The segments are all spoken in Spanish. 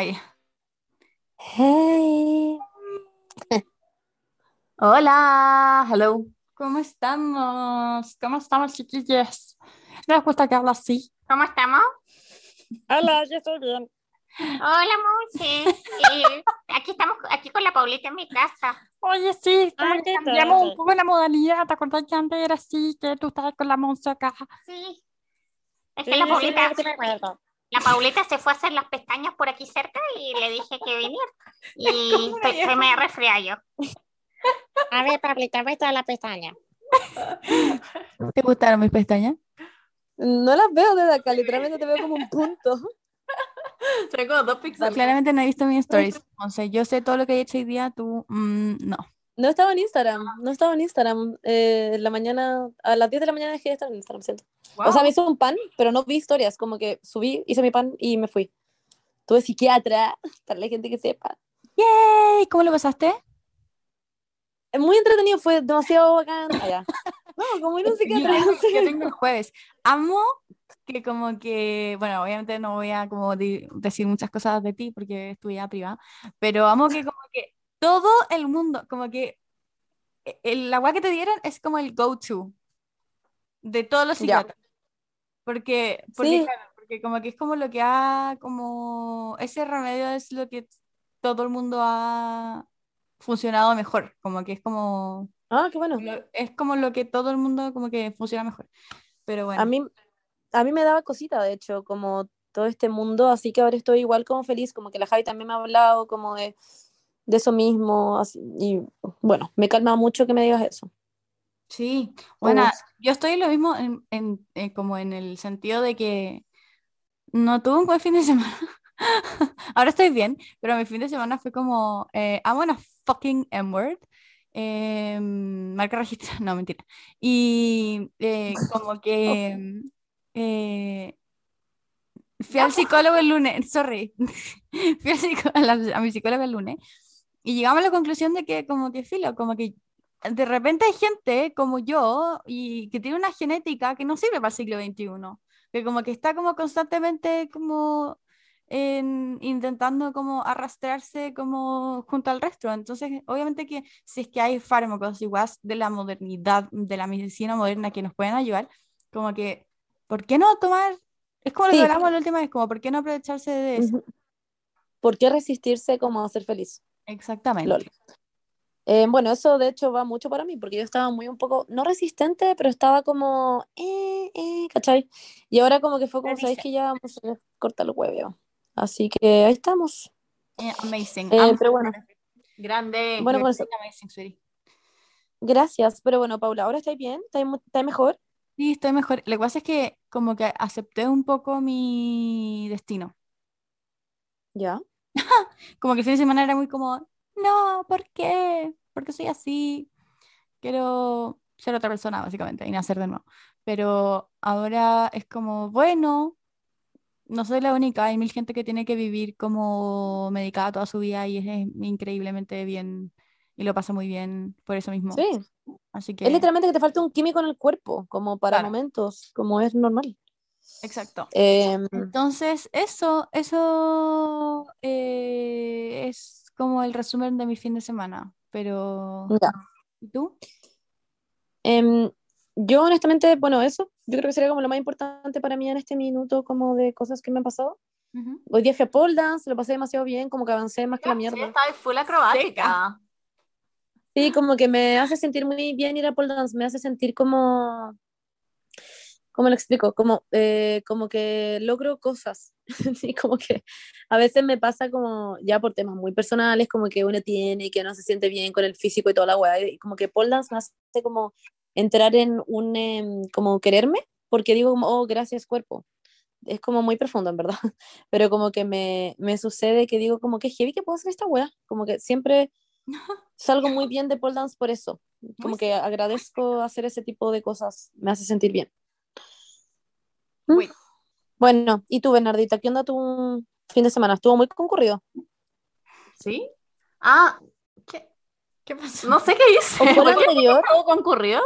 Ahí. Hey. Hola, hello. ¿Cómo estamos? ¿Cómo estamos, chiquillos? ¿No les gusta que hablo así? ¿Cómo estamos? Hola, yo estoy bien. Hola, Monse. Eh, aquí estamos, aquí con la Paulita en mi casa. Oye, sí, como Ah, cambiamos un poco la modalidad. ¿Te acuerdas que antes era así, que tú estabas con la Monza acá? Sí. Es Sí, que la sí, Paulita, sí me acuerdo. La Paulita se fue a hacer las pestañas por aquí cerca y le dije que viniera. Y estoy- se me resfría yo. A ver, Pablita, muestra la pestaña. ¿Te gustaron mis pestañas? No las veo desde acá, literalmente te veo como un punto. Traigo dos píxeles. Claramente no he visto mis stories. Entonces, yo sé todo lo que he hecho hoy día, tú mm, no. No estaba en Instagram, no estaba en Instagram. Eh, la mañana, a las 10 de la mañana dejé de estar en Instagram, siento. O sea, me hice un pan, pero no vi historias, como que subí, hice mi pan y me fui. Tuve psiquiatra, para la gente que sepa. ¡Yay! ¿Cómo lo pasaste? Es muy entretenido, fue demasiado bacán. Allá. No, como ir a un Yo psiquiatra, tengo, no sé. yo tengo el jueves. Amo que como que, bueno, obviamente no voy a como di- decir muchas cosas de ti porque es tu vida privada, pero amo que como que todo el mundo, como que e- el agua que te dieron es como el go-to de todos los psiquiatras. Porque, porque, Sí. claro, porque como que es como lo que ha, como ese remedio es lo que todo el mundo ha funcionado mejor, como que es como Ah, qué bueno. lo- es como lo que todo el mundo como que funciona mejor. Pero bueno. A mí, a mí me daba cosita, de hecho, como todo este mundo, así que ahora estoy igual como feliz, como que la Javi también me ha hablado como de, de eso mismo, así, y bueno, me calma mucho que me digas eso. Sí, bueno, vos? yo estoy lo mismo en, en- en como en el sentido de que no tuve un buen fin de semana. Ahora estoy bien, pero mi fin de semana fue como, eh, I'm fucking M-word. eh, marca registrada, no, mentira. Y eh, como que eh, fui al psicólogo el lunes, sorry, fui al a, la- a mi psicólogo el lunes y llegamos a la conclusión de que como que filo, como que de repente hay gente como yo y que tiene una genética que no sirve para el siglo XXI, que como que está como constantemente como en- intentando como arrastrarse como junto al resto. Entonces, obviamente que si es que hay fármacos igual de la modernidad, de la medicina moderna que nos pueden ayudar, como que, ¿por qué no tomar? Es como lo que Sí. hablamos la última vez, como, ¿por qué no aprovecharse de eso? ¿Por qué resistirse como a ser feliz? Exactamente. Lol. Eh, bueno, eso de hecho va mucho para mí, porque yo estaba muy un poco, no resistente, pero estaba como, eh, eh, ¿cachai? Y ahora como que fue como, sabéis que ya vamos a cortar el hueveo. Así que ahí estamos. Eh, amazing. Eh, pero bueno. Grande. Bueno, You're con eso. amazing, sweetie. Gracias, pero bueno, Paula, ¿ahora estáis bien? ¿Estáis, mu- estáis mejor? Sí, estoy mejor. Lo que pasa es que como que acepté un poco mi destino. Ya. Como que el fin de semana era muy como, no, ¿por qué? ¿Por qué soy así? Quiero ser otra persona, básicamente, y nacer de nuevo. Pero ahora es como, bueno, no soy la única, hay mil gente que tiene que vivir como medicada toda su vida y es, es increíblemente bien y lo pasa muy bien por eso mismo. Sí. Así Es que, literalmente que te falta un químico en el cuerpo, como para Claro. momentos, como es normal. Exacto. Em, Entonces, eso, eso eh, es como el resumen de mi fin de semana. Pero, ya. ¿y tú? Em, yo honestamente, bueno, eso, yo creo que sería como lo más importante para mí en este minuto, como de cosas que me han pasado. Ujú. Hoy día fui a pole dance, lo pasé demasiado bien, como que avancé más que la Sí, mierda. estaba full acrobática. Sí, como que me hace sentir muy bien ir a pole dance, me hace sentir como, ¿cómo lo explico? Como, eh, como que logro cosas. Sí, como que a veces me pasa como, ya por temas muy personales, como que uno tiene y que no se siente bien con el físico y toda la weá, y como que pole dance me hace como entrar en un, em, como quererme, porque digo como, oh, gracias cuerpo. Es como muy profundo, en verdad. Pero como que me, me sucede que digo como que heavy que puedo hacer esta weá. Como que siempre salgo muy bien de pole dance por eso. Como que agradezco hacer ese tipo de cosas. Me hace sentir bien. Bueno, ¿y tú, Bernardita? ¿Qué onda tu fin de semana? ¿Estuvo muy concurrido? ¿Sí? Ah, ¿qué? ¿Qué pasó? No sé qué hice. ¿O fue el ¿Por qué anterior? todo concurrió?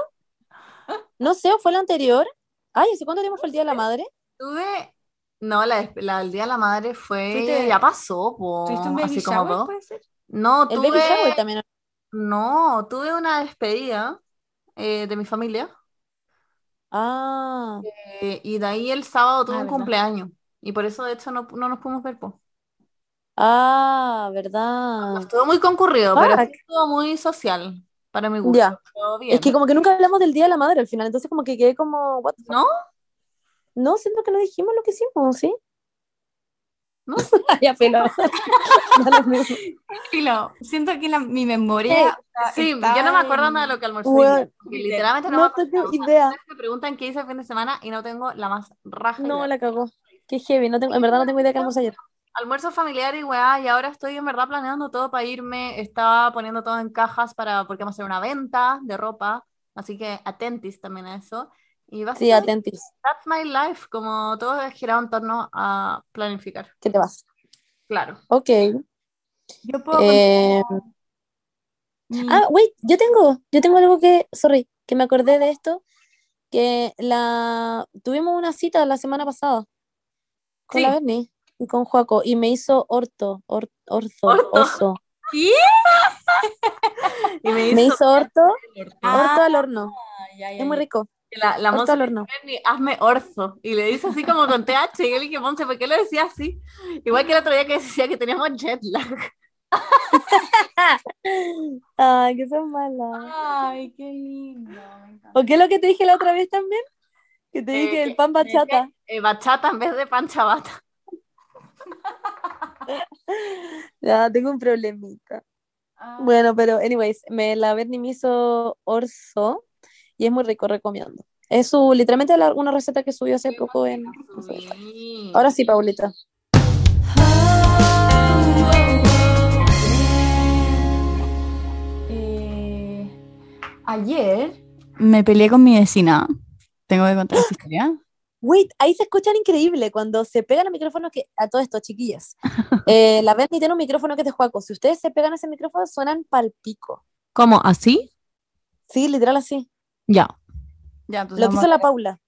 No sé, ¿o fue el anterior? Ay, ¿hace cuánto tiempo fue el Día de la Madre? Tuve. No, la, la del Día de la Madre fue. Fuiste- Ya pasó, po. ¿Tuviste un baby así shower, puede ser? No, El baby tuve. shower también. No, tuve una despedida eh, de mi familia. Ah, eh, y de ahí el sábado tuve Ah, un ¿verdad? cumpleaños. Y por eso, de hecho, no, no nos pudimos ver, po. ah, verdad. Estuvo muy concurrido, pero Fuck. sí estuvo muy social para mi gusto. Ya. Es que como que nunca hablamos del Día de la Madre al final, entonces como que quedé como, what? ¿No? No, siento que no dijimos lo que hicimos, ¿sí? No ya, filo. Filo, siento que la- mi memoria. Eh, o sea, Sí, está yo no me acuerdo nada de lo que almorcé. Bueno, literalmente no, no me tengo idea. me preguntan qué hice el fin de semana y no tengo la más raja No, idea. la cagó. Qué heavy, no tengo, en verdad no tengo idea qué almorzé ayer. Almuerzo familiar y weá, y ahora estoy en verdad planeando todo para irme. Estaba poniendo todo en cajas para, porque vamos a hacer una venta de ropa. Así que atentis también a eso. Y Sí, básicamente, atentis. that's my life. Como todo es girado en torno a planificar. ¿Qué te vas? Claro. Ok. Yo puedo Eh, mi- Ah, wait, yo tengo, yo tengo algo que, sorry, que me acordé de esto, que la tuvimos una cita la semana pasada con la Sí. Berni y con Joaco y me hizo orto, or- orzo, ¿Orto? oso. ¿Qué? Y me Me hizo hizo orto, Ah, orto al horno. ya, ya, Es muy rico. La, la Monse hazme orzo. Y le dice así como con TH. Y yo le dije, Monse, ¿por qué lo decía así? Igual que el otro día que decía que teníamos jet lag. Ay, que son malas. Ay, qué lindo. ¿O qué es lo que te dije la otra vez también? Que te Eh, dije el pan bachata. Eh, bachata en vez de pan chabata. Ya, tengo un problemita. Ah, Bueno, pero anyways, me la Berni me hizo orzo y es muy rico, recomiendo. Es su, literalmente la- una receta que subió hace poco en... Ahora sí, Paulita. eh, ayer me peleé con mi vecina. Tengo que contar esta historia. Wait, ahí se escuchan increíble cuando se pegan los micrófonos que a todo esto, chiquillas. Eh, la Berni tiene un micrófono que es de Juaco. Si ustedes se pegan a ese micrófono, suenan palpico. ¿Cómo? ¿Así? Sí, literal así. Ya. Ya, entonces Lo que vamos hizo a- la Paula.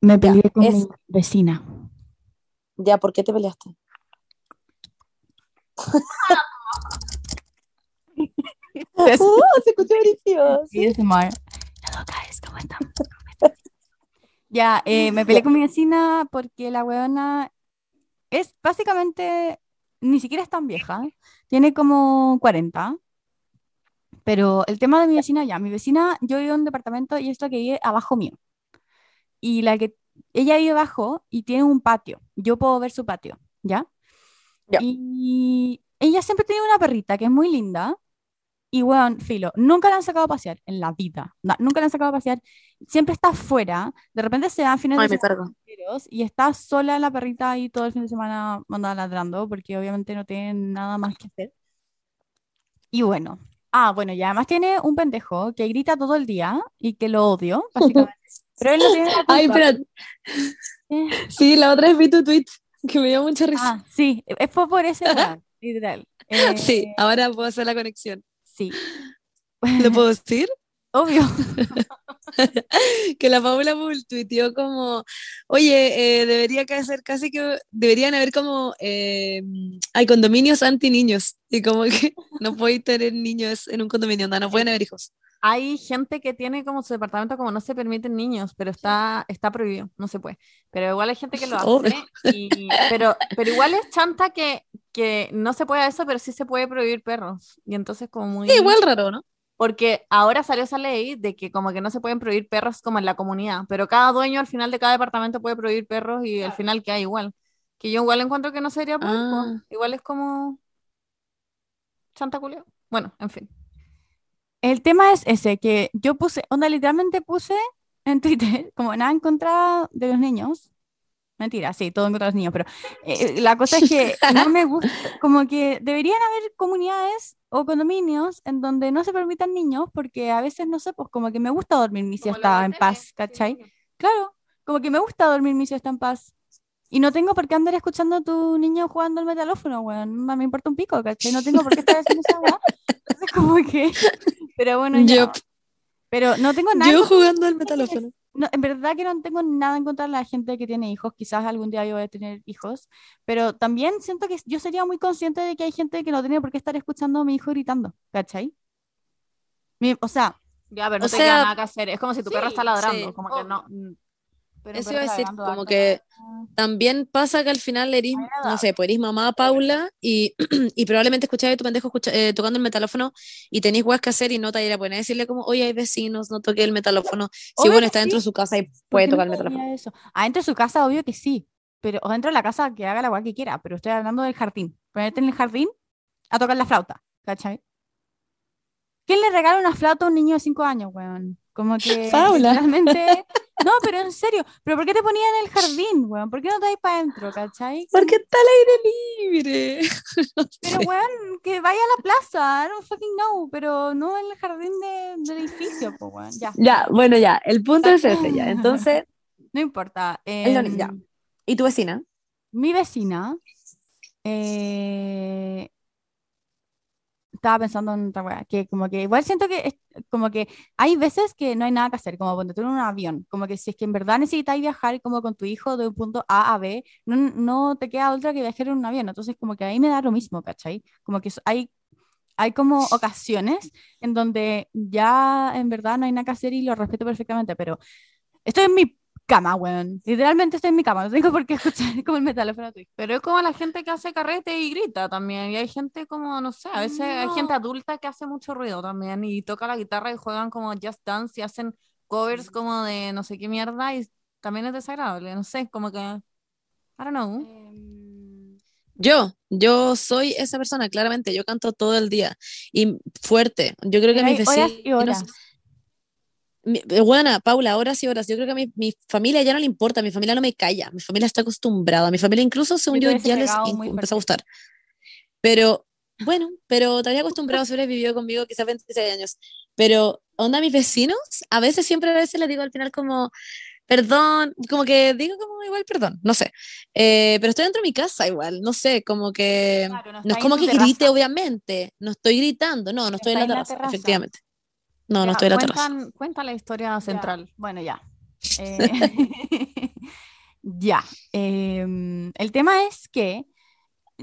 Me peleé con es- mi vecina. Ya, ¿por qué te peleaste? ¡Uh! Se escuchó delicioso. ASMR. Hello guys, ¿cómo están? ya, eh, me peleé con mi vecina porque la weona es básicamente, ni siquiera es tan vieja, tiene como 40. Pero el tema de mi vecina, ya, mi vecina, yo vivo en un departamento y es la que vive abajo mío. Y la que, ella vive abajo y tiene un patio. Yo puedo ver su patio, ¿ya? Ya. Y ella siempre tiene una perrita que es muy linda. Y weón, filo, nunca la han sacado a pasear en la vida. Na- nunca la han sacado a pasear. Siempre está afuera. De repente se dan fines Ay, de semana y está sola la perrita ahí todo el fin de semana andaba ladrando porque obviamente no tiene nada más que hacer. Y bueno, ah, bueno, y además tiene un pendejo que grita todo el día y que lo odio, básicamente. Pero él no tiene la Ay, espera. Eh, Sí, la otra vez vi tu tweet que me dio mucha risa. Ah, sí, eh, fue por ese weón, literal. Eh, Sí, ahora puedo hacer la conexión. sí, ¿Lo puedo decir? Obvio. que la Paula tuiteó como, oye, eh, debería ser casi que, deberían haber como, eh, hay condominios anti niños, y como que no podéis tener niños en un condominio, no, no pueden haber hijos. Hay gente que tiene como su departamento como no se permiten niños, pero está, está prohibido, no se puede. Pero igual hay gente que lo Obvio. hace. y- pero, pero igual es chanta que, que no se puede eso, pero sí se puede prohibir perros. Y entonces como muy... Sí, igual raro, ¿no? Porque ahora salió esa ley de que como que no se pueden prohibir perros como en la comunidad, pero cada dueño al final de cada departamento puede prohibir perros y al final queda igual. Que yo igual encuentro que no sería. Ah. Igual es como... Santa Julia. Bueno, en fin. El tema es ese, que yo puse, onda, literalmente puse en Twitter, como nada en contra de los niños. Mentira, sí, todo en contra de los niños, pero eh, la cosa es que no me gusta, como que deberían haber comunidades o condominios en donde no se permitan niños, porque a veces, no sé, pues como que me gusta dormir mi siesta en paz, ¿cachai? Claro, como que me gusta dormir mi siesta en paz. Y no tengo por qué andar escuchando a tu niño jugando al metalófono, weón. Me importa un pico, ¿cachai? No tengo por qué estar haciendo esa. Entonces, como que. Pero bueno, ya. Yup. Pero no tengo nada. Yo jugando al metalófono. No, en verdad que no tengo nada en contra de la gente que tiene hijos, quizás algún día yo voy a tener hijos, pero también siento que yo sería muy consciente de que hay gente que no tiene por qué estar escuchando a mi hijo gritando, ¿cachai? Mi- o sea, Ya, pero no O te sea, queda nada que hacer. Es como si tu perro está ladrando. sí, como que no. Pero Eso iba a decir, como que ah, también pasa que al final eres, no sé, pues eres mamá Paula y, y probablemente escucháis a tu pendejo escucha- eh, tocando el metalófono y tenéis weas que hacer y no te ir a poner a decirle como, oye, hay vecinos, no toque el metalófono. Si Obvio bueno, está dentro de sí. su casa y ¿por puede no tocar el metalófono. eso? Adentro de su casa, obvio que sí, pero o dentro de la casa que haga la weá que quiera, pero estoy hablando del jardín. Ponerte en el jardín a tocar la flauta, ¿cachai? ¿Quién le regala una flauta a un niño de 5 años, weón? Como que Paula. realmente... No, pero en serio, ¿pero por qué te ponían en el jardín, weón? ¿Por qué no te vais para adentro, cachai? Porque está al aire libre. No Pero, weón, que vaya a la plaza, I don't fucking know, pero no en el jardín de- del edificio, pues, weón, ya. Ya, bueno, ya, el punto es ese, ya. Entonces, No importa. El em, ya. ¿y tu vecina? Mi vecina eh, estaba pensando en otra weá, que como que igual siento que es- como que hay veces que no hay nada que hacer, como cuando tú en un avión, como que si es que en verdad necesitáis viajar como con tu hijo de un punto A a B, no, no te queda otra que viajar en un avión, entonces como que ahí me da lo mismo, ¿cachai? Como que es- hay, hay como ocasiones en donde ya en verdad no hay nada que hacer y lo respeto perfectamente, pero estoy en mi cama, weón, literalmente estoy en mi cama, no tengo por qué escuchar como el metalófono. Pero es como la gente que hace carrete y grita también. Y hay gente como, no sé, a veces hay gente No. adulta que hace mucho ruido también y toca la guitarra y juegan como Just Dance y hacen covers como de no sé qué mierda y también es desagradable, no sé, como que, I don't know. Em, Yo, yo soy esa persona, claramente, yo canto todo el día y fuerte. Yo creo que mis vecinos, y horas. mi- eh, buena, Paula, horas y horas. Yo creo que a mi, mi familia ya no le importa, mi familia no me calla, mi familia está acostumbrada, mi familia incluso, según yo, ya les empezó a gustar. Pero, bueno, pero te había acostumbrado, siempre vivió conmigo quizás 26 años. Pero, onda, mis vecinos, a veces, siempre a veces les digo al final como, perdón, como que digo como igual perdón, no sé. Eh, pero estoy dentro de mi casa igual, no sé, como que... Claro, no No es como que grite, obviamente. No estoy gritando. No, no estoy en la en la terraza, terraza. efectivamente. No, no estoy la cuentan- cuenta la historia Ya, central. Bueno, ya. Eh, ya. em, el tema es que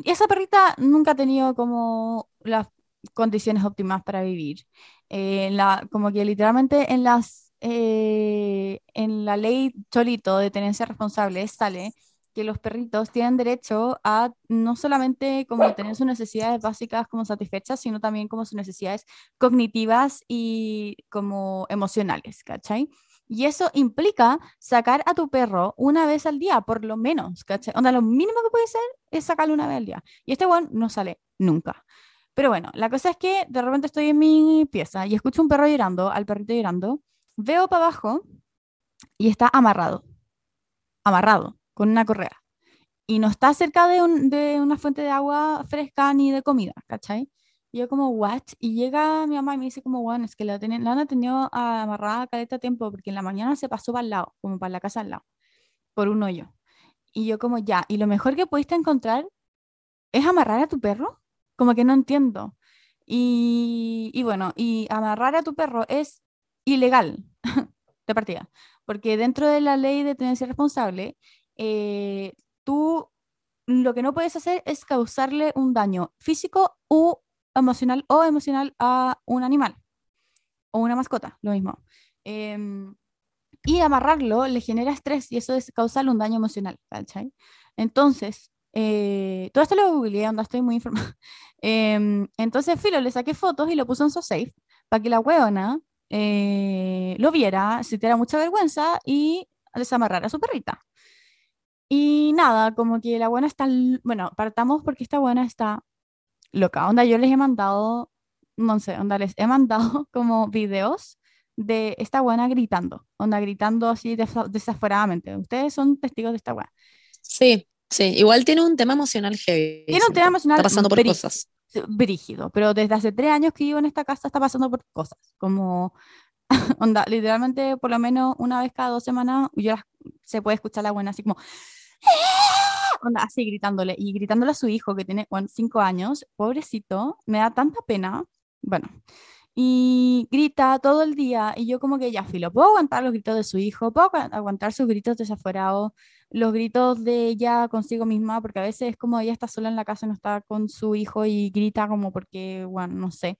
esa perrita nunca ha tenido como las condiciones óptimas para vivir. Eh, la, como que literalmente en las eh, en la ley Cholito de tenencia responsable sale que los perritos tienen derecho a no solamente como tener sus necesidades básicas como satisfechas, sino también como sus necesidades cognitivas y como emocionales, ¿cachai? Y eso implica sacar a tu perro una vez al día, por lo menos, ¿cachai? Onda, lo mínimo que puede ser es sacarlo una vez al día. Y este one no sale nunca. Pero bueno, la cosa es que de repente estoy en mi pieza y escucho un perro llorando, al perrito llorando, veo para abajo y está amarrado, amarrado, con una correa. Y no está cerca de, un- de una fuente de agua fresca ni de comida, ¿cachai? Y yo como, ¿what? Y llega mi mamá y me dice como, bueno, es que la, la han tenido amarrada a caleta tiempo porque en la mañana se pasó para el lado, como para la casa al lado, por un hoyo. Y yo como, ya, ¿y lo mejor que pudiste encontrar es amarrar a tu perro? Como que no entiendo. Y, y bueno, y amarrar a tu perro es ilegal de partida, porque dentro de la ley de tenencia responsable, eh, tú lo que no puedes hacer es causarle un daño físico u emocional o emocional a un animal o una mascota, lo mismo. Em, y amarrarlo le genera estrés y eso es causarle un daño emocional. Entonces, eh, todo esto lo googleé, onda, estoy muy informada. Em, entonces, Filo, le saqué fotos y lo puso en su safe para que la hueona eh, lo viera, sintiera mucha vergüenza y desamarrara a su perrita. Y nada, como que la buena está, bueno, partamos porque esta buena está loca. Onda, yo les he mandado, no sé, onda, les he mandado como videos de esta buena gritando, onda, gritando así desa- desaforadamente. Ustedes son testigos de esta buena. Sí, sí. Igual tiene un tema emocional heavy. Tiene un tema emocional Está pasando por cosas. brígido, pero desde hace tres años que vivo en esta casa está pasando por cosas, como, onda, literalmente por lo menos una vez cada dos semanas yo las- se puede escuchar la buena así como, onda, así gritándole, y gritándole a su hijo que tiene bueno, cinco años, pobrecito, me da tanta pena, bueno, y grita todo el día y yo como que ya filo, puedo aguantar los gritos de su hijo, puedo agu- aguantar sus gritos desaforados, los gritos de ella consigo misma, porque a veces es como ella está sola en la casa, no está con su hijo y grita como porque, bueno, no sé.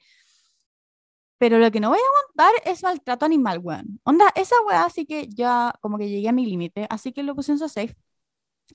Pero lo que no voy a aguantar es maltrato animal, weón. Onda, esa weá así que ya como que llegué a mi límite, así que lo puse en su safe.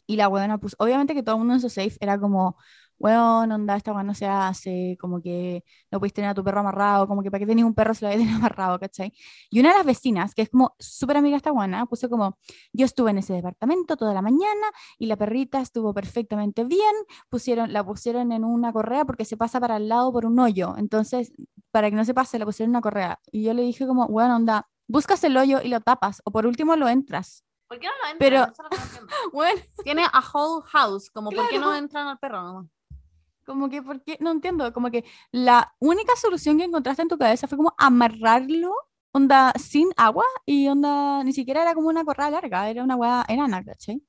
Y la weona puso, obviamente que todo el mundo en su safe era como, weón, onda, esta weá no se hace, como que no puedes tener a tu perro amarrado, como que para qué tenés un perro si lo vais amarrado, ¿cachai? Y una de las vecinas, que es como súper amiga esta weona, puso como, yo estuve en ese departamento toda la mañana y la perrita estuvo perfectamente bien, pusieron, la pusieron en una correa porque se pasa para el lado por un hoyo, entonces, para que no se pase, la pusieron en una correa. Y yo le dije como, weón, onda, buscas el hoyo y lo tapas, o por último lo entras. ¿Por qué no lo entran? Pero- no. Bueno, Tiene a whole house, como ¿por qué no Claro. entran al perro? nomás? Como que, ¿por qué? No entiendo, como que la única solución que encontraste en tu cabeza fue como amarrarlo, onda, sin agua, y onda, ni siquiera era como una correa larga, era una hueá enana, ¿cachai?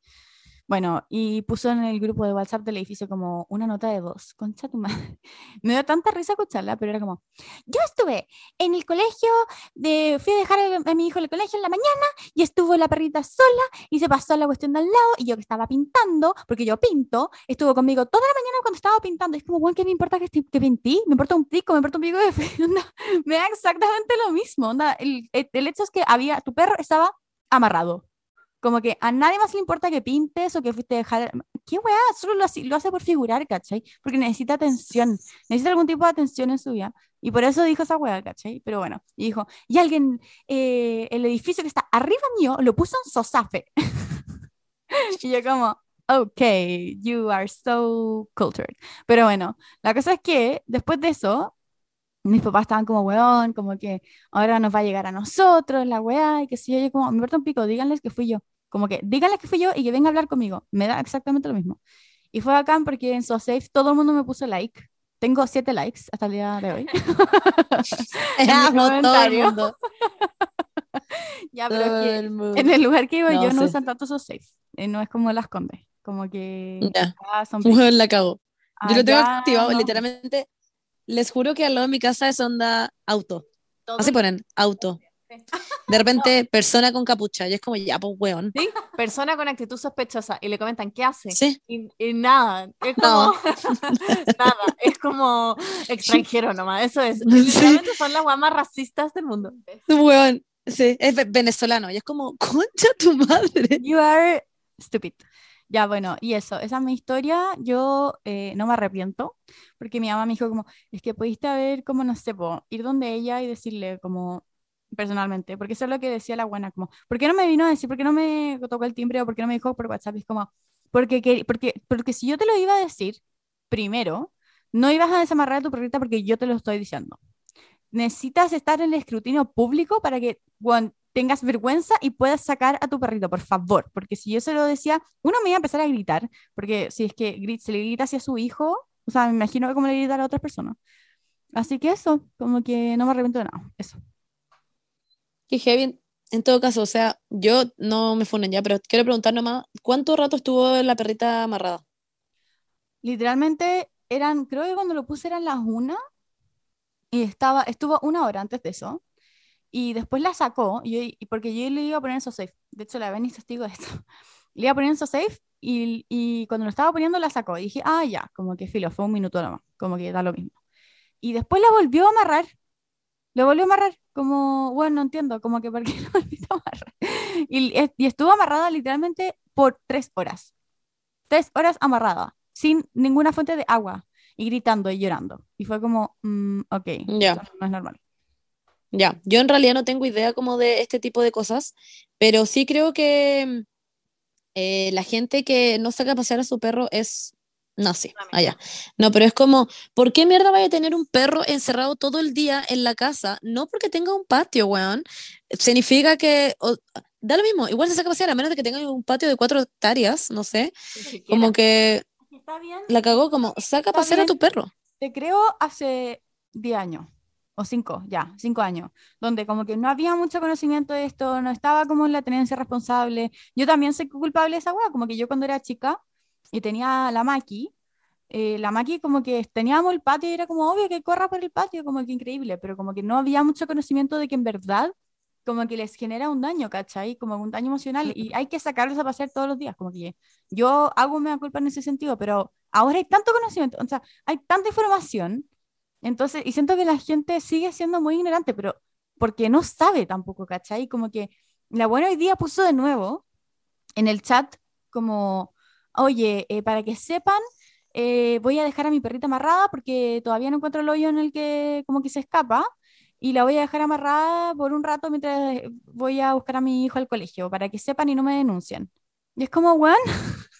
Bueno, y puso en el grupo de WhatsApp del edificio como una nota de voz, concha tu madre. Me dio tanta risa escucharla, pero era como, yo estuve en el colegio, de, fui a dejar a, mi hijo el colegio en la mañana, y estuvo la perrita sola, y se pasó la cuestión de al lado, y yo que estaba pintando, porque yo pinto, estuvo conmigo toda la mañana cuando estaba pintando. Es como, bueno, ¿qué me importa que, que pintí? Me importa un pico, me importa un pico de fe- onda, Me da exactamente lo mismo. el, el- el hecho es que había, tu perro estaba amarrado. Como que a nadie más le importa que pintes o que fuiste a dejar. ¿Qué weá? Solo lo hace, lo hace por figurar, ¿cachai? Porque necesita atención. Necesita algún tipo de atención en su vida. Y por eso dijo esa weá, ¿cachai? Pero bueno, y dijo, y alguien, eh, el edificio que está arriba mío lo puso en Sosafe. y yo como, ok, you are so cultured. Pero bueno, la cosa es que después de eso, mis papás estaban como, weón, como que ahora nos va a llegar a nosotros la weá, y que si yo, yo como, me importa un pico, díganles que fui yo. Como que díganles que fui yo y que venga a hablar conmigo. Me da exactamente lo mismo. Y fue bacán porque en SoSafe todo el mundo me puso like. Tengo siete likes hasta el día de hoy. Todo el mundo. ya, pero es Todo que el mundo. en el lugar que iba No, yo no sí. usan tanto SoSafe. Eh, no es como las condes. Como que Ya. acá son la cago. Yo lo tengo activado, no. literalmente. Les juro que al lado de mi casa es onda auto. Así ponen, auto. De repente, persona con capucha. Y es como, ya, pues, weón. Sí, persona con actitud sospechosa y le comentan qué hace Sí. y, y nada, es como nada, es como extranjero nomás, eso es. Sí. Son las guas más racistas del mundo. Weón. Sí, es ve- venezolano. Y es como, concha tu madre. You are stupid. Ya, bueno, y eso, esa es mi historia. Yo eh, no me arrepiento, porque mi mamá me dijo como, es que pudiste haber, como, no sé, po, ir donde ella y decirle como, personalmente, porque eso es lo que decía la buena, como, ¿por qué no me vino a decir, por qué no me tocó el timbre o por qué no me dijo por WhatsApp? Es como, porque, que- porque, porque si yo te lo iba a decir primero, no ibas a desamarrar tu perrita porque yo te lo estoy diciendo. Necesitas estar en el escrutinio público para que weón, tengas vergüenza y puedas sacar a tu perrito, por favor, porque si yo se lo decía, uno me iba a empezar a gritar, porque si es que se le grita hacia su hijo, o sea, me imagino cómo le gritar a otras personas. Así que eso, como que no me arrepiento de nada, eso. Qué heavy. En todo caso, o sea, yo no me funen ya, pero quiero preguntar nomás, ¿cuánto rato estuvo la perrita amarrada? Literalmente eran, creo que cuando lo puse eran las una y estaba, estuvo una hora antes de eso. Y después la sacó, y, y porque yo le iba a poner en safe. De hecho, la ven y es testigo de esto. Le iba a poner en safe y, y cuando lo estaba poniendo la sacó. Y dije, ah, ya, como que filo, fue un minuto nomás, como que da lo mismo. Y después la volvió a amarrar. Lo volvió a amarrar, como, bueno, no entiendo, como que por qué lo volvió a amarrar. Y, y estuvo amarrada literalmente por tres horas. Tres horas amarrada, sin ninguna fuente de agua, y gritando y llorando. Y fue como, mm, ok, eso no es normal. Ya, yo en realidad no tengo idea como de este tipo de cosas, pero sí creo que eh, la gente que no saca a pasear a su perro es, no, sí, allá. No, pero es como, ¿por qué mierda vaya a tener un perro encerrado todo el día en la casa? No porque tenga un patio, weón. Significa que, o- da lo mismo, igual se saca a pasear, a menos de que tenga un patio de cuatro hectáreas, no sé, como que Está bien. la cagó como, saca a pasear a bien. tu perro. Te creo hace 10 años, o 5, ya, 5 años, donde como que no había mucho conocimiento de esto, no estaba como en la tenencia responsable. Yo también soy culpable de esa hueá, como que yo cuando era chica y tenía la Maki, eh, la Maki como que teníamos el patio y era como obvio que corra por el patio, como que increíble, pero como que no había mucho conocimiento de que en verdad como que les genera un daño, ¿cachai? Como un daño emocional y hay que sacarlos a pasear todos los días, como que yo hago me da culpa en ese sentido, pero ahora hay tanto conocimiento, o sea, hay tanta información, entonces, y siento que la gente sigue siendo muy ignorante, pero porque no sabe tampoco, ¿cachai? Como que la buena hoy día puso de nuevo en el chat como, oye, eh, para que sepan, eh, voy a dejar a mi perrita amarrada porque todavía no encuentro el hoyo en el que como que se escapa y la voy a dejar amarrada por un rato mientras voy a buscar a mi hijo al colegio para que sepan y no me denuncien. Y es como, weón,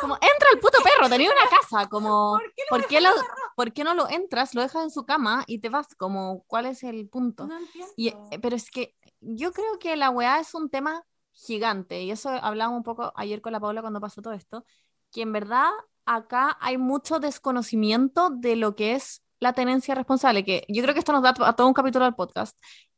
Como, entra el puto perro, tenía una casa, como, ¿por qué ¿por qué, lo, ¿por qué no lo entras, lo dejas en su cama y te vas? Como, ¿cuál es el punto? no. Y, eh, pero es que yo creo que la weá es un tema gigante, y eso hablamos un poco ayer con la Paula cuando pasó todo esto, que en verdad acá hay mucho desconocimiento de lo que es la tenencia responsable, que yo creo que esto nos da a todo un capítulo al podcast,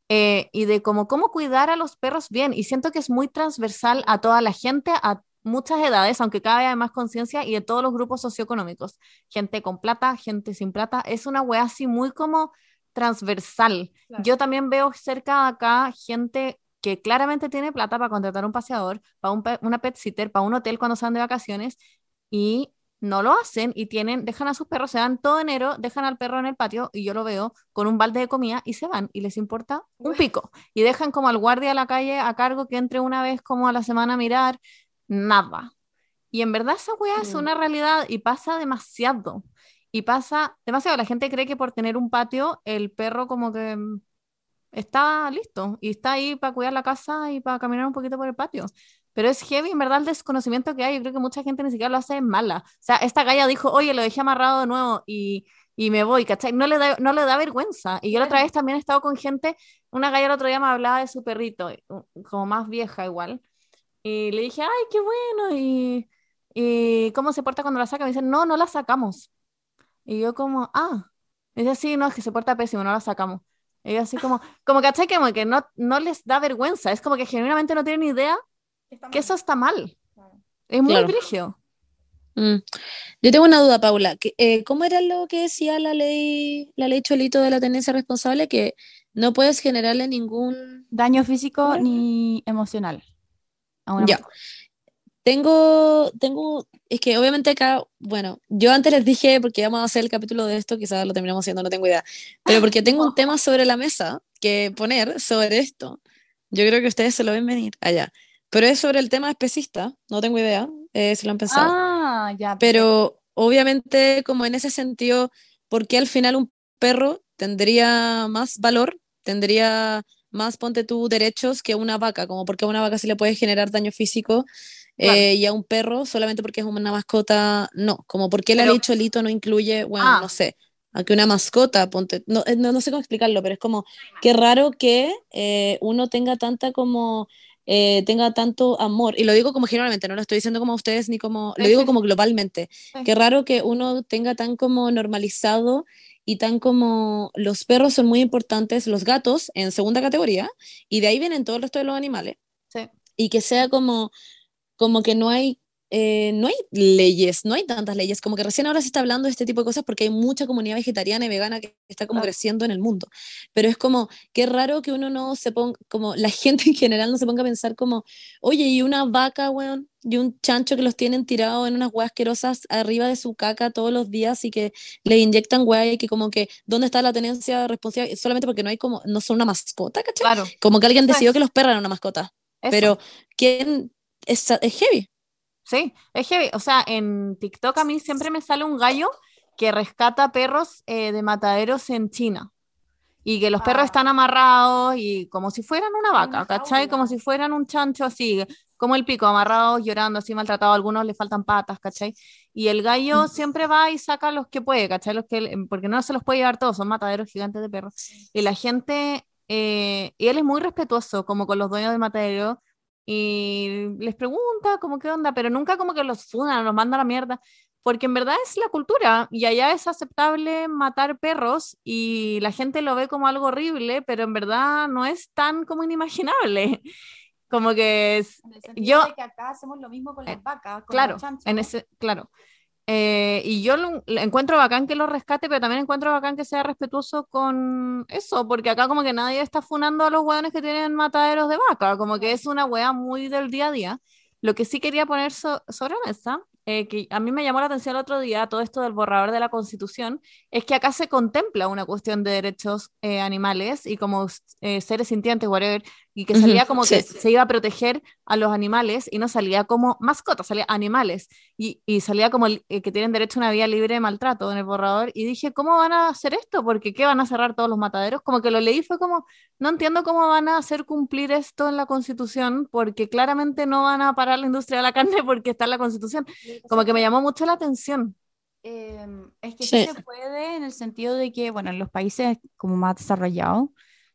eh, y de cómo, cómo cuidar a los perros bien, y siento que es muy transversal a toda la gente, a muchas edades, aunque cada vez hay más conciencia, y de todos los grupos socioeconómicos, gente con plata, gente sin plata, es una weá así muy como transversal. Claro. Yo también veo cerca de acá gente que claramente tiene plata para contratar un paseador, para un una pet sitter, para un hotel cuando se van de vacaciones y no lo hacen y tienen, dejan a sus perros, se van todo enero, dejan al perro en el patio y yo lo veo con un balde de comida y se van y les importa un pico y dejan como al guardia a la calle a cargo que entre una vez como a la semana a mirar, nada. Y en verdad esa weá es Mm. una realidad y pasa demasiado. Y pasa demasiado. La gente cree que por tener un patio el perro como que mm, está listo y está ahí para cuidar la casa y para caminar un poquito por el patio. Pero es heavy, en verdad, el desconocimiento que hay. Yo creo que mucha gente ni siquiera lo hace mala. O sea, esta galla dijo, oye, lo dejé amarrado de nuevo y, y me voy, ¿cachai? No le da, no le da vergüenza. Y yo la otra vez también he estado con gente, una galla el otro día me hablaba de su perrito, como más vieja igual. Y le dije, ay, qué bueno. Y, y ¿cómo se porta cuando la saca? Me dicen, no, no la sacamos. Y yo como, ah. Me dice, sí, no, es que se porta pésimo, no la sacamos. Y así como, como ¿cachai? Como que no, no les da vergüenza. Es como que genuinamente no tienen idea que eso está mal. Es muy Claro. Mm. Yo tengo una duda, Paula. que, eh, ¿Cómo era lo que decía la ley, la ley Cholito de la tenencia responsable? Que no puedes generarle ningún... Daño físico ni emocional. a una Ya. Tengo, tengo, es que obviamente acá, bueno, yo antes les dije, porque íbamos a hacer el capítulo de esto, quizás lo terminamos haciendo, no tengo idea, pero porque tengo un tema sobre la mesa que poner sobre esto. Yo creo que ustedes se lo ven venir allá, pero es sobre el tema especista, no tengo idea eh, si lo han pensado. Ah, ya. Pero obviamente, como en ese sentido, ¿por qué al final un perro tendría más valor, tendría más, ponte tú, derechos que una vaca? Como porque a una vaca se le puede generar daño físico Claro. eh, y a un perro solamente porque es una mascota, no. Como por qué la Pero- ley Cholito no incluye, bueno, Ah. no sé, aunque una mascota, ponte, no, eh, no, no sé cómo explicarlo, pero es como, qué raro que eh, uno tenga tanta como... eh, tenga tanto amor, y lo digo como generalmente, no lo estoy diciendo como ustedes ni como, lo digo como globalmente. Qué raro que uno tenga tan como normalizado y tan como los perros son muy importantes, los gatos en segunda categoría, y de ahí vienen todo el resto de los animales, Sí. y que sea como, como que no hay, eh, no hay leyes, no hay tantas leyes, como que recién ahora se está hablando de este tipo de cosas porque hay mucha comunidad vegetariana y vegana que está como creciendo en el mundo, pero es como, qué raro que uno no se ponga, como la gente en general no se ponga a pensar como, oye, y una vaca, weón, y un chancho que los tienen tirados en unas weas asquerosas arriba de su caca todos los días y que le inyectan weas y que como que, ¿dónde está la tenencia responsable? Solamente porque no hay como, no son una mascota, ¿cachai? Claro. Como que alguien decidió que los perros eran una mascota, eso. pero ¿quién? Es, es heavy. Sí, es heavy. O sea, en TikTok a mí siempre me sale un gallo que rescata perros eh, de mataderos en China. Y que los perros Ah. están amarrados y como si fueran una vaca, ¿cachai? Como si fueran un chancho así, como el pico, amarrados, llorando, así maltratados. A algunos le faltan patas, ¿cachai? Y el gallo siempre va y saca los que puede, ¿cachai? Los que, porque no se los puede llevar todos, son mataderos gigantes de perros. Y la gente, eh, y él es muy respetuoso, como con los dueños de matadero, y les pregunta como qué onda, pero nunca como que los funan, los manda a la mierda, porque en verdad es la cultura, y allá es aceptable matar perros, y la gente lo ve como algo horrible, pero en verdad no es tan como inimaginable. Como que es, En el yo- de que acá hacemos lo mismo con las vacas, con claro, los chanchos. en ese, claro. Eh, y yo lo, encuentro bacán que lo rescate, pero también encuentro bacán que sea respetuoso con eso, porque acá como que nadie está funando a los hueones que tienen mataderos de vaca, como que es una hueá muy del día a día. Lo que sí quería poner so- sobre la mesa, eh, que a mí me llamó la atención el otro día, todo esto del borrador de la Constitución, es que acá se contempla una cuestión de derechos eh, animales y como eh, seres sintientes, whatever, y que salía como que sí. se iba a proteger a los animales y no salía como mascotas, salía animales y, y salía como el- eh, que tienen derecho a una vida libre de maltrato en el borrador y dije, ¿cómo van a hacer esto? Porque ¿qué van a cerrar todos los mataderos? Como que lo leí fue como, no entiendo cómo van a hacer cumplir esto en la Constitución porque claramente no van a parar la industria de la carne porque está en la Constitución. Como que me llamó mucho la atención. Em, es que sí. Sí. se puede en el sentido de que, bueno, en los países como más desarrollados,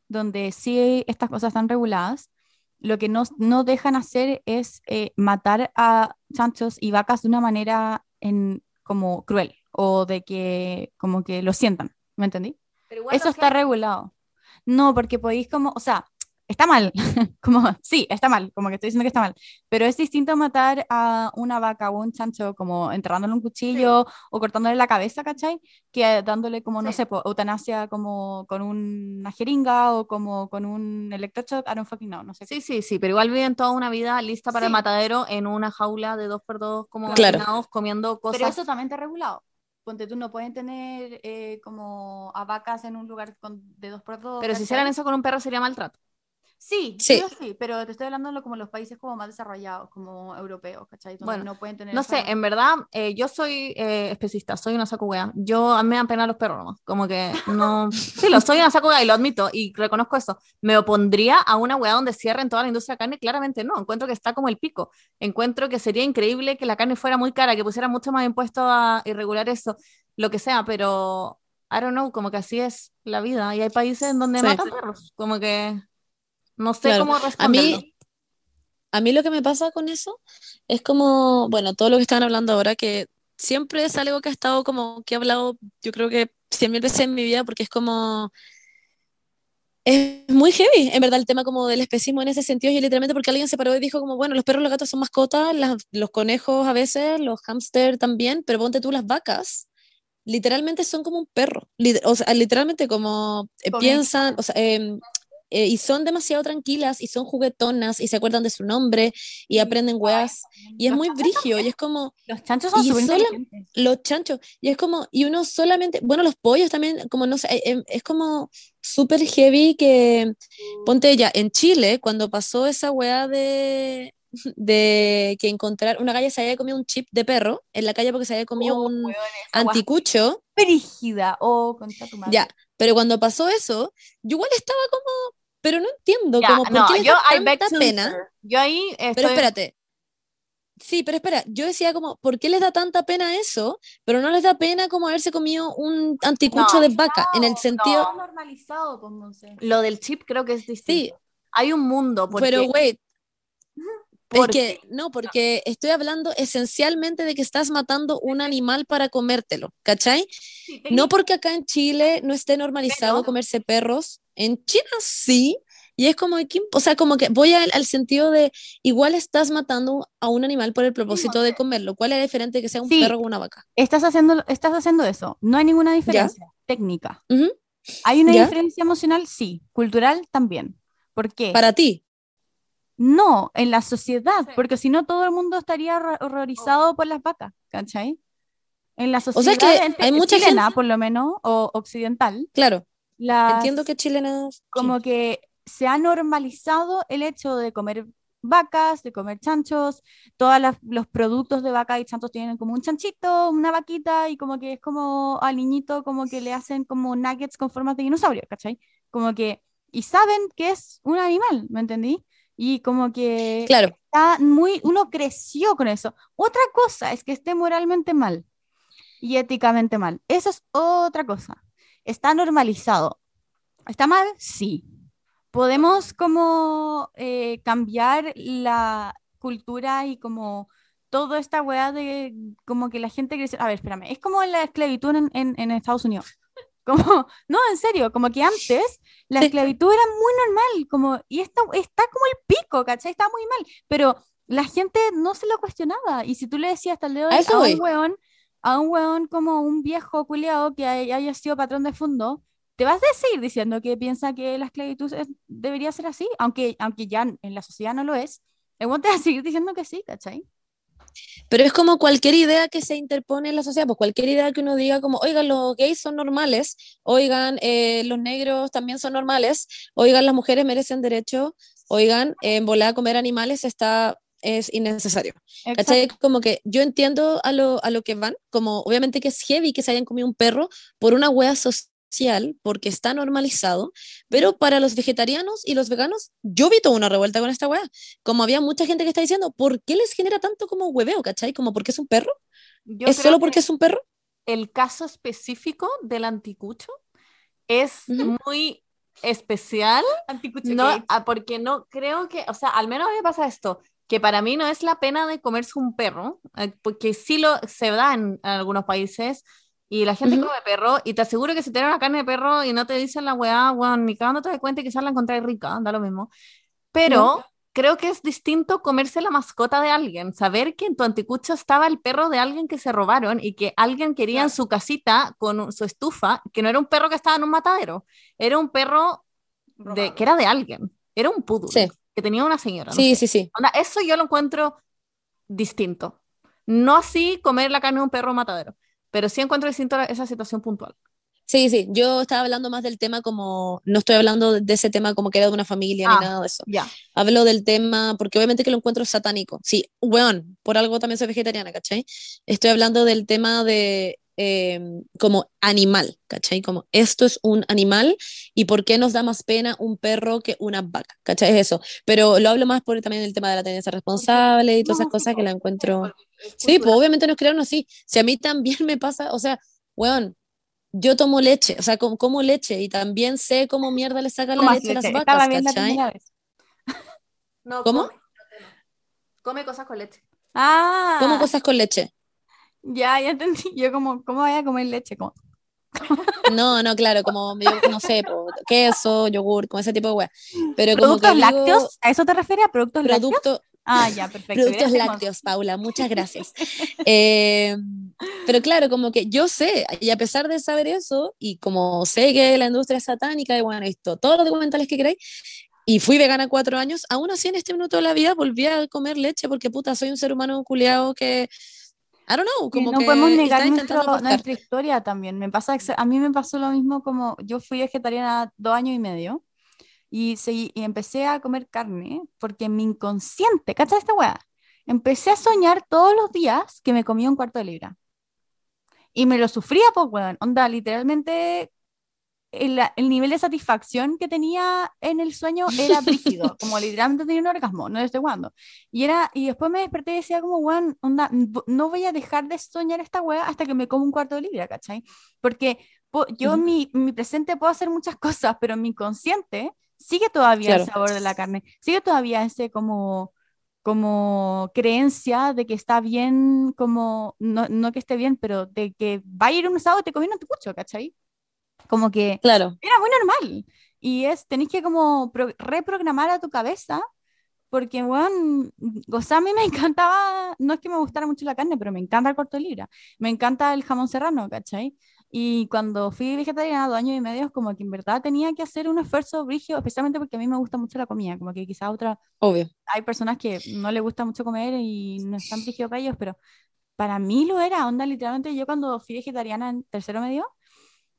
donde sí estas cosas están reguladas, lo que no, no dejan hacer es eh, matar a chanchos y vacas de una manera en, como cruel o de que como que lo sientan, ¿me entendí? Eso está regulado. No, porque podéis como, o sea, está mal, como, sí, está mal, como que estoy diciendo que está mal, pero es distinto matar a una vaca o un chancho como enterrándole un cuchillo o cortándole la cabeza, ¿cachai? Que dándole como, no Sí. sé, po, eutanasia como con una jeringa o como con un electroshock, I don't fucking know, no sé. Sí, sí, sí, pero igual viven toda una vida lista para el Sí. matadero en una jaula de dos por dos como Claro. comiendo cosas. Pero eso también está regulado. Ponte tú, no pueden tener eh, como a vacas en un lugar con, de dos por dos. Pero si ¿cachai? hicieran eso con un perro sería maltrato. Sí, Sí. sí, sí, pero te estoy hablando de como los países como más desarrollados, como europeos, ¿cachai? Donde Bueno, no pueden tener No esa- sé, en verdad, eh, yo soy eh, especista, soy una saco wea. Yo a mí me dan pena los perros, nomás. Como que no. Sí, lo soy una saco wea y lo admito y reconozco eso. ¿Me opondría a una wea donde cierren toda la industria de carne? Claramente no. Encuentro que está como el pico. Encuentro que sería increíble que la carne fuera muy cara, que pusieran mucho más impuestos a irregular eso, lo que sea, pero I don't know, como que así es la vida. Y hay países en donde Sí. matan perros. Como que no sé Claro. cómo A responderlo. mí, a mí lo que me pasa con eso es como, bueno, todo lo que estaban hablando ahora, que siempre es algo que ha estado como, que he hablado, yo creo que cien mil veces en mi vida, porque es como, es muy heavy, en verdad, el tema como del especismo en ese sentido, y literalmente porque alguien se paró y dijo como, bueno, los perros los gatos son mascotas, las- los conejos a veces, los hámster también, pero ponte tú las vacas. Literalmente son como un perro, o sea, literalmente como eh, piensan, o sea, em, eh, y son demasiado tranquilas y son juguetonas y se acuerdan de su nombre y aprenden weas y es Los muy brigio y es como Los chanchos son sola- inteligentes. los chanchos y es como y uno solamente bueno los pollos también como no sé eh, em, es como súper heavy que ponte ya en Chile cuando pasó esa wea de de que encontrar una galla se había comido un chip de perro en la calle porque se había comido Oh, un guas anticucho Brígida. Oh, concha tu madre. ya pero cuando pasó eso yo igual estaba como pero no entiendo Ya, como por no, qué les yo tanta pena. Yo ahí Pero estoy- espérate. Sí, pero espera, yo decía como, ¿por qué les da tanta pena eso? Pero no les da pena como haberse comido un anticucho No, de vaca, en el sentido, no, normalizado, pues, Monse. Lo del chip creo que es distinto. sí, Hay un mundo, porque, pero wait, es porque- que, no, porque estoy hablando esencialmente de que estás matando un animal para comértelo, ¿cachai? Sí, No porque acá en Chile no esté normalizado Pero- comerse perros, en China sí, y es como, que- o sea, como que voy al, al sentido de, igual estás matando a un animal por el propósito de comerlo, ¿cuál es la diferencia de que sea un Sí. perro o una vaca? Estás haciendo, estás haciendo eso. No hay ninguna diferencia técnica. ¿Hay una ¿Ya? diferencia emocional? Sí. Cultural también. ¿Por qué? Para ti, No, en la sociedad, Sí. porque si no todo el mundo estaría horror- horrorizado por las vacas, ¿cachai? En la sea, sociedad es que ente- hay mucha chilena, gente- por lo menos, o occidental, claro, las- entiendo que chilenas... como que se ha normalizado el hecho de comer vacas, de comer chanchos, todos los productos de vaca y chanchos tienen como un chanchito, una vaquita, y como que es como al niñito como que le hacen como nuggets con formas de dinosaurio, ¿cachai? Como que, y saben que es un animal, ¿me entendí? Y como que Claro, está muy, uno creció con eso. Otra cosa es que esté moralmente mal y éticamente mal. Eso es otra cosa. Está normalizado. ¿Está mal? Sí. Podemos como eh, cambiar la cultura y como toda esta weá de como que la gente crece. A ver, espérame. Es como la esclavitud en, en- en Estados Unidos. Como, no, en serio, como que antes la Sí. esclavitud era muy normal, como, y esto está como el pico, ¿cachai? Está muy mal, pero la gente no se lo cuestionaba. Y si tú le decías hasta el dedo de a un weón, a un weón como un viejo culiao que hay- haya sido patrón de fondo, te vas a decir diciendo que piensa que la esclavitud es- debería ser así, aunque, aunque ya en la sociedad no lo es. El weón te va a seguir diciendo que sí, ¿cachai? Pero es como cualquier idea que se interpone en la sociedad, pues cualquier idea que uno diga como, oigan, los gays son normales, oigan, eh, los negros también son normales, oigan, las mujeres merecen derecho, oigan, en volar a comer animales está es innecesario. Como que yo entiendo a lo, a lo que van, como obviamente que es heavy que se hayan comido un perro por una wea social, porque está normalizado, pero para los vegetarianos y los veganos, yo vi toda una revuelta con esta wea. Como había mucha gente que está diciendo, ¿por qué les genera tanto como hueveo, cachai? Como porque es un perro. Yo ¿Es solo que porque es un perro? el caso específico del anticucho es muy especial. No, ah, porque no creo que, o sea, al menos a mí me pasa esto, que para mí no es la pena de comerse un perro, eh, porque sí lo se da en, en algunos países y la gente Ujú. come perro y te aseguro que si te dan una carne de perro y no te dicen la weá, weón, ni cagando te das cuenta y quizás la encontré rica, da lo mismo. Pero creo que es distinto comerse la mascota de alguien, saber que en tu anticucho estaba el perro de alguien que se robaron y que alguien quería en su casita con su estufa, que no era un perro que estaba en un matadero, era un perro de, que era de alguien, era un poodle Sí. Que tenía una señora. no Sí, sé. sí, sí. Eso yo lo encuentro distinto. No así comer la carne de un perro matadero, pero sí encuentro distinto esa situación puntual. Sí, sí, yo estaba hablando más del tema como, no estoy hablando de ese tema como que era de una familia Ah. ni nada de eso. Ya. Hablo del tema, porque obviamente que lo encuentro satánico. Sí, weón, por algo también soy vegetariana, ¿cachai? Estoy hablando del tema de eh, como animal, ¿cachai? Como esto es un animal y por qué nos da más pena un perro que una vaca, ¿cachai? Es eso. Pero lo hablo más por también el tema de la tendencia responsable y todas esas cosas que la encuentro... Sí, pues obviamente nos crearon así. Si a mí también me pasa, o sea, weón, yo tomo leche, o sea, como, como leche y también sé cómo mierda le sacan la Tomas leche a las leche. vacas, la ¿cachai? primera vez. No, ¿Cómo? Come, come cosas con leche. Ah, Como cosas con leche. Ya, ya entendí. Yo como, ¿cómo voy a comer leche? Como, No, no, claro, como, yo no sé, po, queso, yogur, como ese tipo de weá. Pero como que ¿Productos digo, lácteos? ¿A eso te refieres? ¿A productos lácteos? producto, Ah, ya, perfecto. productos Gracias, lácteos, Paula, muchas gracias. Eh, pero claro, como que yo sé, y a pesar de saber eso, y como sé que la industria es satánica, y bueno, he visto todos los documentales que queráis, y fui vegana cuatro años, aún así en este minuto de la vida volví a comer leche, porque puta, soy un ser humano culiado que, I don't know, Sí, como no que podemos negar nuestro- nuestra historia también. Me pasa, a mí me pasó lo mismo como yo fui vegetariana dos años y medio y, seguí- y empecé a comer carne porque mi inconsciente, ¿cachai esta weá? Empecé a soñar todos los días que me comía un cuarto de libra. Y me lo sufría, pues, weón. Onda, literalmente el, el nivel de satisfacción que tenía en el sueño era brígido, como literalmente tenía un orgasmo, no desde cuándo. Y era, y después me desperté y decía como, weón, onda, no voy a dejar de soñar esta weá hasta que me como un cuarto de libra, ¿cachai? Porque po- yo en mi, mi presente puedo hacer muchas cosas, pero en mi inconsciente sigue todavía el Claro. sabor de la carne, sigue todavía ese como como creencia de que está bien, como, no, no que esté bien, pero de que va a ir un sábado y te comí un anticucho, ¿cachai? Como que Claro, era muy normal. Y es, tenés que como pro- reprogramar a tu cabeza, porque, bueno, o sea, a mí me encantaba, no es que me gustara mucho la carne, pero me encanta el corto de libra, me encanta el jamón serrano, ¿cachai? Y cuando fui vegetariana dos años y medio, como que en verdad tenía que hacer un esfuerzo brígido, especialmente porque a mí me gusta mucho la comida, como que quizá otra, obvio. hay personas que no les gusta mucho comer y no es tan brígido para ellos, pero para mí lo era, onda, literalmente yo cuando fui vegetariana en tercero medio,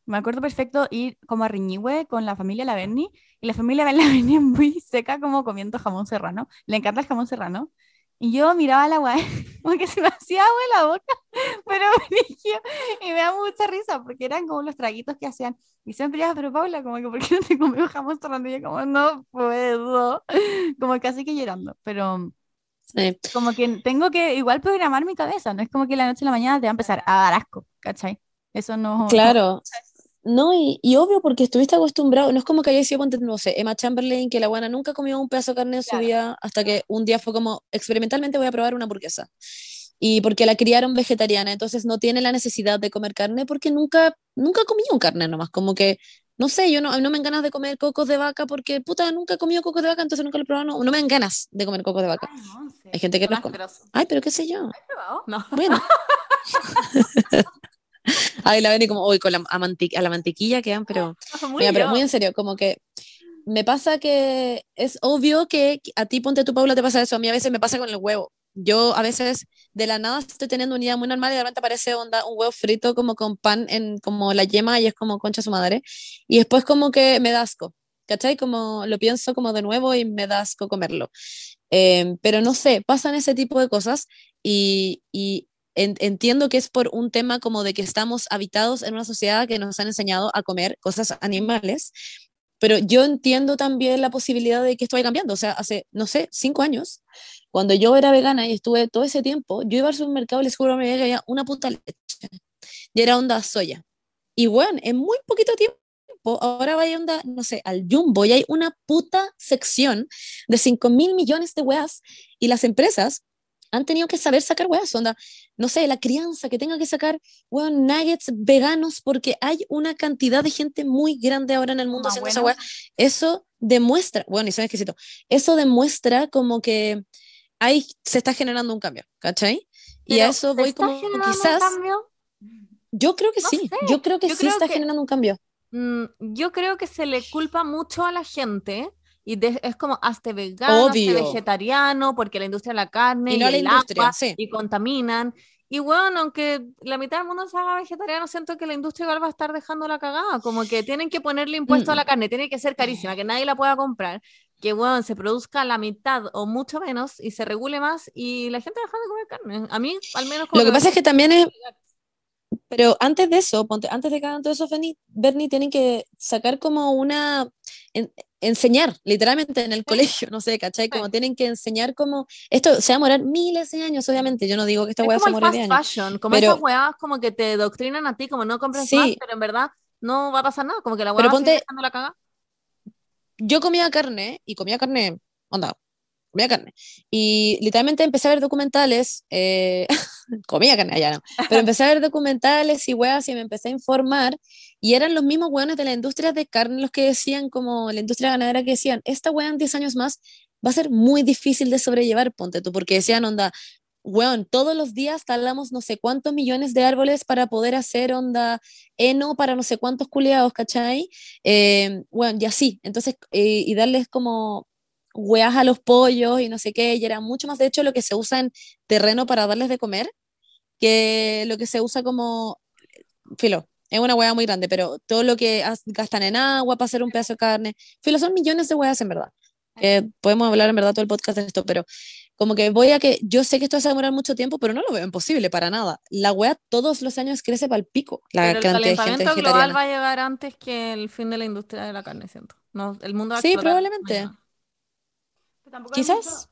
me acuerdo perfecto ir como a Riñihue con la familia Laverni, y la familia Laverni es muy seca como comiendo jamón serrano, le encanta el jamón serrano, y yo miraba la guay, como que se me hacía agua en la boca, pero brígido, y me da mucha risa, porque eran como los traguitos que hacían, y siempre iba, pero Paula, como que, ¿por qué no te comí un jamón serrano? Y yo como, no puedo, como casi que llorando, pero Sí. como que tengo que igual programar mi cabeza, no es como que la noche a la mañana te va a empezar a dar asco, ¿cachai? Eso no- Claro. No, y, y obvio porque estuviste acostumbrado, no es como que haya sido, no sé, Emma Chamberlain, que la buena nunca comió un pedazo de carne en su vida, hasta que un día fue como, experimentalmente voy a probar una hamburguesa. Y porque la criaron vegetariana, entonces no tiene la necesidad de comer carne porque nunca, nunca comió carne nomás, como que, no sé, yo no, no me ganas de comer cocos de vaca porque, puta, nunca he comido cocos de vaca, entonces nunca lo he probado, no, no me ganas de comer cocos de vaca. Ay, Monse. Hay gente que los come. Ay, pero qué sé yo. ¿Has probado? No. Bueno, Ay, la ven como, hoy con la, a, a la mantequilla quedan, pero, Muy mira, pero muy en serio, como que me pasa que es obvio que a ti, ponte tu Paula, te pasa eso. A mí a veces me pasa con el huevo. Yo a veces de la nada estoy teniendo una idea muy normal y de repente aparece onda, un huevo frito como con pan en como la yema y es como concha su madre. Y después como que me da asco, ¿cachai? Como lo pienso como de nuevo y me da asco comerlo. Eh, pero no sé, pasan ese tipo de cosas y, y entiendo que es por un tema como de que estamos habitados en una sociedad que nos han enseñado a comer cosas animales, pero yo entiendo también la posibilidad de que esto vaya cambiando. O sea, hace, no sé, cinco años, cuando yo era vegana y estuve todo ese tiempo, yo iba al supermercado y les juro que había una puta leche. Y era onda soya. Y bueno, en muy poquito tiempo, ahora vaya onda, no sé, al Jumbo y hay una puta sección de 5 mil millones de weas y las empresas han tenido que saber sacar weas, onda, no sé, la crianza que tenga que sacar, weón, nuggets veganos porque hay una cantidad de gente muy grande ahora en el mundo Más haciendo esa bueno. wea. Eso demuestra, bueno, y son exquisitos, eso demuestra como que ahí se está generando un cambio, ¿cachai? Y a Pero, eso ¿se voy como generando un quizás, cambio? yo creo que No sí, sé, yo creo que yo sí creo está que- generando un cambio. Mm, yo creo que se le culpa mucho a la gente y de- es como hazte vegano, hazte vegetariano, porque la industria de la carne Y y, no a la el industria, agua sí. y contaminan. Y bueno, aunque la mitad del mundo se haga vegetariano, siento que la industria igual va a estar dejando la cagada. Como que tienen que ponerle impuesto a Mm. la carne, tiene que ser carísima, que nadie la pueda comprar. Que bueno, se produzca la mitad o mucho menos y se regule más y la gente deja de comer carne. A mí, al menos, como Lo que pasa es que también es, pero antes de eso, ponte, antes de que hagan todo eso, Bernie, Bernie, tienen que sacar como una, en- enseñar, literalmente en el colegio, no sé, ¿cachai? Como tienen que enseñar como, esto se va a demorar miles de años, obviamente, yo no digo que esta Es weá se demore de fast años. fashion, como pero- esas weas como que te doctrinan a ti, como no compres Sí. más, pero en verdad no va a pasar nada, como que la Pero va ponte- dejando la caga. yo comía carne y comía carne, onda, comía carne. Y literalmente empecé a ver documentales, eh, comía carne allá, no, pero empecé a ver documentales y weas y me empecé a informar y eran los mismos weones de la industria de carne los que decían, como la industria ganadera que decían, esta wea en 10 años más va a ser muy difícil de sobrellevar, ponte tú, porque decían, onda, weón, todos los días talamos no sé cuántos millones de árboles para poder hacer onda heno para no sé cuántos culiados, ¿cachai? Eh, weón, y así, entonces, eh, y darles como weas a los pollos y no sé qué, y era mucho más de hecho lo que se usa en terreno para darles de comer que lo que se usa como, filo, es una wea muy grande, pero todo lo que gastan en agua para hacer un pedazo de carne, filo, son millones de weas en verdad. Eh, podemos hablar en verdad todo el podcast de esto, pero como que voy a que yo sé que esto va a demorar mucho tiempo, pero no lo veo imposible para nada. La wea todos los años crece para el pico, la Pero el cantidad de gente calentamiento global va a llegar antes que el fin de la industria de la carne, siento. No, el mundo va a Sí, probablemente. mañana. Tampoco hay Quizás. mucho-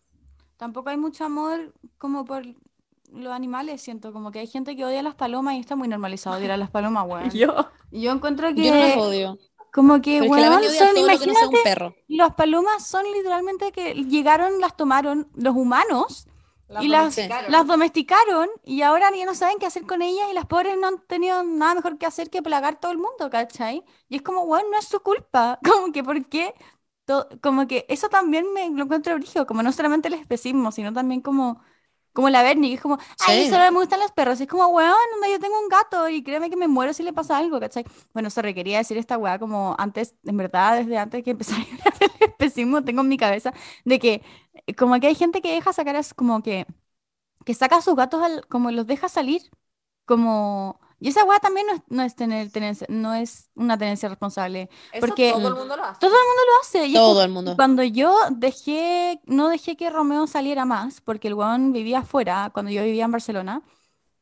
tampoco hay mucho amor como por los animales, siento. Como que hay gente que odia a las palomas y está muy normalizado odiar a las palomas, weón. Yo. Yo encuentro que, Yo no las odio, como que, pero es weón, son, todo lo que no sea imagínate, un perro. las palomas son literalmente que llegaron, las tomaron los humanos y las, domesticaron. las domesticaron y ahora ya no saben qué hacer con ellas y las pobres no han tenido nada mejor que hacer que plagar todo el mundo, ¿cachai? Y es como, bueno, no es su culpa, como que, ¿por qué? To- como que eso también me lo encuentro brígido, como no solamente el especismo, sino también como, como la Bernie, que es como, ay, Sí. solo me gustan los perros, y es como, weón, onda, yo tengo un gato y créeme que me muero si le pasa algo, ¿cachai? Bueno, se requería decir esta weá como antes, en verdad, desde antes que empezara el especismo, tengo en mi cabeza de que eh, como que hay gente que deja sacar, as- como que, que saca a sus gatos, al- como los deja salir, como... Y esa weá también no es, no es tener tenencia- no es una tenencia responsable. Eso Porque- todo el mundo lo hace. Todo el mundo lo hace. y es como- Todo el mundo. cuando yo dejé, no dejé que Romeo saliera más, porque el weón vivía afuera, cuando yo vivía en Barcelona,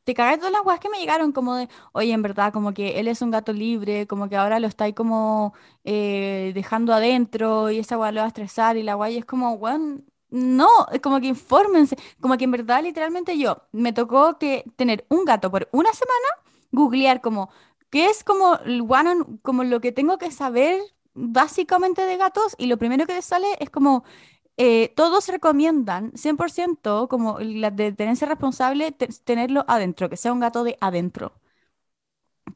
te cagué todas las weas que me llegaron, como de, oye, en verdad, como que él es un gato libre, como que ahora lo estáis como eh, dejando adentro y esa wea lo va a estresar y la wea y es como, weón, no, es como que infórmense, como que en verdad, literalmente yo, me tocó que tener un gato por una semana, googlear como, ¿qué es como, one on- como lo que tengo que saber básicamente de gatos? Y lo primero que sale es como eh, todos recomiendan 100% como la de tenencia responsable te- tenerlo adentro, que sea un gato de adentro.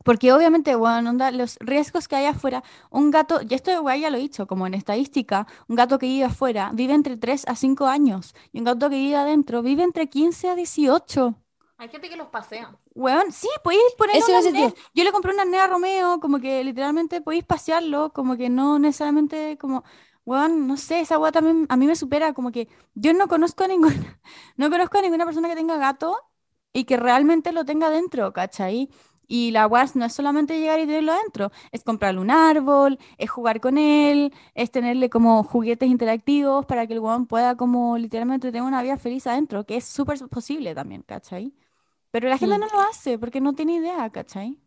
Porque obviamente, bueno, los riesgos que hay afuera, un gato, y esto ya lo he dicho, como en estadística, un gato que vive afuera vive entre 3 a 5 años y un gato que vive adentro vive entre 15 a 18. Hay gente que los pasea. Weón, sí, podéis poner Eso iba a decir yo. Le compré una arnés a Romeo, como que literalmente podéis pasearlo, como que no necesariamente como, weón, no sé, esa weá también a mí me supera, como que yo no conozco a ninguna, no conozco a ninguna persona que tenga gato y que realmente lo tenga dentro, ¿cachai? Y la weá no es solamente llegar y tenerlo adentro, es comprarle un árbol, es jugar con él, es tenerle como juguetes interactivos para que el weón pueda como literalmente tener una vida feliz adentro, que es súper posible también, ¿cachai? Pero la gente Mm. no lo hace porque no tiene idea, ¿cachai?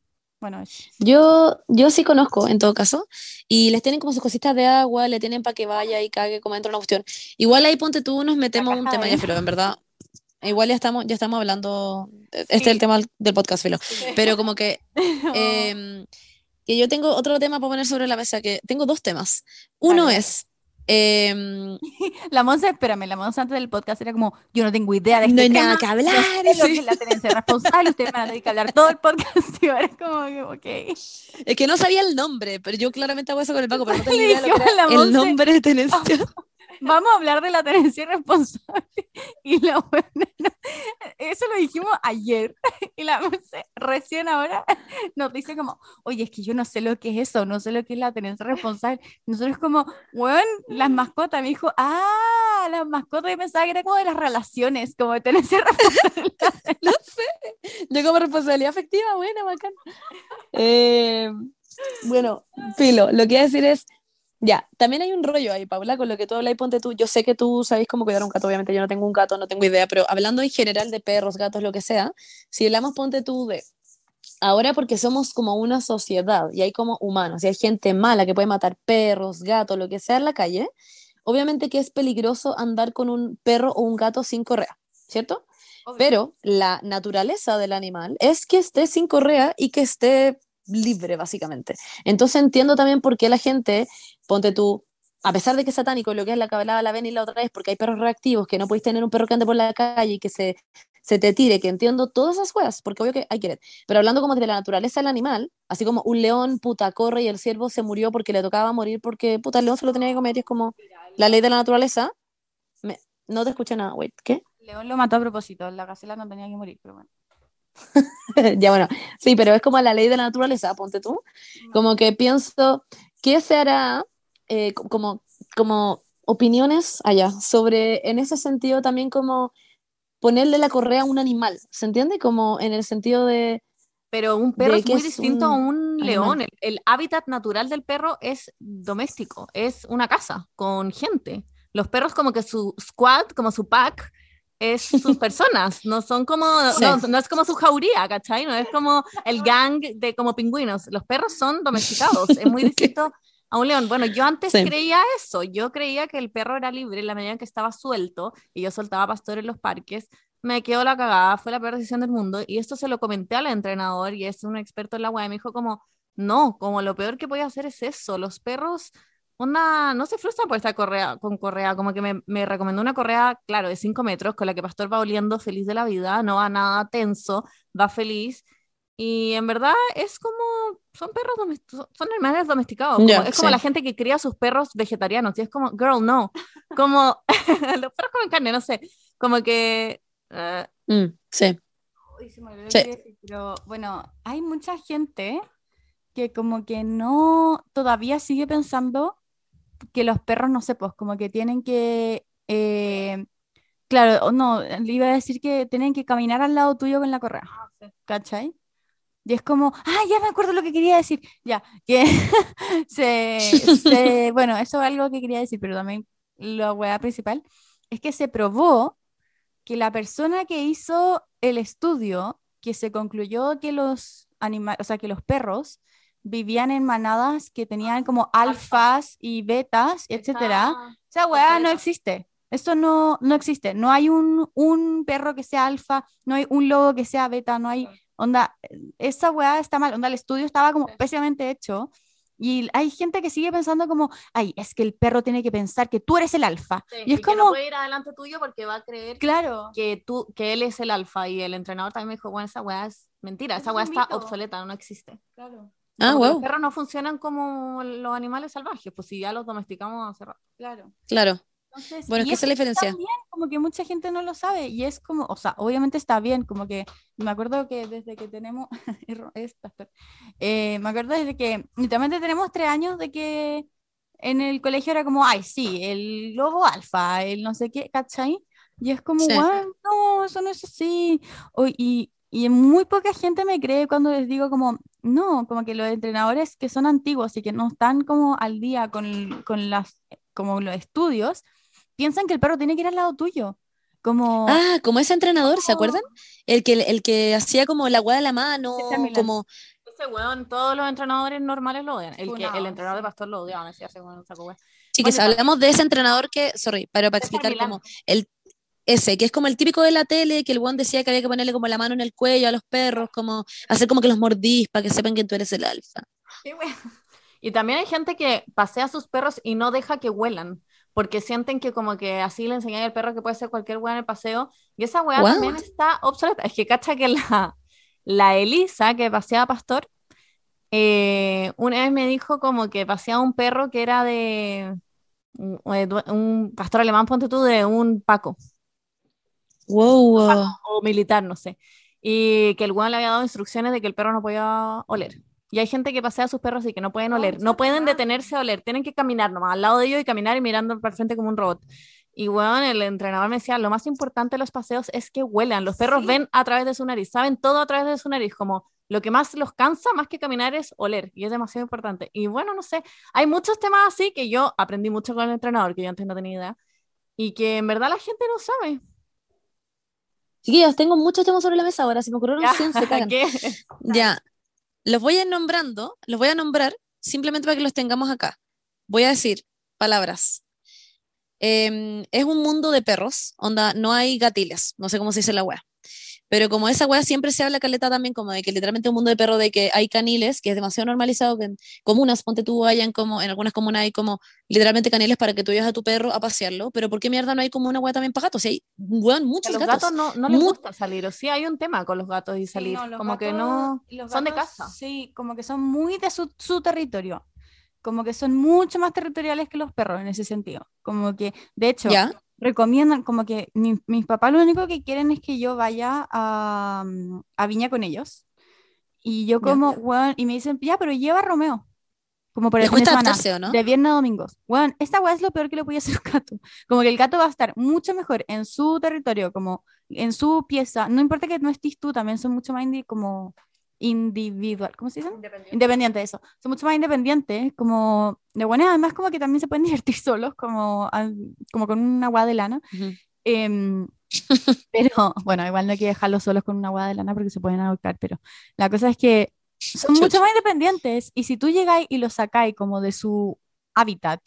Bueno, Yo, yo sí conozco, en todo caso, y les tienen como sus cositas de agua, le tienen para que vaya y cague como dentro de una cuestión. Igual ahí ponte tú, nos metemos un tema ya, pero en verdad, igual ya estamos, ya estamos hablando, este es el tema del podcast, Filo, pero como que, em, que yo tengo otro tema para poner sobre la mesa, que tengo dos temas. Uno es, em, La Monza, espérame, la Monza antes del podcast era como, yo no tengo idea de no este hay tema, nada que hablar. lo sí. que la tenencia responsable, ustedes van a tener que hablar todo el podcast y ahora es como ok. Es que no sabía el nombre, pero yo claramente hago eso con el Paco, pero no tenía idea lo que era el nombre de tenencia. Vamos a hablar de la tenencia responsable. Y la buena, eso lo dijimos ayer. Y la recién ahora nos dice como, oye, es que yo no sé lo que es eso, no sé lo que es la tenencia responsable. Nosotros como, bueno, las mascotas. Me dijo, ah, las mascotas. Yo pensaba que era como de las relaciones, como de tenencia responsable. No sé. Yo como responsabilidad afectiva, bueno, bacán. Eh, bueno, Filo, lo que iba a decir es, ya, también hay un rollo ahí, Paula, con lo que tú hablas y ponte tú. Yo sé que tú sabes cómo cuidar un gato, obviamente yo no tengo un gato, no tengo idea, pero hablando en general de perros, gatos, lo que sea, si hablamos, ponte tú de... Ahora porque somos como una sociedad y hay como humanos y hay gente mala que puede matar perros, gatos, lo que sea en la calle, obviamente que es peligroso andar con un perro o un gato sin correa, ¿cierto? Pero la naturaleza del animal es que esté sin correa y que esté libre, básicamente. Entonces entiendo también por qué la gente, ponte tú, a pesar de que es satánico, lo que es la que la Beni la otra vez, porque hay perros reactivos, que no podéis tener un perro que ande por la calle y que se, se te tire, que entiendo todas esas cosas, porque obvio que hay que Pero hablando como de la naturaleza del animal, así como un león, puta, corre y el ciervo se murió porque le tocaba morir porque, puta, el león se lo tenía que comer y es como la ley de la naturaleza. No te escuché nada, wait, ¿qué? León lo mató a propósito, la gacela no tenía que morir, pero bueno. ya bueno, sí, pero es como la ley de la naturaleza, ponte tú. Como que pienso, ¿qué se hará? eh, co- como, como opiniones allá sobre, en ese sentido también como ponerle la correa a un animal, ¿se entiende? Como en el sentido de, Pero un perro es muy es distinto a un un animal. león. El, el hábitat natural del perro es doméstico, es una casa con gente. Los perros como que su squad, como su pack, es sus personas, no son como, Sí. no, no es como su jauría, ¿cachai? No es como el gang de como pingüinos. Los perros son domesticados, es muy distinto a un león. Bueno, yo antes Sí. creía eso, yo creía que el perro era libre en la medida en que estaba suelto y yo soltaba pastor en los parques, me quedó la cagada, fue la peor decisión del mundo y esto se lo comenté al entrenador y es un experto en la web y me dijo como, no, como lo peor que voy a hacer es eso, los perros, onda, no se frustran por esta correa, con correa, como que me, me recomendó una correa, claro, de 5 metros, con la que Pastor va oliendo feliz de la vida, no va nada tenso, va feliz. Y en verdad es como, son perros son animales domesticados. como- es como sí. la gente que cría a sus perros vegetarianos. Y es como, girl, no. Como, los perros comen carne, no sé. Como que, eh, mm, sí, Uy, se me olvidó lo Sí. decir, pero bueno, hay mucha gente que como que no, todavía sigue pensando que los perros, no sé, pues como que tienen que, eh, claro, no, le iba a decir que tienen que caminar al lado tuyo con la correa, ¿cachai? Y es como, ah, ya me acuerdo lo que quería decir, ya, que se, se- bueno, eso es algo que quería decir, pero también la hueá principal es que se probó que la persona que hizo el estudio, que se concluyó que los animales, o sea, que los perros vivían en manadas que tenían como alfas y betas, etcétera. Esa weá no existe. Esto no, no existe. No hay un, un perro que sea alfa, no hay un lobo que sea beta, no hay. Onda, esa weá está mal. Onda, el estudio estaba como pésimamente hecho. Y hay gente que sigue pensando como, ay, es que el perro tiene que pensar que tú eres el alfa. Sí, y es que no como, puede ir adelante tuyo porque va a creer claro. que tú, que él es el alfa y el entrenador también me dijo, bueno, esa weá es mentira, Eso esa es weá está obsoleta, no existe. Claro, Ah, wow. Los perros no funcionan como los animales salvajes, pues si ya los domesticamos hace rato. claro. claro. Entonces, Bueno, esa es la diferencia. También como que mucha gente no lo sabe y es como, o sea, obviamente está bien, como que me acuerdo que desde que tenemos, Eh, me acuerdo desde que literalmente tenemos tres años de que en el colegio era como, ay, sí, el lobo alfa, el no sé qué, ¿cachai? Y es como, Sí. "Weón, no, eso no es así. O- y, y muy poca gente me cree cuando les digo como, no, como que los entrenadores que son antiguos y que no están como al día con, con las, como los estudios, piensan que el perro tiene que ir al lado tuyo. Como, Ah, como ese entrenador, ¿se acuerdan? El que, el que hacía como la agua de la mano, como... Ese weón, todos los entrenadores normales lo odian. El, que, el entrenador de Pastor lo odiaba, me decía ese weón, saco weón. Chicas, hablamos de ese entrenador que, sorry, pero para explicar como el ese, que es como el típico de la tele, que el weón decía que había que ponerle como la mano en el cuello a los perros, como hacer como que los mordís para que sepan que tú eres el alfa. Sí. Y también hay gente que pasea a sus perros y no deja que huelan, porque sienten que como que así le enseñan al perro que puede ser cualquier weá en el paseo, y esa weá What? también está obsoleta. Es que cacha que la, la Elisa, que paseaba pastor, eh, una vez me dijo como que paseaba un perro que era de un, un pastor alemán, ponte tú, de un Paco. Wow, wow. o militar, no sé. Y que el weón le había dado instrucciones de que el perro no podía oler. Y hay gente que pasea a sus perros y que no pueden oler. No pueden detenerse a oler. Tienen que caminar nomás al lado de ellos y caminar y mirando para frente como un robot. Y weón, el entrenador me decía, lo más importante de los paseos es que huelan. Los perros Sí. ven a través de su nariz, saben todo a través de su nariz. Como lo que más los cansa, más que caminar, es oler. Y es demasiado importante. Y bueno, no sé, hay muchos temas así que yo aprendí mucho con el entrenador, que yo antes no tenía idea. Y que en verdad la gente no sabe. Chiquillos, tengo muchos temas sobre la mesa ahora, si me ocurrieron 100 se cagan. ¿Qué? Ya, los voy a ir nombrando, los voy a nombrar simplemente para que los tengamos acá. Voy a decir palabras. Em, es un mundo de perros, onda, no hay gatiles, no sé cómo se dice la wea. Pero como esa wea siempre se habla caleta también, como de que literalmente es un mundo de perros, de que hay caniles, que es demasiado normalizado, que en comunas, ponte tú, hayan como, en algunas comunas hay como literalmente caniles para que tú lleves a tu perro a pasearlo, pero ¿por qué mierda no hay como una wea también para gatos? Si hay, weón, A muchos los gatos. gatos no, no les Mu- gusta salir, o sí hay un tema con los gatos y Sí, salir, no, los como que gatos- no, los son de gatos, casa. Sí, como que son muy de su, su territorio. Como que son mucho más territoriales que los perros en ese sentido. Como que, de hecho, ¿Ya? Recomiendan, como que mi- mis papás lo único que quieren es que yo vaya a, a Viña con ellos. Y yo como, weón, y me dicen, ya, pero lleva a Romeo. Como por el fin de semana, adaptarse, ¿o no? de viernes a domingos. Weón, esta weá es lo peor que le puede hacer un gato. Como que el gato va a estar mucho mejor en su territorio, como en su pieza. No importa que no estés tú, también son mucho más como individual. ¿Cómo se dice? Independiente, eso. Son mucho más independientes, como de buenas, además como que también se pueden divertir solos, como, al- como con una agua de lana. Ujú. Em, pero bueno, igual no hay que dejarlos solos con una agua de lana porque se pueden ahorcar, pero la cosa es que son mucho más independientes y si tú llegáis y los sacáis como de su hábitat,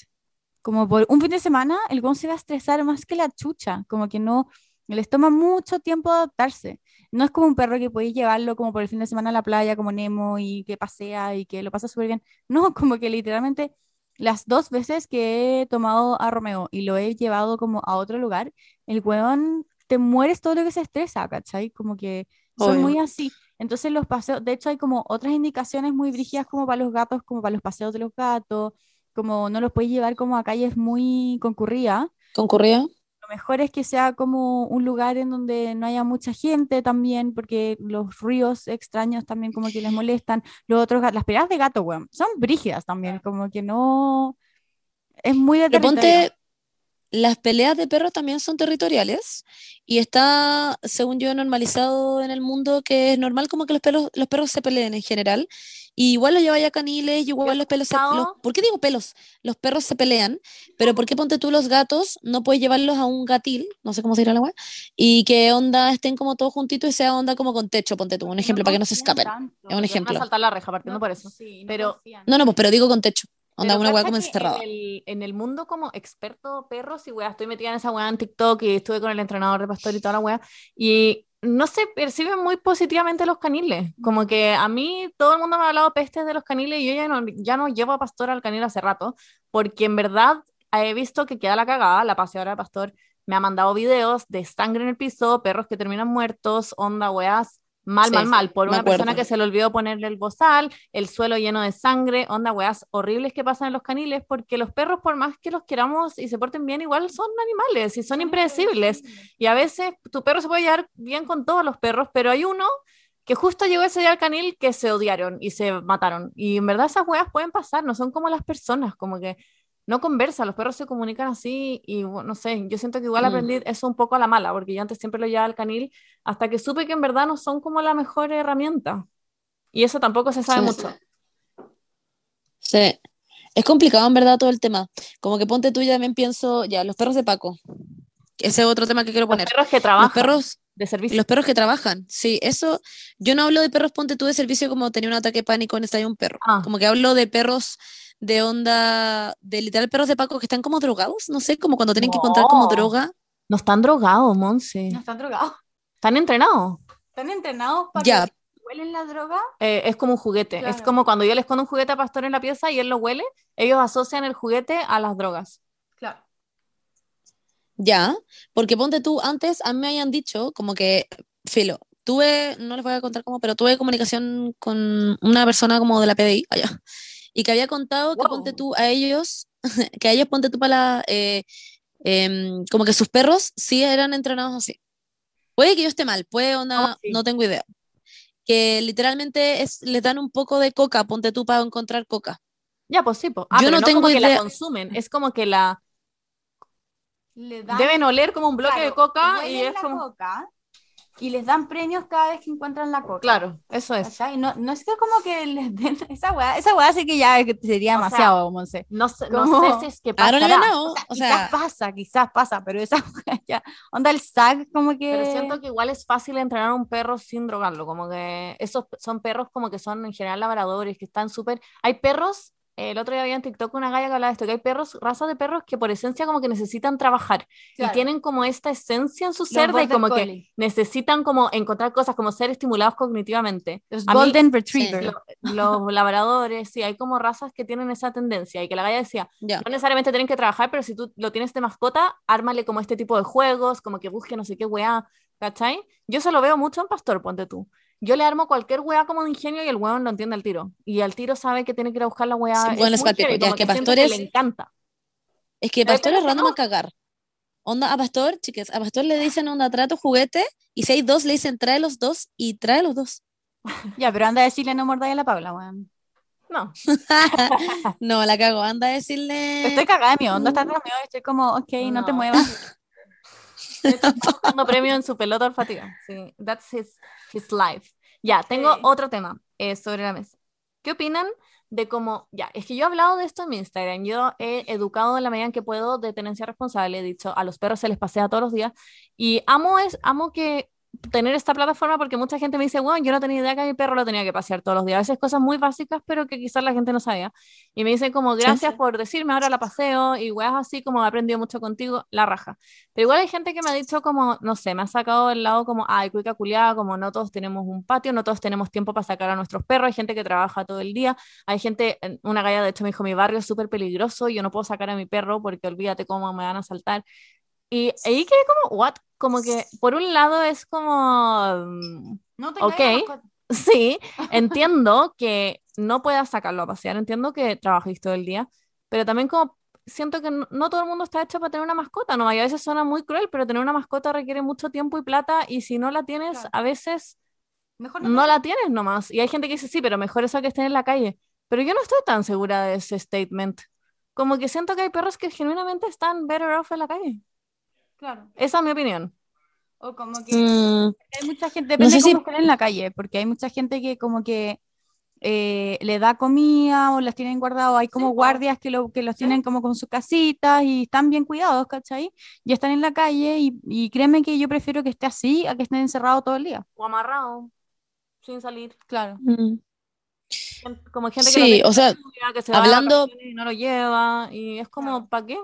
como por un fin de semana, el gon se va a estresar más que la chucha, como que no, les toma mucho tiempo adaptarse. No es como un perro que podéis llevarlo como por el fin de semana a la playa, como Nemo, y que pasea y que lo pasa súper bien. No, como que literalmente las dos veces que he tomado a Romeo y lo he llevado como a otro lugar, el weón te mueres todo lo que se estresa, ¿cachai? Como que son Obvio. muy así. Entonces los paseos, de hecho hay como otras indicaciones muy brígidas como para los gatos, como para los paseos de los gatos, como no los puedes llevar como a calles muy concurridas. ¿Concurría? Lo mejor es que sea como un lugar en donde no haya mucha gente también, porque los ríos extraños también como que les molestan. Los otros, las peleas de gato, weón, son brígidas también, como que no... Es muy de las peleas de perros también son territoriales y está, según yo, normalizado en el mundo que es normal como que los perros, los perros se peleen en general. Y igual lo lleva ya caniles, y igual los pelos se, los- ¿Por qué digo pelos? Los perros se pelean, pero ¿por qué ponte tú los gatos? No puedes llevarlos a un gatil, no sé cómo se dirá la web, y que onda estén como todos juntitos y sea onda como con techo, ponte tú, un ejemplo, para que no se escapen. tanto. Es un Porque van a ejemplo. saltar la reja partiendo No, por eso. sí, no Pero- confían. No, no, pues, pero digo con techo. Onda una cacha como encerrada. En el, en el mundo como experto perros y weá, estoy metida en esa weá en TikTok y estuve con el entrenador de pastor y toda la weá, y no se perciben muy positivamente los caniles. Como que a mí todo el mundo me ha hablado pestes de los caniles y yo ya no, ya no llevo a pastor al canil hace rato, porque en verdad he visto que queda la cagada, la paseadora de pastor me ha mandado videos de sangre en el piso, perros que terminan muertos, onda weas Mal, Sí, mal, mal. Por una persona que se le olvidó ponerle el bozal, el suelo lleno de sangre, onda, weas horribles que pasan en los caniles, porque los perros, por más que los queramos y se porten bien, igual son animales y son impredecibles. Y a veces tu perro se puede llevar bien con todos los perros, pero hay uno que justo llegó ese día al canil que se odiaron y se mataron. Y en verdad esas weas pueden pasar, no son como las personas, como que no conversan, los perros se comunican así y bueno, no sé, yo siento que igual Mm. aprendí eso un poco a la mala, porque yo antes siempre lo llevaba al canil hasta que supe que en verdad no son como la mejor herramienta. Y eso tampoco se sabe Sí. mucho. Sí. Es complicado en verdad todo el tema. Como que ponte tú yo también pienso, ya, los perros de Paco. Ese es otro tema que quiero Los poner. perros que trabajan Los perros, de servicio. los perros que trabajan. Sí, eso. Yo no hablo de perros, ponte tú de servicio como tenía un ataque de pánico en estadio un perro. Ah. Como que hablo de perros de onda, de literal perros de Paco que están como drogados, no sé, como cuando tienen que encontrar como droga. No están drogados, Monse. No están drogados. Están entrenados. Están entrenados para Ya. que huelen la droga. Eh, es como un juguete. Es como cuando yo les escondo un juguete a Pastor en la pieza y él lo huele, ellos asocian el juguete a las drogas. Claro. Ya, porque ponte tú, antes a mí me habían dicho como que, filo, tuve, no les voy a contar cómo, pero tuve comunicación con una persona como de la PDI, allá, y que había contado que ponte tú a ellos, que a ellos ponte tú para la, eh, em, como que sus perros sí eran entrenados así. Puede que yo esté mal, puede o no, ¿Cómo así? no tengo idea. Que literalmente es, les dan un poco de coca, ponte tú para encontrar coca. Ya, pues sí. po. Ah, Yo pero no no tengo como que la idea. consumen. Es como que la Le dan, deben oler como un bloque de coca y es la como. coca y les dan premios cada vez que encuentran la coca. Claro, eso es. ¿Cachai? No, no es que como que les den esa weá, esa weá sí que ya sería O sea, demasiado, Monse. No sé, no ¿Cómo? sé si es que even know, O sea, o quizás sea, pasa, quizás pasa, pero esa weá ya, onda el SAG como que... Pero siento que igual es fácil entrenar a un perro sin drogarlo, como que esos son perros como que son en general labradores, que están súper... Hay perros, el otro día había en TikTok una galla que hablaba de esto, que hay perros, razas de perros que por esencia como que necesitan trabajar Claro. y tienen como esta esencia en su ser de como que necesitan como encontrar cosas, como ser estimulados cognitivamente. Los A mí, Golden Retriever. lo- los labradores, sí, hay como razas que tienen esa tendencia y que la galla decía, ya. no necesariamente tienen que trabajar, pero si tú lo tienes de mascota, ármale como este tipo de juegos, como que busque no sé qué weá, ¿cachai? Yo eso lo veo mucho en Pastor, ponte tú. Yo le armo cualquier weá como de ingenio y el weón lo entiende al tiro. Y al tiro sabe que tiene que ir a buscar la weá. Sí, es bueno, es ya, es que siento Pastor es- le encanta. Es que Pastor es random no. a cagar. Onda, a Pastor, chicas, a Pastor le dicen onda, trato juguete, y si hay dos, le dicen trae los dos, y trae los dos. Ya, pero anda a decirle no mordáis a la Paula, weón. No, no, la cago, anda a decirle... Estoy cagada mi onda, está mío, estoy como, ok, no, te muevas. está buscando premio en su pelota olfativa. Sí, that's his, his life. Ya, tengo Sí. otro tema eh, sobre la mesa. ¿Qué opinan de cómo, ya, es que yo he hablado de esto en mi Instagram, yo he educado en la medida en que puedo de tenencia responsable, he dicho, a los perros se les pasea todos los días y amo, es, amo que tener esta plataforma porque mucha gente me dice, bueno, yo no tenía idea que mi perro lo tenía que pasear todos los días, a veces cosas muy básicas, pero que quizás la gente no sabía. Y me dicen como, gracias por decirme, ahora la paseo, y weas así como he aprendido mucho contigo, la raja. Pero igual hay gente que me ha dicho como, no sé, me ha sacado del lado como, ay, cuica culiada, como no todos tenemos un patio, no todos tenemos tiempo para sacar a nuestros perros, hay gente que trabaja todo el día, hay gente, en- una galla de hecho me dijo, mi barrio es súper peligroso, yo no puedo sacar a mi perro porque olvídate cómo me van a saltar. Y ahí quedé como, what? Como que por un lado es como, No Ok. Sí, entiendo que no puedas sacarlo a pasear, entiendo que trabajáis todo el día, pero también como siento que no, no todo el mundo está hecho para tener una mascota, ¿no? Y a veces suena muy cruel, pero tener una mascota requiere mucho tiempo y plata y si no la tienes, Claro. a veces Mejor no la tienes nomás. Y hay gente que dice, sí, pero mejor eso que estar en la calle. Pero yo no estoy tan segura de ese statement. Como que siento que hay perros que genuinamente están better off en la calle. Claro. Esa es mi opinión. O como que Mm, hay mucha gente, depende sé de cómo si- estén en la calle, porque hay mucha gente que como que eh, le da comida o las tienen guardados, hay como po. guardias que, lo, que los tienen como con sus casitas y están bien cuidados, ¿cachai? Y están en la calle y, y créeme que yo prefiero que esté así a que estén encerrados todo el día. O amarrado, sin salir. Claro. mm. Como gente que Sí, tiene o sea, que se va hablando- vacaciones y no lo lleva y es como, ¿para qué?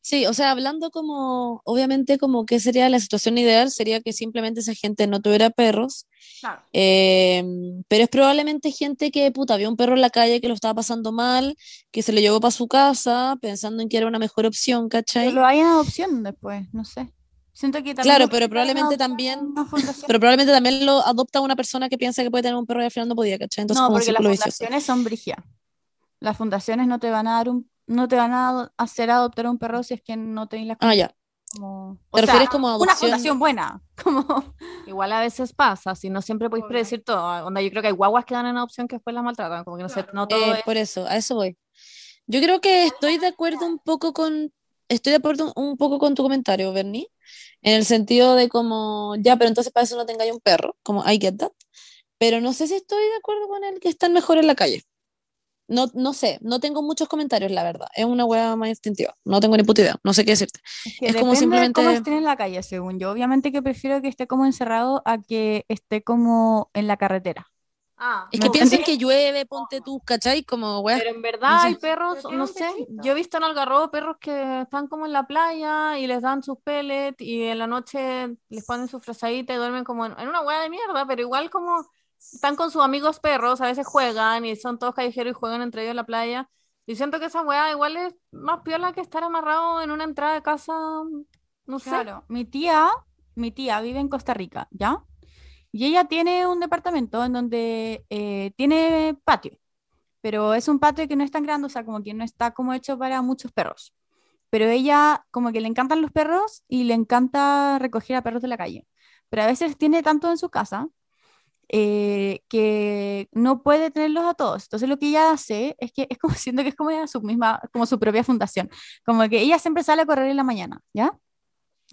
Sí, o sea, hablando como, obviamente como que sería la situación ideal, sería que simplemente esa gente no tuviera perros, Claro. eh, pero es probablemente gente que, puta, vio un perro en la calle que lo estaba pasando mal, que se lo llevó para su casa, pensando en que era una mejor opción, ¿cachai? lo hay en adopción después, no sé. Siento que Claro, pero probablemente también-. Pero probablemente también lo adopta una persona que piensa que puede tener un perro y al final no podía, ¿cachai? Entonces no, porque las círculo vicioso. fundaciones son brigias. Las fundaciones no te van a dar un, no te van a hacer adoptar un perro si es que no tenéis las Ah, ya. como, ¿Te o sea, refieres como una adopción? fundación buena, como Igual a veces pasa, si no siempre podéis predecir todo. Onda, yo creo que hay guaguas que dan en adopción que después las maltratan, como que no sé, no todo Eh, es- por eso, a eso voy. Yo creo que estoy de acuerdo un poco con, estoy de acuerdo un poco con tu comentario, Bernie, en el sentido de como, ya, pero entonces para eso no tengáis un perro, como I get that, pero no sé si estoy de acuerdo con el que están mejor en la calle. No, no sé, no tengo muchos comentarios, la verdad. Es una hueá más instintiva. No tengo ni puta idea. No sé qué decirte. Es que Es como depende de cómo simplemente- estén en la calle, según yo. Obviamente que prefiero que esté como encerrado a que esté como en la carretera. Ah, Es No que piensen que llueve, ponte tú, ¿cachai? Como weá. Pero en verdad No sé. hay perros, no sé, yo he visto en Algarrobo perros que están como en la playa y les dan sus pellets y en la noche les ponen su frazadita y duermen como en, en una hueá de mierda, pero igual como están con sus amigos perros, a veces juegan y son todos callejeros y juegan entre ellos en la playa. Y siento que esa hueá igual es más piola que estar amarrado en una entrada de casa, no sé. Claro, mi tía, mi tía vive en Costa Rica, ¿ya? Y ella tiene un departamento en donde eh, tiene patio, pero es un patio que no es tan grande, o sea, como que no está como hecho para muchos perros. Pero ella como que le encantan los perros y le encanta recoger a perros de la calle. Pero a veces tiene tanto en su casa eh, que no puede tenerlos a todos. Entonces lo que ella hace es que es como siento que es como ella su misma, como su propia fundación. Como que ella siempre sale a correr en la mañana, ¿ya?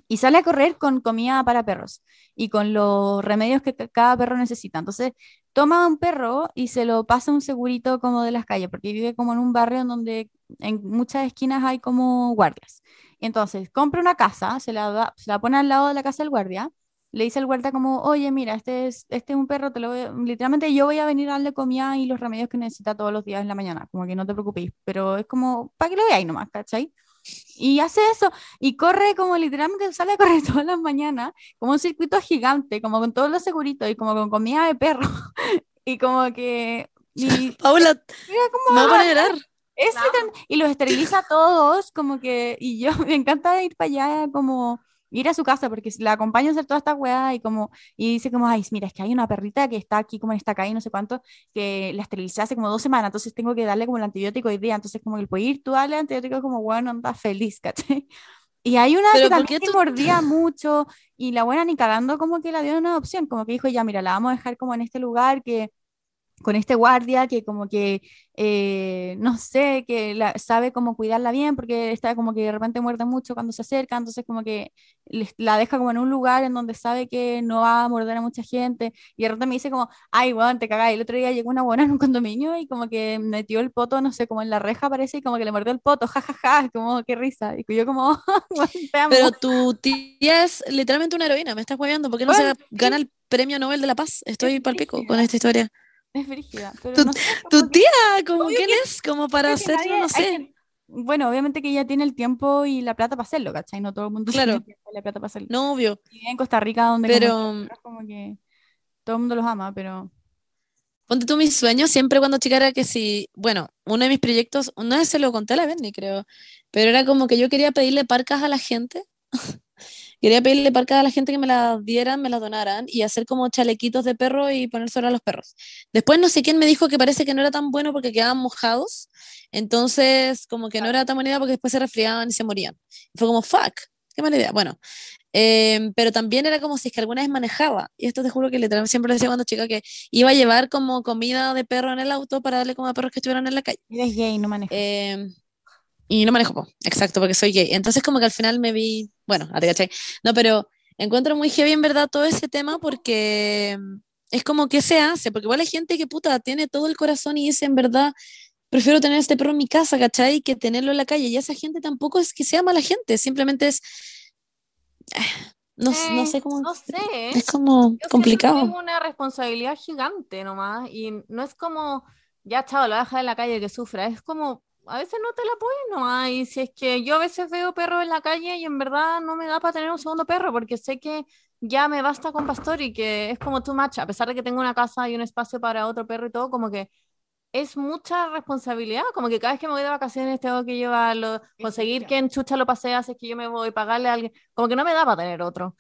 Y sale a correr con comida para perros y con los remedios que ca- cada perro necesita. Entonces, toma a un perro y se lo pasa a un segurito como de las calles, porque vive como en un barrio en donde en muchas esquinas hay como guardias. Entonces, compra una casa, se la, da- se la pone al lado de la casa del guardia, le dice al guardia como, oye, mira, este es, este es un perro, te lo voy- literalmente yo voy a venir a darle comida y los remedios que necesita todos los días en la mañana, como que no te preocupéis, pero es como, para que lo veáis nomás, ¿cachai? Y hace eso, y corre como literalmente sale a correr todas las mañanas, como un circuito gigante, como con todos los seguritos y como con comida de perro. y como que. Y, Paula, mira cómo me a va, a llorar. es literal- y los esteriliza a todos, como que. Y yo me encanta ir para allá, como ir a su casa, porque la acompaño a hacer toda esta weá y como. Y dice, como, ay, mira, es que hay una perrita que está aquí, como en esta calle, no sé cuánto, que la esterilicé hace como dos semanas, entonces tengo que darle como el antibiótico hoy día. Entonces, como que puede ir tú darle antibiótico, como, bueno, anda feliz, ¿cachai? Y hay una que ¿por también tú- mordía mucho y la buena ni cagando como que la dio una adopción, como que dijo, ya, mira, la vamos a dejar como en este lugar que con este guardia que como que, eh, no sé, que la- sabe cómo cuidarla bien, porque está como que de repente muerde mucho cuando se acerca, entonces como que les- la deja como en un lugar en donde sabe que no va a morder a mucha gente, y de repente me dice como, ay, weón, te cagáis, el otro día llegó una buena en un condominio y como que metió el poto, no sé, como en la reja parece, y como que le mordió el poto, jajaja, como qué risa, y yo como, "Weón, te amo". Pero tu tía es literalmente una heroína, me estás hueveando. ¿Por qué no Bueno, se gana el premio Nobel de la Paz? Estoy Es palpico con esta historia. Es brígida, pero Tu- no sé, Tu como que- tía, como quién que- es, como para hacerlo, no sé. que- Bueno, obviamente que ella tiene el tiempo y la plata para hacerlo, ¿cachai? No todo el mundo Claro. tiene el tiempo y la plata para hacerlo. No, obvio. Y en Costa Rica, donde Pero- como que todo el mundo los ama, pero Ponte tú mis sueños siempre cuando chica era que si, bueno, uno de mis proyectos, una vez se lo conté a la Berni, creo, pero era como que yo quería pedirle parcas a la gente. Quería pedirle parcas a la gente que me las dieran, me las donaran y hacer como chalequitos de perro y ponérselo a los perros. Después no sé quién me dijo que parece que no era tan bueno porque quedaban mojados, entonces como que no era tan buena idea porque después se resfriaban y se morían. Y fue como, fuck, qué mala idea. Bueno, em, pero también era como si es que alguna vez manejaba, y esto te juro que literalmente siempre lo decía cuando chica que iba a llevar como comida de perro en el auto para darle como a perros que estuvieran en la calle. eres gay, no manejas. Eh, y no manejo, po, exacto, porque soy gay. Entonces como que al final me vi, bueno, a te cachai. No, pero encuentro muy heavy en verdad todo ese tema porque es como que se hace, porque igual hay gente que puta tiene todo el corazón y dice en verdad, prefiero tener este perro en mi casa, ¿cachai? Que tenerlo en la calle. Y esa gente tampoco es que sea mala gente, simplemente es... No, no Eh, sé cómo... No sé. Es como Yo complicado. Es una responsabilidad gigante nomás. Y no es como, ya chao, la deja de la calle que sufra. Es como, a veces no te la puedes nomás. Y si es que yo a veces veo perros en la calle y en verdad no me da para tener un segundo perro, porque sé que ya me basta con pastor y que es como too much. A pesar de que tengo una casa y un espacio para otro perro y todo, como que es mucha responsabilidad, como que cada vez que me voy de vacaciones tengo que llevarlo, conseguir que en chucha lo pasea, si es que yo me voy, pagarle a alguien, como que no me da para tener otro.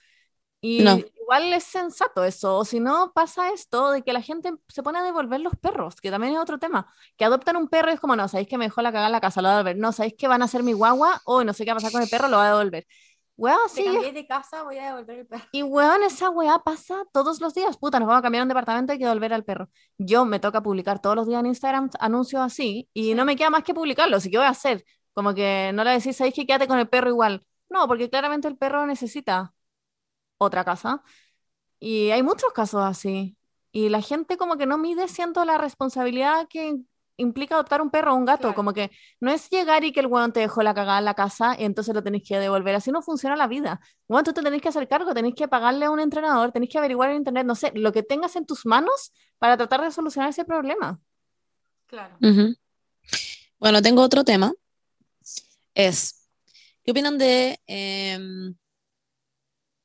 Y No. igual es sensato eso, o si no pasa esto de que la gente se pone a devolver los perros, que también es otro tema, que adoptan un perro y es como, no, sabéis que me dejó la cagada en la casa, lo voy a devolver, no, sabéis que van a ser mi guagua, o no sé qué va a pasar con el perro, lo voy a devolver. Weón, sí, cambié de casa, voy a devolver el perro. y weón, esa weá pasa todos los días. Puta, nos vamos a cambiar un departamento y hay que devolver al perro. Yo me toca publicar todos los días en Instagram anuncios así y no me queda más que publicarlo. Así que voy a hacer. Como que no le decís, ¿sabéis que quédate con el perro igual? No, porque claramente el perro necesita otra casa. Y hay muchos casos así. Y la gente como que no mide, siento, la responsabilidad que implica adoptar un perro o un gato. Claro. Como que no es llegar y que el weón te dejó la cagada en la casa y entonces lo tenés que devolver. Así no funciona la vida. Bueno, tú te tenés que hacer cargo, tenés que pagarle a un entrenador, tenés que averiguar en internet, no sé, lo que tengas en tus manos para tratar de solucionar ese problema. Claro. Ujú. Bueno, tengo otro tema. Es, ¿qué opinan de... em,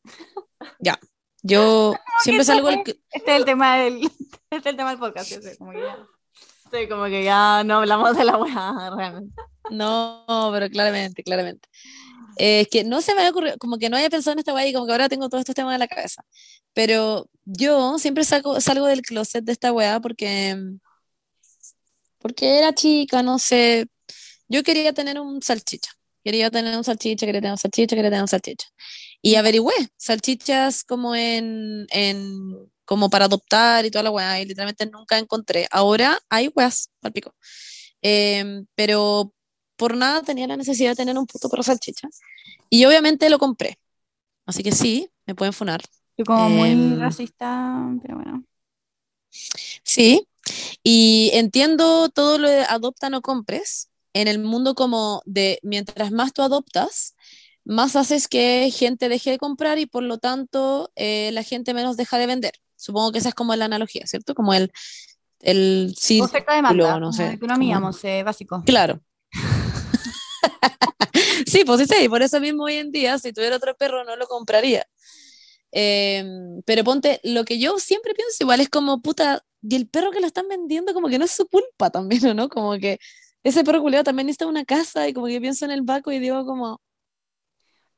ya, yo siempre salgo... el- Este es el tema del, este es el tema del podcast. yo sé, como que ya. Sí, como que ya no hablamos de la weá, realmente. No, pero claramente, claramente. Eh, es que no se me había ocurrido, como que no había pensado en esta weá y como que ahora tengo todos estos temas en la cabeza. Pero yo siempre saco, salgo del closet de esta weá porque, porque era chica, no sé. Yo quería tener un salchicha. Quería tener un salchicha, quería tener un salchicha, quería tener un salchicha. Y averigüé salchichas como en, en como para adoptar y toda la weá, y literalmente nunca encontré. Ahora hay weas, al pico. Em, pero por nada tenía la necesidad de tener un puto perro salchicha. Y obviamente lo compré. Así que sí, me pueden funar. Yo como muy Em, racista, pero bueno. Sí, y entiendo todo lo de adopta no compres. En el mundo como de mientras más tú adoptas, más haces que gente deje de comprar y por lo tanto eh, la gente menos deja de vender. Supongo que esa es como la analogía, ¿cierto? Como el, el círculo, Oferta demanda, no sé, economía, como- sé, básico. Claro. Sí, pues sí, sí, por eso mismo hoy en día, si tuviera otro perro, no lo compraría. Em, pero ponte, lo que yo siempre pienso igual es como, puta, y el perro que lo están vendiendo como que no es su culpa también, ¿o no? Como que ese perro culiado también necesita una casa y como que pienso en el Baco y digo como,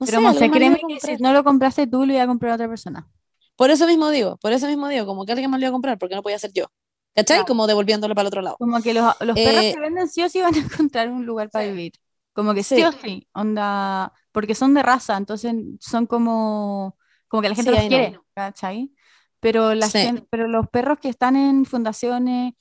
no Pero Monse, créeme a que si no lo compraste tú, lo iba a comprar otra persona. Por eso mismo digo, por eso mismo digo, como que alguien más lo iba a comprar, porque no podía ser yo. ¿Cachai? Claro. Como devolviéndolo para el otro lado. Como que los, los perros Eh, que venden sí o sí van a encontrar un lugar para vivir. Como que sí. Sí. o sí, onda, porque son de raza, entonces son como, como que la gente Sí, los ahí no. quiere, ¿cachai? Pero, la Sí. gen- pero los perros que están en fundaciones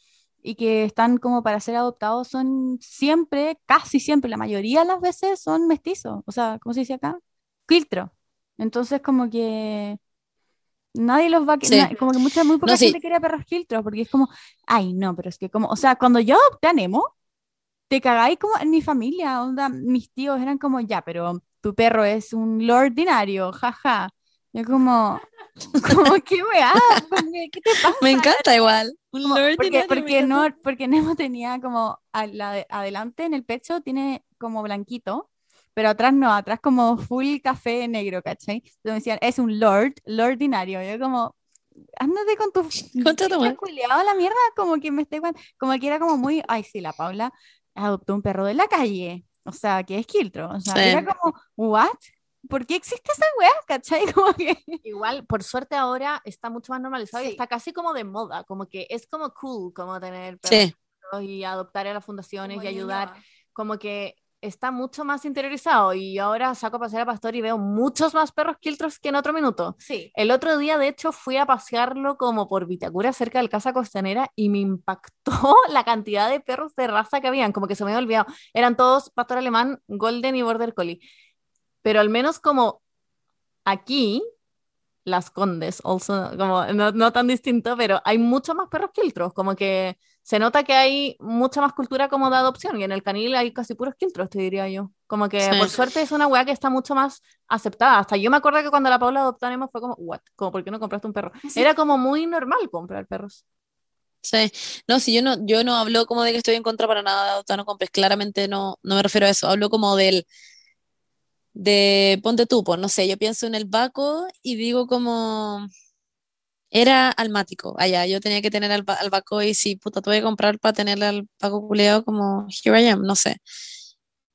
y que están como para ser adoptados son siempre, casi siempre, la mayoría de las veces son mestizos, o sea, ¿cómo se dice acá? Filtro. Entonces como que nadie los va a... Sí. na- como que mucha, muy poca sí. gente quiere perros filtros, porque es como, ay, no, pero es que como, o sea, cuando yo adopté a Nemo, te cagáis como en mi familia, onda, mis tíos eran como, ya, pero tu perro es un lo ordinario, jaja. Yo como, como, qué weá, ¿qué te pasa? Me encanta igual. Como, porque, porque, no, porque Nemo tenía como a la de- adelante en el pecho tiene como blanquito, pero atrás no, atrás como full café negro, ¿cachai? Entonces me decían, es un lord, lordinario. Yo como, ándate con tu madre. culiado a la mierda, como que me esté como que era como muy, ay sí, la Paula adoptó un perro de la calle, o sea, que es Kiltro, o sea, Sí. era como, what? ¿Por qué existe esa weá, cachai? Como que... Igual, por suerte ahora está mucho más normalizado y Sí. está casi como de moda, como que es como cool como tener perros Sí, y adoptar a las fundaciones como y ayudar, como que está mucho más interiorizado y ahora saco a pasear a Pastor y veo muchos más perros quiltros que en otro minuto. Sí. El otro día, de hecho, fui a pasearlo como por Vitacura, cerca del Casa Costanera, y me impactó la cantidad de perros de raza que habían, como que se me había olvidado. Eran todos pastor alemán, golden y border collie. Pero al menos como aquí, las condes, also, como no, no tan distinto, pero hay mucho más perros quiltros, como que se nota que hay mucha más cultura como de adopción, y en el canil hay casi puros quiltros, te diría yo. Como que Sí. por suerte es una weá que está mucho más aceptada. Hasta yo me acuerdo que cuando la Paula adoptó a Nemo fue como, what? Como, ¿por qué no compraste un perro? Sí. Era como muy normal comprar perros. sí. No, si yo no, yo no hablo como de que estoy en contra para nada de adoptar no compres, claramente no, no me refiero a eso, hablo como del, de, ponte tú, pues no sé, yo pienso en el Baco y digo como, Era almático, allá, yo tenía que tener al, ba- al Baco y sí, puta, tuve que comprar para tener al Paco culeado como here I am, no sé.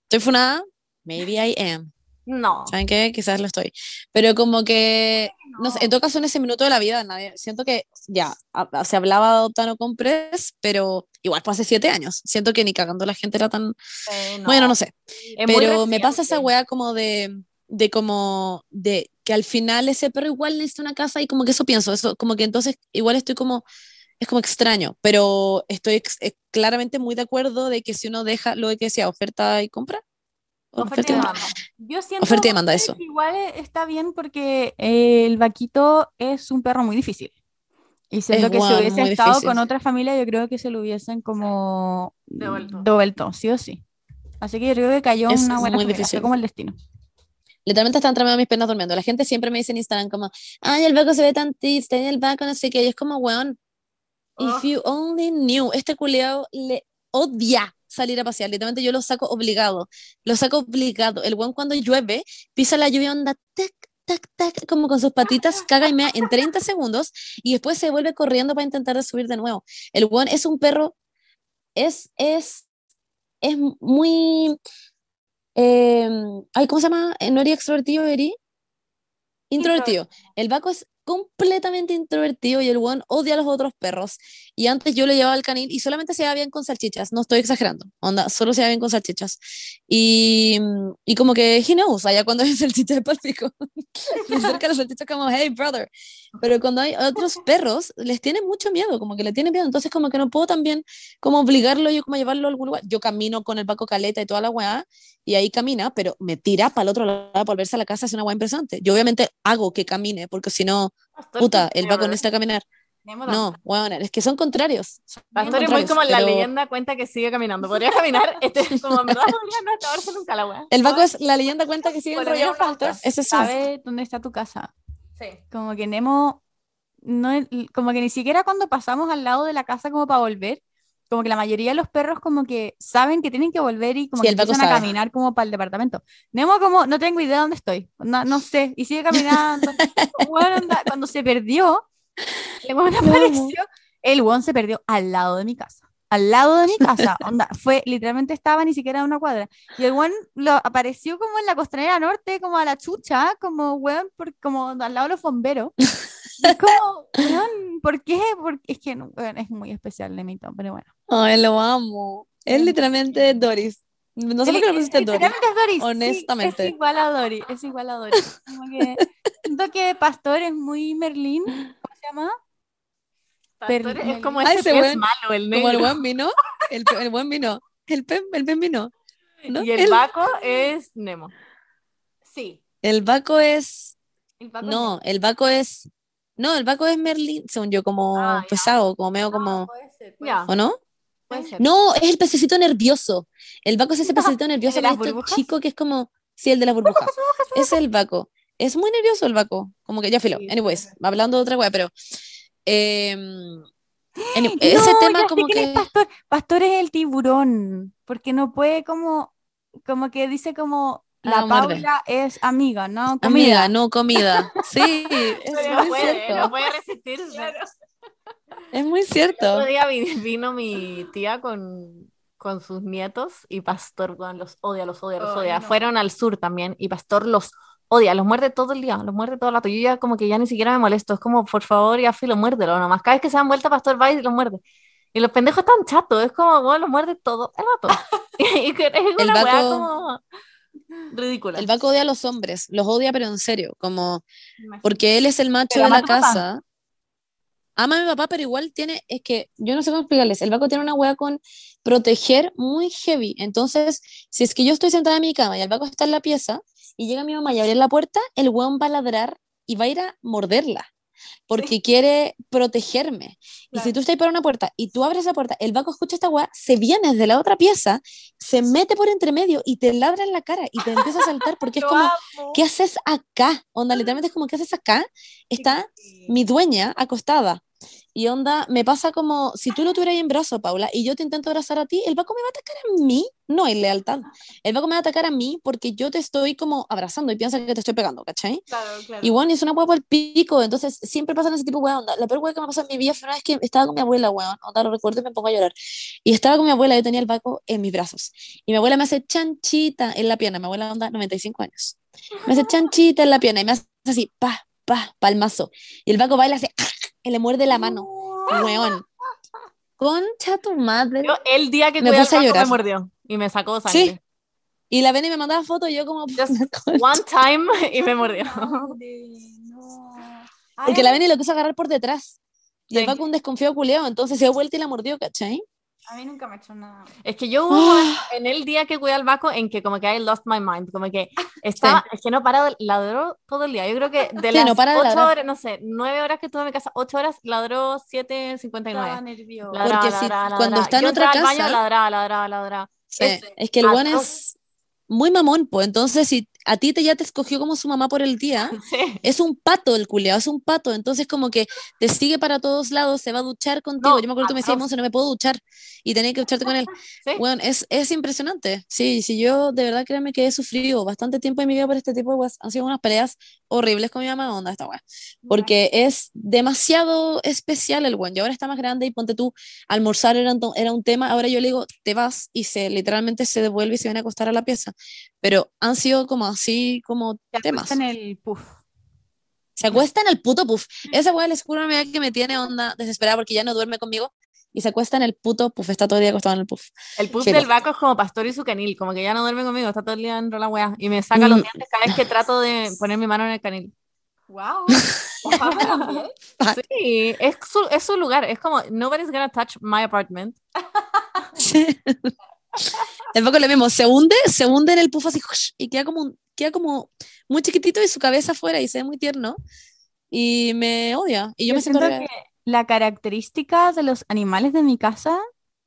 ¿Estoy funada? Maybe I am. No. ¿Saben qué? Quizás lo estoy. Pero como que, no sé, en todo caso en ese minuto de la vida, nadie, siento que ya, a- se hablaba de adoptar o compres, pero igual fue hace siete años. Siento que ni cagando la gente era tan, Eh, no. bueno, no sé. Es Pero me pasa esa weá como de, de como, de que al final ese perro igual necesita una casa y como que eso pienso, eso, como que entonces igual estoy como, es como extraño, pero estoy ex- eh, claramente muy de acuerdo de que si uno deja lo de que sea oferta y compra, o Oferta y oferta y demanda. Yo siento oferta y demanda, eso. que igual está bien porque eh, el vaquito es un perro muy difícil. Y siento que si hubiese estado difícil. con otra familia, yo creo que se lo hubiesen como Devuelto. devuelto, sí o sí. Así que yo creo que cayó en Es una buena muy familia, como el destino. Literalmente están tremendo mis penas durmiendo. La gente siempre me dice en Instagram como, ay, el Baco se ve tan triste, el Baco no sé qué, y es como, weón, if Oh. you only knew, este culeado le odia salir a pasear, literalmente yo lo saco obligado, lo saco obligado. El weón cuando llueve, pisa la lluvia onda, tac, tac, tac, como con sus patitas, caga y mea en 30 segundos, y después se vuelve corriendo para intentar subir de nuevo. El weón es un perro, es, es, es muy... Eh, ay, ¿cómo se llama? Eh, ¿No eres extrovertido, Eri? Introvertido. El Baco es completamente introvertido y el weón odia a los otros perros. Y antes yo lo llevaba al canil y solamente se bien con salchichas. No estoy exagerando. Onda, solo se bien con salchichas. Y, y como que he knows, allá cuando hay salchichas de palpico. Le acerca la salchicha como, hey, brother. Pero cuando hay otros perros, les tiene mucho miedo, como que le tiene miedo. Entonces, como que no puedo también como obligarlo yo como a llevarlo a algún lugar. Yo camino con el Paco Caleta y toda la weá, y ahí camina, pero me tira para el otro lado para volverse a la casa, es una weá impresionante. Yo obviamente hago que camine, porque si no, puta, el Paco necesita caminar. No, weón, es que son contrarios. son Pastor es muy como la pero leyenda cuenta que sigue caminando. Podría caminar, este, como en verdad podría no acabarse nunca la weá. El Paco es la leyenda cuenta que sigue enrollado pastor. Ese es su- ¿Sabe dónde está tu casa? Sí. Como que Nemo, no, como que ni siquiera cuando pasamos al lado de la casa como para volver, como que la mayoría de los perros como que saben que tienen que volver y como Sí, que empiezan a caminar como para el departamento. Nemo como, no tengo idea dónde estoy, no, no sé, y sigue caminando. Bueno, anda, cuando se perdió, el weón apareció, el weón se perdió al lado de mi casa. Al lado de mi casa, onda, fue, literalmente estaba ni siquiera a una cuadra. Y el weón lo apareció como en la costanera norte, como a la chucha, como weón, por, como al lado de los bomberos. Y es como, weón, ¿por qué? Porque es que weón, es muy especial Nemito, pero bueno. Ay, lo amo. Em, literalmente es Doris. No sé por qué Li- pusiste Doris. literalmente es Doris, sí, honestamente. es igual a Doris, es igual a Doris. Como que siento que Pastor es muy Merlín, ¿cómo se llama? Pero- es como ese ese pez weón- malo, el Como el negro. buen vino. El, el buen vino. El pen, el pen vino. ¿no? Y el El- Baco es Nemo. Sí. El Baco es. El Baco No, el Baco es. No, el Baco es Merlin, según yo, como Ah, ya. pesado, como medio es Nemo. como. puede ser, puede ¿O no? puede ser. No, es el pececito nervioso. El Baco es ese pececito nervioso, las maestro burbujas? chico que es como. Sí, el de las burbujas. Es el Baco. Es muy nervioso el Baco. Como que ya filo. Sí, Anyways, hablando de otra wea, pero. Em, ese tema como que. Pastor. Pastor es el tiburón, porque no puede como, como que dice como la Ah, muerde. Paula es amiga, ¿no? Amiga, Comida. no comida. Sí, es muy no puede, cierto. no puede resistirse. Es muy El cierto. otro día vi- vino mi tía con, con sus nietos y Pastor weón, los odia, los odia, los odia. no. Fueron al sur también y Pastor los odia, los muerde todo el día, los muerde todo el rato. Yo ya como que ya ni siquiera me molesto, es como, por favor, ya filo, muérdelo nomás. Cada vez que se dan vuelta, Pastor va y los muerde. Y los pendejos están chatos, es como, bueno, los muerde todo el rato. y que es El una weá como ridícula. El Baco odia a los hombres, los odia pero en serio, como porque él es el macho de la a tu papá. casa. Ama a mi papá, pero igual tiene, es que yo no sé cómo explicarles, el Baco tiene una wea con proteger muy heavy. Entonces, si es que yo estoy sentada en mi cama y el Baco está en la pieza y llega mi mamá y abre la puerta, el weón va a ladrar y va a ir a morderla. Porque quiere protegerme. Y si tú estás para una puerta y tú abres la puerta, el Baco escucha esta weá, se viene desde la otra pieza, se mete por entre medio y te ladra en la cara y te empieza a saltar porque es como, amo. ¿qué haces acá? Onda, literalmente es como, ¿qué haces acá? Está mi dueña acostada. Y onda, me pasa como si tú lo tuvieras en brazo, Paula, y yo te intento abrazar a ti, el Baco me va a atacar a mí. No hay lealtad. El Baco me va a atacar a mí porque yo te estoy como abrazando y piensa que te estoy pegando, ¿cachai? Claro, claro. Y bueno, es una hueá por el pico, entonces siempre pasan ese tipo de hueá, onda. La peor hueá que me pasó en mi vida fue una vez que estaba con mi abuela, weón, onda, lo recuerdo y me pongo a llorar. Y estaba con mi abuela, yo tenía el Baco en mis brazos. Y mi abuela me hace chanchita en la pierna, mi abuela onda 95 años. Me hace chanchita en la pierna y me hace así, pa, pa, palmazo. Y el Baco baila así, y le muerde la mano, weón. Concha tu madre. Yo, el día que Me puse a Paco me llorar. mordió y me sacó sangre. Sí. Y la ven y me mandaba fotos y yo como... Just one time y me mordió. Porque la ven y lo quiso agarrar por detrás. Y el. Baco un desconfiado culeado, entonces se dio vuelta y la mordió, ¿cachai? A mí nunca me ha hecho nada. Es que yo hubo un momento en el día que cuidé al Baco en que como que I lost my mind, como que estaba, es que no para de ladró todo el día. Yo creo que de Sí, las no para de ocho ladrar. horas, no sé, nueve horas que estuve en mi casa, ocho horas, ladró 7.59. Estaba nerviosa. Ladraba, Porque si- ladraba, cuando ladraba. está en Yo otra al baño, casa- ladraba, ladraba, ladraba. Sí, Ese, es que el buen atroz. es muy mamón, pues. Entonces, si a ti te, ya te escogió como su mamá por el día, Sí. es un pato el culeado, es un pato. Entonces, como que te sigue para todos lados, se va a duchar contigo. No, Yo me acuerdo que me decías. Monse, no me puedo duchar. Y tenés que ducharte con él. Sí. Bueno, es, es impresionante. Sí, sí, yo de verdad créanme que he sufrido bastante tiempo en mi vida por este tipo de weas. Han sido unas peleas horribles con mi mamá, onda esta wea. Porque es demasiado especial el buen. Y ahora está más grande y ponte tú, almorzar era era un tema. Ahora yo le digo, te vas y se literalmente se devuelve y se viene a acostar a la pieza. Pero han sido como así, como Te temas. acuesta en el puff. Se acuesta en el puto puff. Esa weá les juro que me tiene onda desesperada porque ya no duerme conmigo. Y se acuesta en el puto puff. Está todo el día acostado en el puff. El puff del Baco es como pastor y su canil, como que ya no duerme conmigo, está todo el día en la weá y me saca los Mm. dientes cada vez que trato de poner mi mano en el canil. Wow. Sí, es su, es su lugar, es como, nobody's gonna touch my apartment. Sí. El poco lo mismo, se hunde, se hunde en el puff así y queda como, un- queda como muy chiquitito y su cabeza afuera y se ve muy tierno y me odia y yo, Yo me siento siento que la característica de los animales de mi casa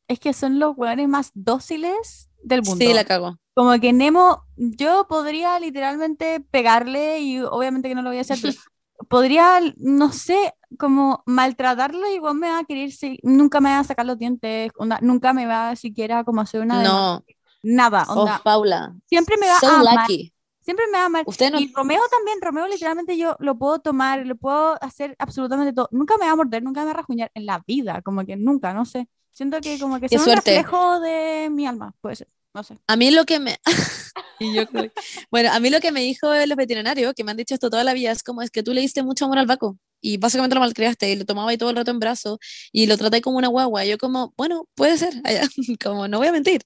es que son los hueones más dóciles del mundo. sí, la cago. Como que Nemo, yo podría literalmente pegarle y obviamente que no lo voy a hacer, pero podría, no sé, como maltratarlo y igual me va a querer, si- nunca me va a sacar los dientes, onda, nunca me va siquiera como hacer una No, nada, oh, onda, Paula, siempre me va so a lucky. Siempre me va amar. Usted no, Y Romeo también, Romeo literalmente yo lo puedo tomar, lo puedo hacer absolutamente todo. Nunca me va a morder, nunca me va a rajuñar en la vida, como que nunca, no sé. Siento que como que son un reflejo de mi alma, puede ser, no sé. A mí lo que me... y yo creo- Bueno, a mí lo que me dijo los veterinarios, que me han dicho esto toda la vida, es como es que tú le diste mucho amor al vaco y básicamente lo malcriaste y lo tomaba ahí todo el rato en brazo y lo traté como una guagua. Y yo como, bueno, puede ser, como no voy a mentir.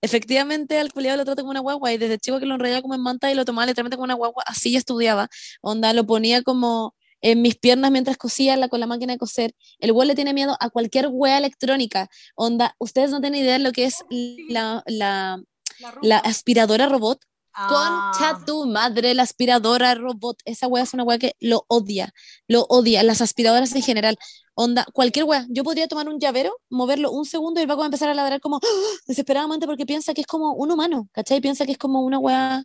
Efectivamente, al culiado lo traté como una guagua y desde chico que lo enrollaba como en manta y lo tomaba literalmente como una guagua, así estudiaba. Onda, lo ponía como en mis piernas mientras cosía la, con la máquina de coser. El güey le tiene miedo a cualquier wea electrónica. Onda, ustedes no tienen idea de lo que es la, la, la aspiradora robot. Concha Ah. tu madre, la aspiradora robot. Esa wea es una wea que lo odia. Lo odia. Las aspiradoras en general. Onda, cualquier wea. Yo podría tomar un llavero, moverlo un segundo y el va a empezar a ladrar como ¡ah! desesperadamente porque piensa que es como un humano. ¿Cachai? Piensa que es como una wea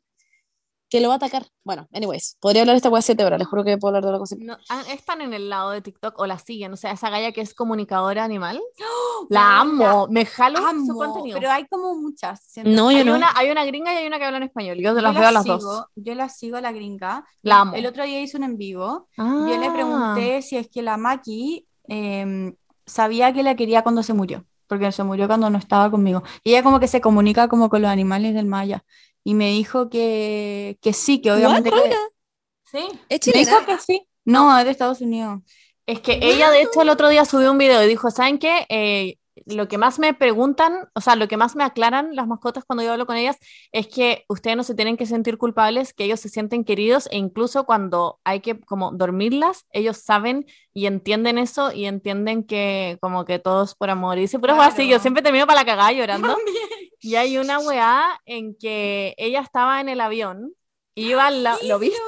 que lo va a atacar. Bueno, anyways, podría hablar de esta wea siete horas. Les juro que puedo hablar de la cosa. No, ah, están en el lado de TikTok o la siguen, o sea, esa galla que es comunicadora animal. ¡Oh! La amo, me jalo su Amo, contenido. pero hay como muchas. siento. No, yo hay, no. una, hay una gringa y hay una que habla en español. Yo Yo las la veo a las sigo, dos. Yo la sigo a la gringa. La amo. El otro día hice un en vivo. Ah. Yo le pregunté si es que la Maki em, sabía que la quería cuando se murió, porque se murió cuando no estaba conmigo. Y ella como que se comunica como con los animales del Maya. Y me dijo que, que sí, que obviamente... What? que- Sí. Es me chilena. dijo que sí. No, es de Estados Unidos. Es que ella, de hecho, el otro día subió un video y dijo, ¿saben qué? Eh, lo que más me preguntan, o sea, lo que más me aclaran las mascotas cuando yo hablo con ellas es que ustedes no se tienen que sentir culpables, que ellos se sienten queridos e incluso cuando hay que como dormirlas, ellos saben y entienden eso y entienden que como que todo es por amor. Y dice, pero Claro. así, yo siempre termino para la cagada llorando. Y hay una weá en que ella estaba en el avión, iba al lado, ¿lo viste?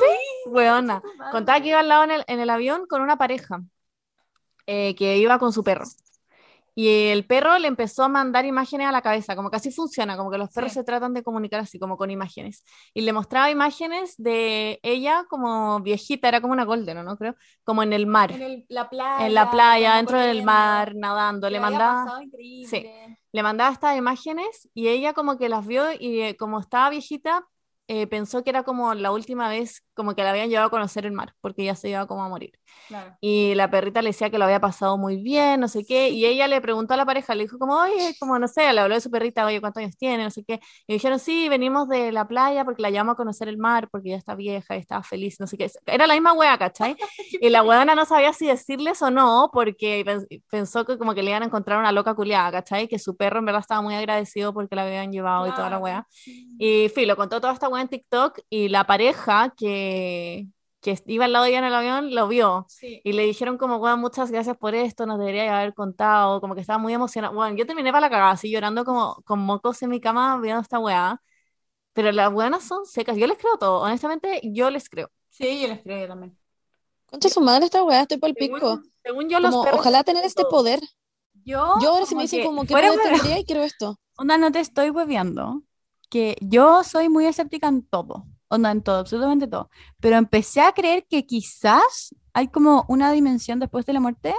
Weona, contaba que iba al lado en el, en el avión con una pareja eh, que iba con su perro. Y el perro le empezó a mandar imágenes a la cabeza, como que así funciona, como que los perros Sí. se tratan de comunicar así, como con imágenes. Y le mostraba imágenes de ella como viejita, era como una golden, ¿no? Creo, como en el mar, en, la playa. la playa, dentro del mar, nadando. Le mandaba, increíble. le mandaba estas imágenes y ella como que las vio y eh, como estaba viejita, eh, pensó que era como la última vez como que la habían llevado a conocer el mar, porque ya se iba como a morir. Claro. Y la perrita le decía que lo había pasado muy bien, no sé qué, y ella le preguntó a la pareja, le dijo como, oye, como no sé, le habló de su perrita, oye, ¿cuántos años tiene? No sé qué. Y dijeron, sí, venimos de la playa porque la llevamos a conocer el mar, porque ya está vieja y estaba feliz, no sé qué. Era la misma wea, ¿cachai? Y la weona no sabía si decirles o no, porque pens- pensó que como que le iban a encontrar una loca culiada, ¿cachai? Que su perro en verdad estaba muy agradecido porque la habían llevado y toda la wea. Y Filo contó toda esta weá en TikTok y la pareja que, que iba al lado de ella en el avión lo vio. Sí. Y le dijeron como, weón, muchas gracias por esto, nos debería haber contado, como que estaba muy emocionada. Bueno, yo terminé para la cagada, así llorando como con mocos en mi cama viendo esta weá. Pero las weonas son secas, yo les creo todo, honestamente yo les creo. Sí, yo les creo yo también. Concha su madre esta weá, estoy pa'l pico. Según, según yo, los Como, perros ojalá tener este todo. poder. Yo, Yo ahora si me dicen que como que poder tendría y quiero esto. Onda, no te estoy hueveando. Que yo soy muy escéptica en todo. Onda, en todo, absolutamente todo. Pero empecé a creer que quizás hay como una dimensión después de la muerte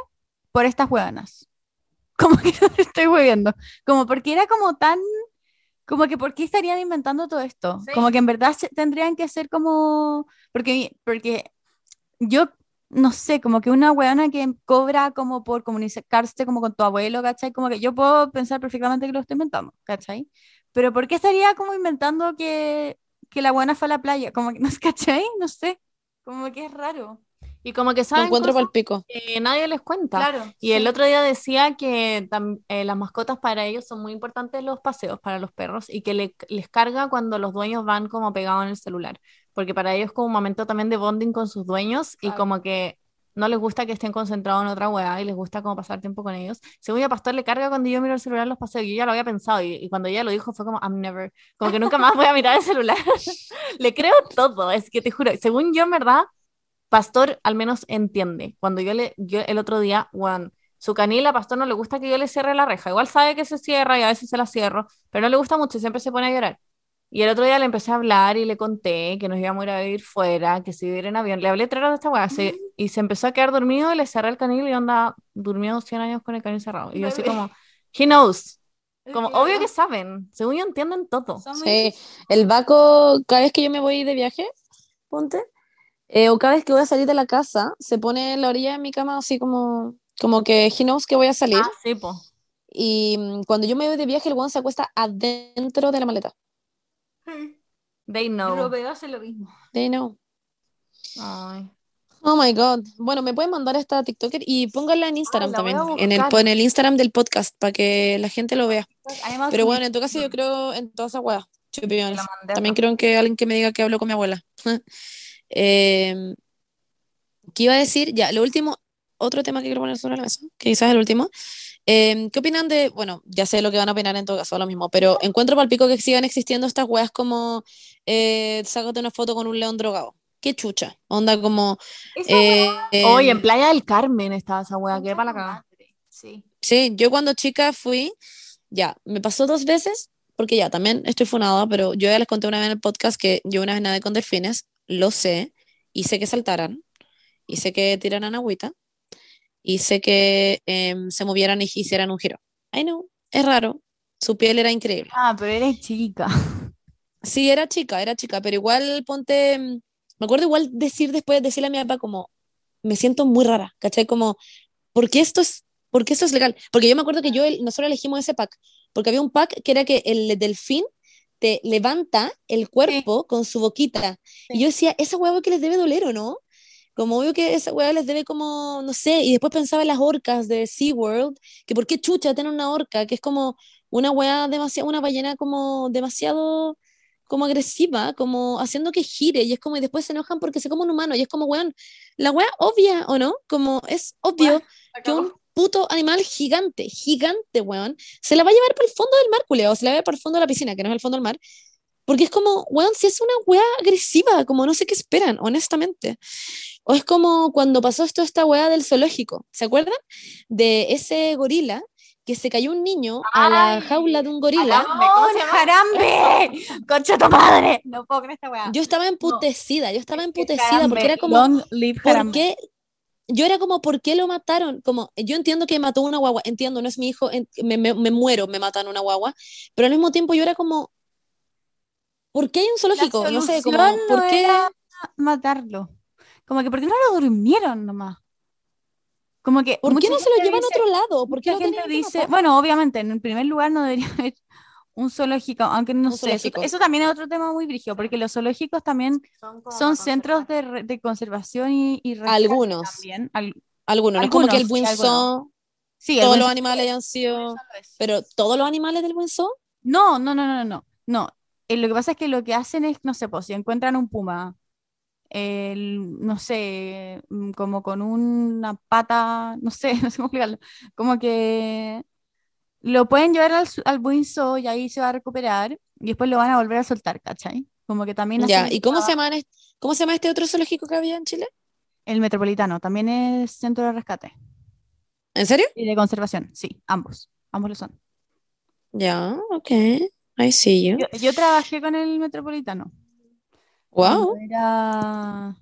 por estas huevanas. Como que no estoy hueveando. Como porque era como tan. Como que, ¿por qué estarían inventando todo esto? Sí. Como que en verdad tendrían que ser como. Porque, porque yo no sé, como que una weona que cobra como por comunicarse como con tu abuelo, ¿cachai? Como que yo puedo pensar perfectamente que lo estoy inventando, ¿cachai? Pero ¿por qué estaría como inventando que, que la buena fue a la playa? Como que no es, ¿cachai? No sé. Como que es raro. Y como que saben encuentro cosas pico. que nadie les cuenta. Claro. Y el otro día decía que eh, las mascotas para ellos son muy importantes los paseos para los perros y que le- les carga cuando los dueños van como pegados en el celular, porque para ellos es como un momento también de bonding con sus dueños y Claro. como que no les gusta que estén concentrados en otra weá y les gusta como pasar tiempo con ellos. Según yo, Pastor le carga cuando yo miro el celular los paseos, yo ya lo había pensado y, cuando ella lo dijo fue como, I'm never, como que nunca más voy a mirar el celular. le creo todo, es que te juro, según yo en verdad, Pastor al menos entiende. Cuando yo le, yo el otro día, weón, su canila, Pastor no le gusta que yo le cierre la reja. Igual sabe que se cierra y a veces se la cierro, pero no le gusta mucho y siempre se pone a llorar. Y el otro día le empecé a hablar y le conté que nos íbamos a ir a vivir fuera, que si viviera en avión. Le hablé tres horas de esta weá se- y se empezó a quedar dormido y le cerré el canil y onda, durmió 100 años con el canil cerrado. Y yo así como, he knows. Como, Claro. obvio que saben. Según yo entienden todo. Sí, el Baco, cada vez que yo me voy de viaje, ponte, eh, o cada vez que voy a salir de la casa, se pone en la orilla de mi cama así como, como que he knows que voy a salir. Ah, sí, po. Y mm, cuando yo me voy de viaje, el weón se acuesta adentro de la maleta. They know. Romeo hace lo mismo. They know. Ay. Oh my god. Bueno, me pueden mandar esta TikToker y pónganla en Instagram voy también, en el, en el Instagram del podcast, para que la gente lo vea. Pero bueno, en todo caso yo creo en todas esas weas. También creo en que alguien que me diga que hablo con mi abuela. eh, ¿Qué iba a decir? Ya, lo último, otro tema que quiero poner sobre la mesa, que quizás es el último. Eh, ¿Qué opinan de, bueno, ya sé lo que van a opinar en todo caso, lo mismo, pero encuentro palpico que sigan existiendo estas weas como eh, sácate una foto con un león drogado. Qué chucha. Onda como... Eh, Oye, en em, Playa del Carmen estaba esa wea, que para la cagada. Sí. Sí, yo cuando chica fui, ya, me pasó dos veces, porque ya, también estoy funada, pero yo ya les conté una vez en el podcast que yo una vez nadé con delfines, lo sé, y sé que saltaran, y sé que tiraran agüita, y sé que em, se movieran y hicieran un giro. I know, es raro, su piel era increíble. Ah, pero eres chica. Sí, era chica, era chica, pero igual ponte, mm, me acuerdo igual decir después, decirle a mi papá como, me siento muy rara, ¿cachai? Como, ¿por qué esto es, por qué esto es legal? Porque yo me acuerdo que yo, nosotros elegimos ese pack, porque había un pack que era que el delfín te levanta el cuerpo con su boquita. Y yo decía, esa hueá que les debe doler, ¿o no? Como obvio que esa hueá les debe como, no sé, y después pensaba en las orcas de SeaWorld, que por qué chucha tener una orca, que es como una hueá demasiado, una ballena como demasiado como agresiva, como haciendo que gire, y es como, y después se enojan porque se come un humano, y es como, weón, la weá obvia, ¿o no? Como es obvio que un puto animal gigante, gigante, weón, se la va a llevar por el fondo del mar, culiao, o se la va a llevar por el fondo de la piscina, que no es el fondo del mar, porque es como, weón, si es una weá agresiva, como no sé qué esperan, honestamente. O es como cuando pasó esto, esta weá del zoológico, ¿se acuerdan? De ese gorila que se cayó un niño a la Ay, jaula de un gorila. Alambre, ¿cómo se ¡Oh, llama? jarambe! ¡Concha tu madre! No puedo creer esta weá. Yo estaba emputecida, yo estaba emputecida porque Jarambe, era como, ¿por Jarambe. qué? Yo era como, ¿por qué lo mataron? Como, yo entiendo que mató una guagua, entiendo, no es mi hijo, en- me, me- me muero, me matan una guagua, pero al mismo tiempo yo era como, ¿por qué hay un zoológico? No sé, como, no ¿por qué? era matarlo? Como que, ¿por qué no lo durmieron nomás? Como que. ¿Por qué no se lo llevan a otro lado? ¿Por qué Mucha gente dice, bueno, obviamente, en el primer lugar no debería haber un zoológico, aunque no Un sé, eso, también es otro tema muy brígido, porque los zoológicos también Son, centros de, re- de conservación y, y Algunos. también. Al- Algunos, no es como que el Algunos, sí, todos los animales es- hayan sido, pero todos los animales del buen zoo, No, no, no, no, no, no. Eh, lo que pasa es que lo que hacen es, no sé, pues si encuentran un puma, el- no sé, mm, como con una pata, no sé, no sé cómo explicarlo, como que lo pueden llevar al, al buen zoo y ahí se va a recuperar y después lo van a volver a soltar, ¿cachai? Como que también ya, ¿y cómo se llama, cómo se llama este otro zoológico que había en Chile? El metropolitano también es centro de rescate ¿En serio? y de conservación, sí, ambos, ambos lo son. Ya, ok, I see you. Yo, yo trabajé con el metropolitano. Wow. cuando era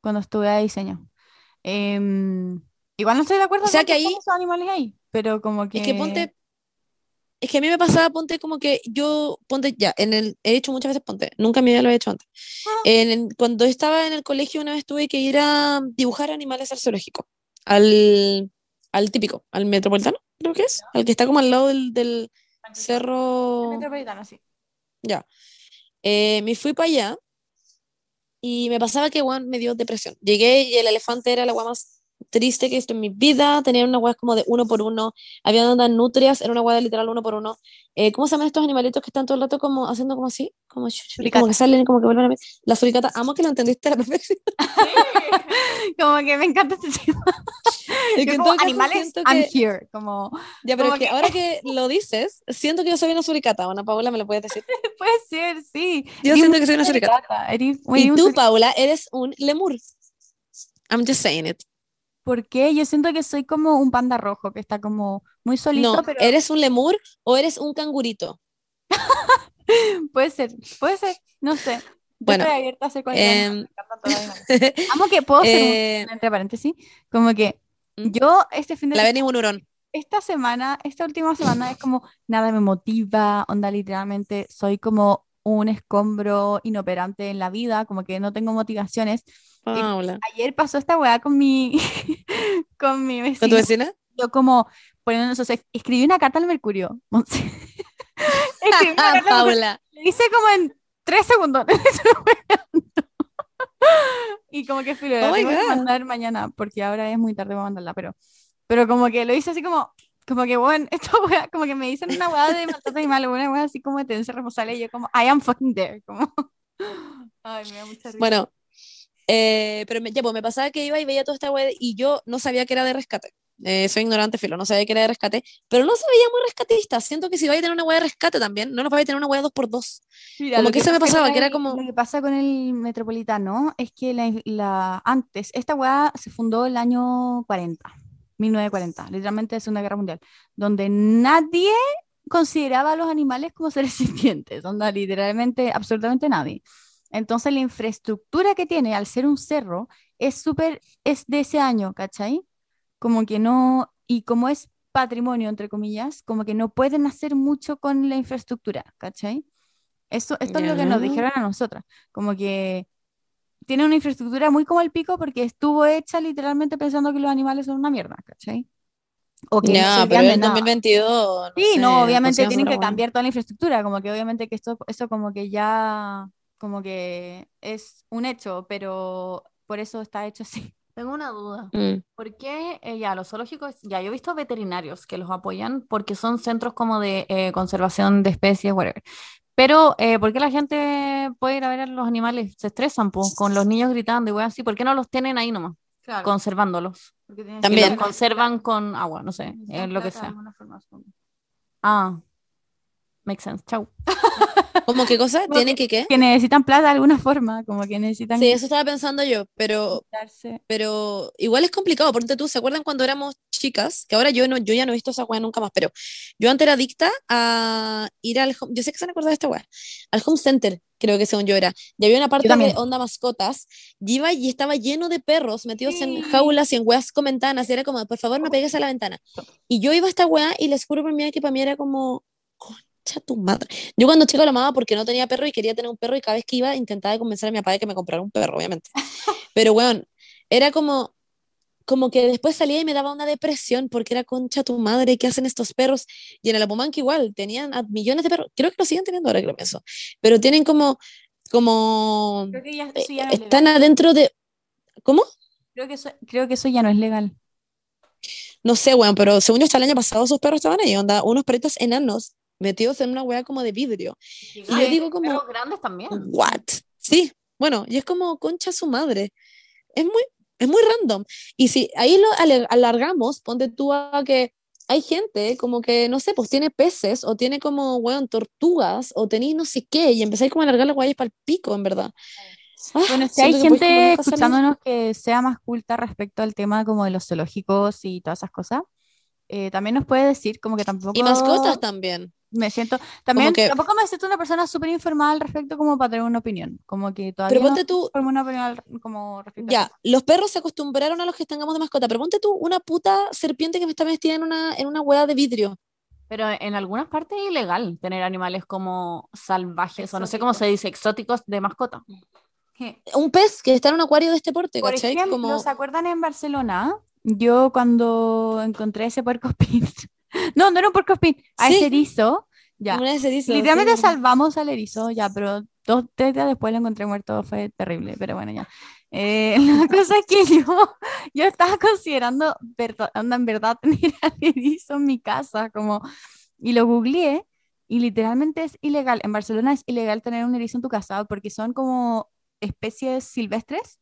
cuando estuve a diseño. Em, igual no estoy de acuerdo O sea con que ahí- esos animales ahí, pero como que Es que ponte, es que a mí me pasaba, ponte como que yo, ponte ya, en el, he hecho muchas veces ponte, nunca en mi vida lo he hecho antes. Ah. En el- cuando estaba en el colegio una vez tuve que ir a dibujar animales al zoológico, al, al típico, al metropolitano, creo que es, al que está como al lado del, del El cerro, metropolitano, sí. ya. Eh, me fui para allá y me pasaba que, weón, me dio depresión. Llegué y el elefante era la weá más triste que he visto en mi vida. Tenía una weá como de uno por uno. Había unas nutrias, era una weá de literal uno por uno. Eh, ¿Cómo se llaman estos animalitos que están todo el rato como haciendo como así? Como, y como que salen y como que vuelven a ver. La suricata, amo que lo entendiste a la perfección. Como que me encanta este tema. Es que Yo como animales, siento I'm que- here. Como, Ya, pero como es que que- ahora que lo dices, siento que yo soy una suricata. Ana Paula, ¿me lo puedes decir? puede ser, sí. Yo Eres siento que soy una suricata. suricata, eres- Y tú, Paula, eres un lemur. I'm just saying it. ¿Por qué? Yo siento que soy como un panda rojo que está como muy solito, No, pero ¿eres un lemur o eres un cangurito? puede ser, puede ser, no sé. Yo Bueno, estoy abierta a hacer cualquier animal, em. Amo que puedo ser un- Eh, entre paréntesis, como que ¿Mm? yo este fin de la esta semana, esta última semana es como nada me motiva, onda literalmente soy como un escombro inoperante en la vida, como que no tengo motivaciones. Paula. Ayer pasó esta weá con mi con mi ¿Con tu vecina? yo como poniendo, o sea, escribí una carta al Mercurio. Escribí una carta. Paula. Lo hice como en tres segundos. y como que filo, la Oh tengo que mandar mañana, porque ahora es muy tarde para mandarla, pero, pero como que lo hice así como, como que bueno, esta wea, como que me dicen una weá de maltrato animal, una weá así como de tenencia responsable, y yo como, I am fucking there, como, ay, me da mucha risa. Bueno, eh, pero me, ya, pues me pasaba que iba y veía toda esta web y yo no sabía que era de rescate. Eh, soy ignorante, filo, no sabía que era de rescate, pero no se veía muy rescatista. Siento que si vais a tener una web de rescate también, no nos vais a tener una dos. Mira, como lo que eso me pasa pasaba, que era como- Lo que pasa con el metropolitano es que la, la- antes, esta weá se fundó el año 40, 1940, literalmente Segunda Guerra Mundial, donde nadie consideraba a los animales como seres sintientes, onda, literalmente, absolutamente nadie. Entonces la infraestructura que tiene al ser un cerro es súper, es de ese año, ¿cachai? Como que no, y como es patrimonio, entre comillas, como que no pueden hacer mucho con la infraestructura, ¿cachai? Eso, esto es lo que nos dijeron a nosotras, como que tiene una infraestructura muy como el pico porque estuvo hecha literalmente pensando que los animales son una mierda, ¿cachai? O que no servían pero en nada. 2022. no Sí, sé, no, obviamente tienen que cambiar toda la infraestructura, como que obviamente que esto, eso como que ya, como que es un hecho, pero por eso está hecho así. Tengo una duda. Mm. ¿Por qué eh, ya los zoológicos, ya yo he visto veterinarios que los apoyan porque son centros como de eh, conservación de especies, whatever. Pero, eh, ¿por qué la gente puede ir a ver a los animales? Se estresan, pues, con los niños gritando y wey así. ¿Por qué no los tienen ahí nomás, conservándolos? Y También. los conservan con agua, no sé, eh, lo que sea. Ah, makes sense. Chau. ¿Cómo qué cosa? ¿Tienen que qué? Que necesitan plata de alguna forma, como que necesitan Sí, eso estaba pensando yo, pero, darse. pero igual es complicado, porque tú, ¿se acuerdan cuando éramos chicas, que ahora yo no, yo ya no he visto esa weá nunca más, pero yo antes era adicta a ir al home, yo sé que se han acordado de esta weá, al home center, creo que según yo era. Y había una parte de onda mascotas, y iba y estaba lleno de perros metidos en jaulas y en weas con ventanas, y era como, por favor, no pegues a la ventana. Y yo iba a esta weá y les juro por mí que para mí era como, tu madre. Yo cuando chica lo amaba porque no tenía perro y quería tener un perro y cada vez que iba intentaba convencer a mi papá de que me comprara un perro, obviamente. Pero weón, era como, como que después salía y me daba una depresión porque era concha tu madre, ¿qué hacen estos perros? Y en el Apumanque igual, tenían a millones de perros, creo que lo siguen teniendo ahora que lo pienso, pero tienen como, como, Creo que ya, eh, ya no están legal. adentro de, ¿cómo? Creo que, eso, creo que eso ya no es legal. No sé, weón, pero según yo hasta el año pasado esos perros estaban ahí, onda, unos perritos enanos metidos en una weá como de vidrio. Y yo digo como, grandes también. ¿what? Sí, bueno, y es como concha su madre. Es muy, es muy random. Y si ahí lo alargamos, ponte tú a que hay gente como que, no sé, pues tiene peces o tiene como, weón, tortugas o tenéis no sé qué y empezáis como a alargar las guayas para el pico, en verdad. Ah, Bueno, si hay que gente salir. escuchándonos que sea más culta respecto al tema como de los zoológicos y todas esas cosas, eh, también nos puede decir como que tampoco Y mascotas también. me siento, también que- tampoco me siento una persona súper informada al respecto como para tener una opinión, como que todavía Pero no ponte tú, formo una opinión al- como respecto a Ya, eso. los perros se acostumbraron a los que tengamos de mascota, pero ponte tú una puta serpiente que me está metida en una, en una hueá de vidrio. Pero en algunas partes es ilegal tener animales como salvajes, o no sé cómo se dice, exóticos de mascota. Un pez que está en un acuario de este porte, Por ¿cachai? ejemplo, Como, ¿se acuerdan en Barcelona? Yo cuando encontré ese puercoespín, no, no era un puercoespín, a Sí. ese erizo, ya, ese erizo, Literalmente sí. salvamos al erizo, ya, pero dos, tres días después lo encontré muerto, fue terrible, pero bueno, ya. Eh, la cosa es que yo, yo estaba considerando, verdad, en verdad, tener al erizo en mi casa, como, y lo googleé, y literalmente es ilegal, en Barcelona es ilegal tener un erizo en tu casa, porque son como especies silvestres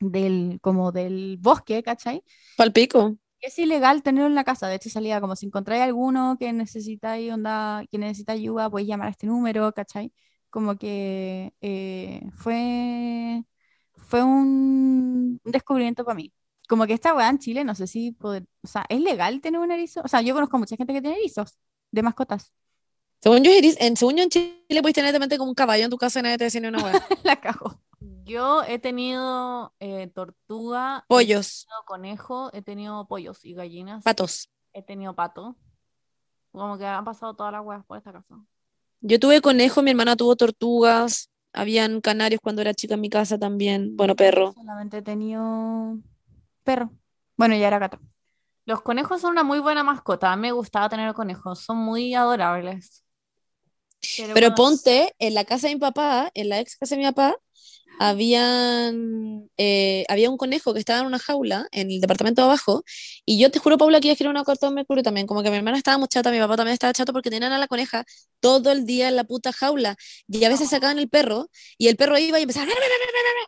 del, como del bosque, ¿cachai? Palpico. Es ilegal tenerlo en la casa, de hecho salía como si encontráis alguno que necesita ahí onda, que necesita ayuda, puedes llamar a este número, ¿cachai? Como que eh, fue, fue un un descubrimiento para mí. Como que esta weá en Chile, no sé si, poder- o sea, ¿es legal tener un erizo? O sea, yo conozco mucha gente que tiene erizos de mascotas. Según yo, en, según yo, en Chile puedes tener de como un caballo en tu casa y nadie te dice ni una hueá. La cago. Yo he tenido eh, tortuga, he Pollos, tenido conejo, he tenido pollos y gallinas, patos. he tenido pato. Como que han pasado todas las huevas por esta casa. Yo tuve conejo, mi hermana tuvo tortugas, habían canarios cuando era chica en mi casa también. Bueno, perro. Solamente he tenido perro. Bueno, ya era gato. Los conejos son una muy buena mascota. A mí me gustaba tener conejos, son muy adorables. Pero ponte, en la casa de mi papá, en la ex casa de mi papá, habían, eh, había un conejo que estaba en una jaula en el departamento de abajo, y yo te juro, Paula, que iba a escribir una carta de Mercurio también, como que mi hermana estaba muy chata, mi papá también estaba chato porque tenían a la coneja todo el día en la puta jaula, y a veces sacaban el perro, y el perro iba y empezaba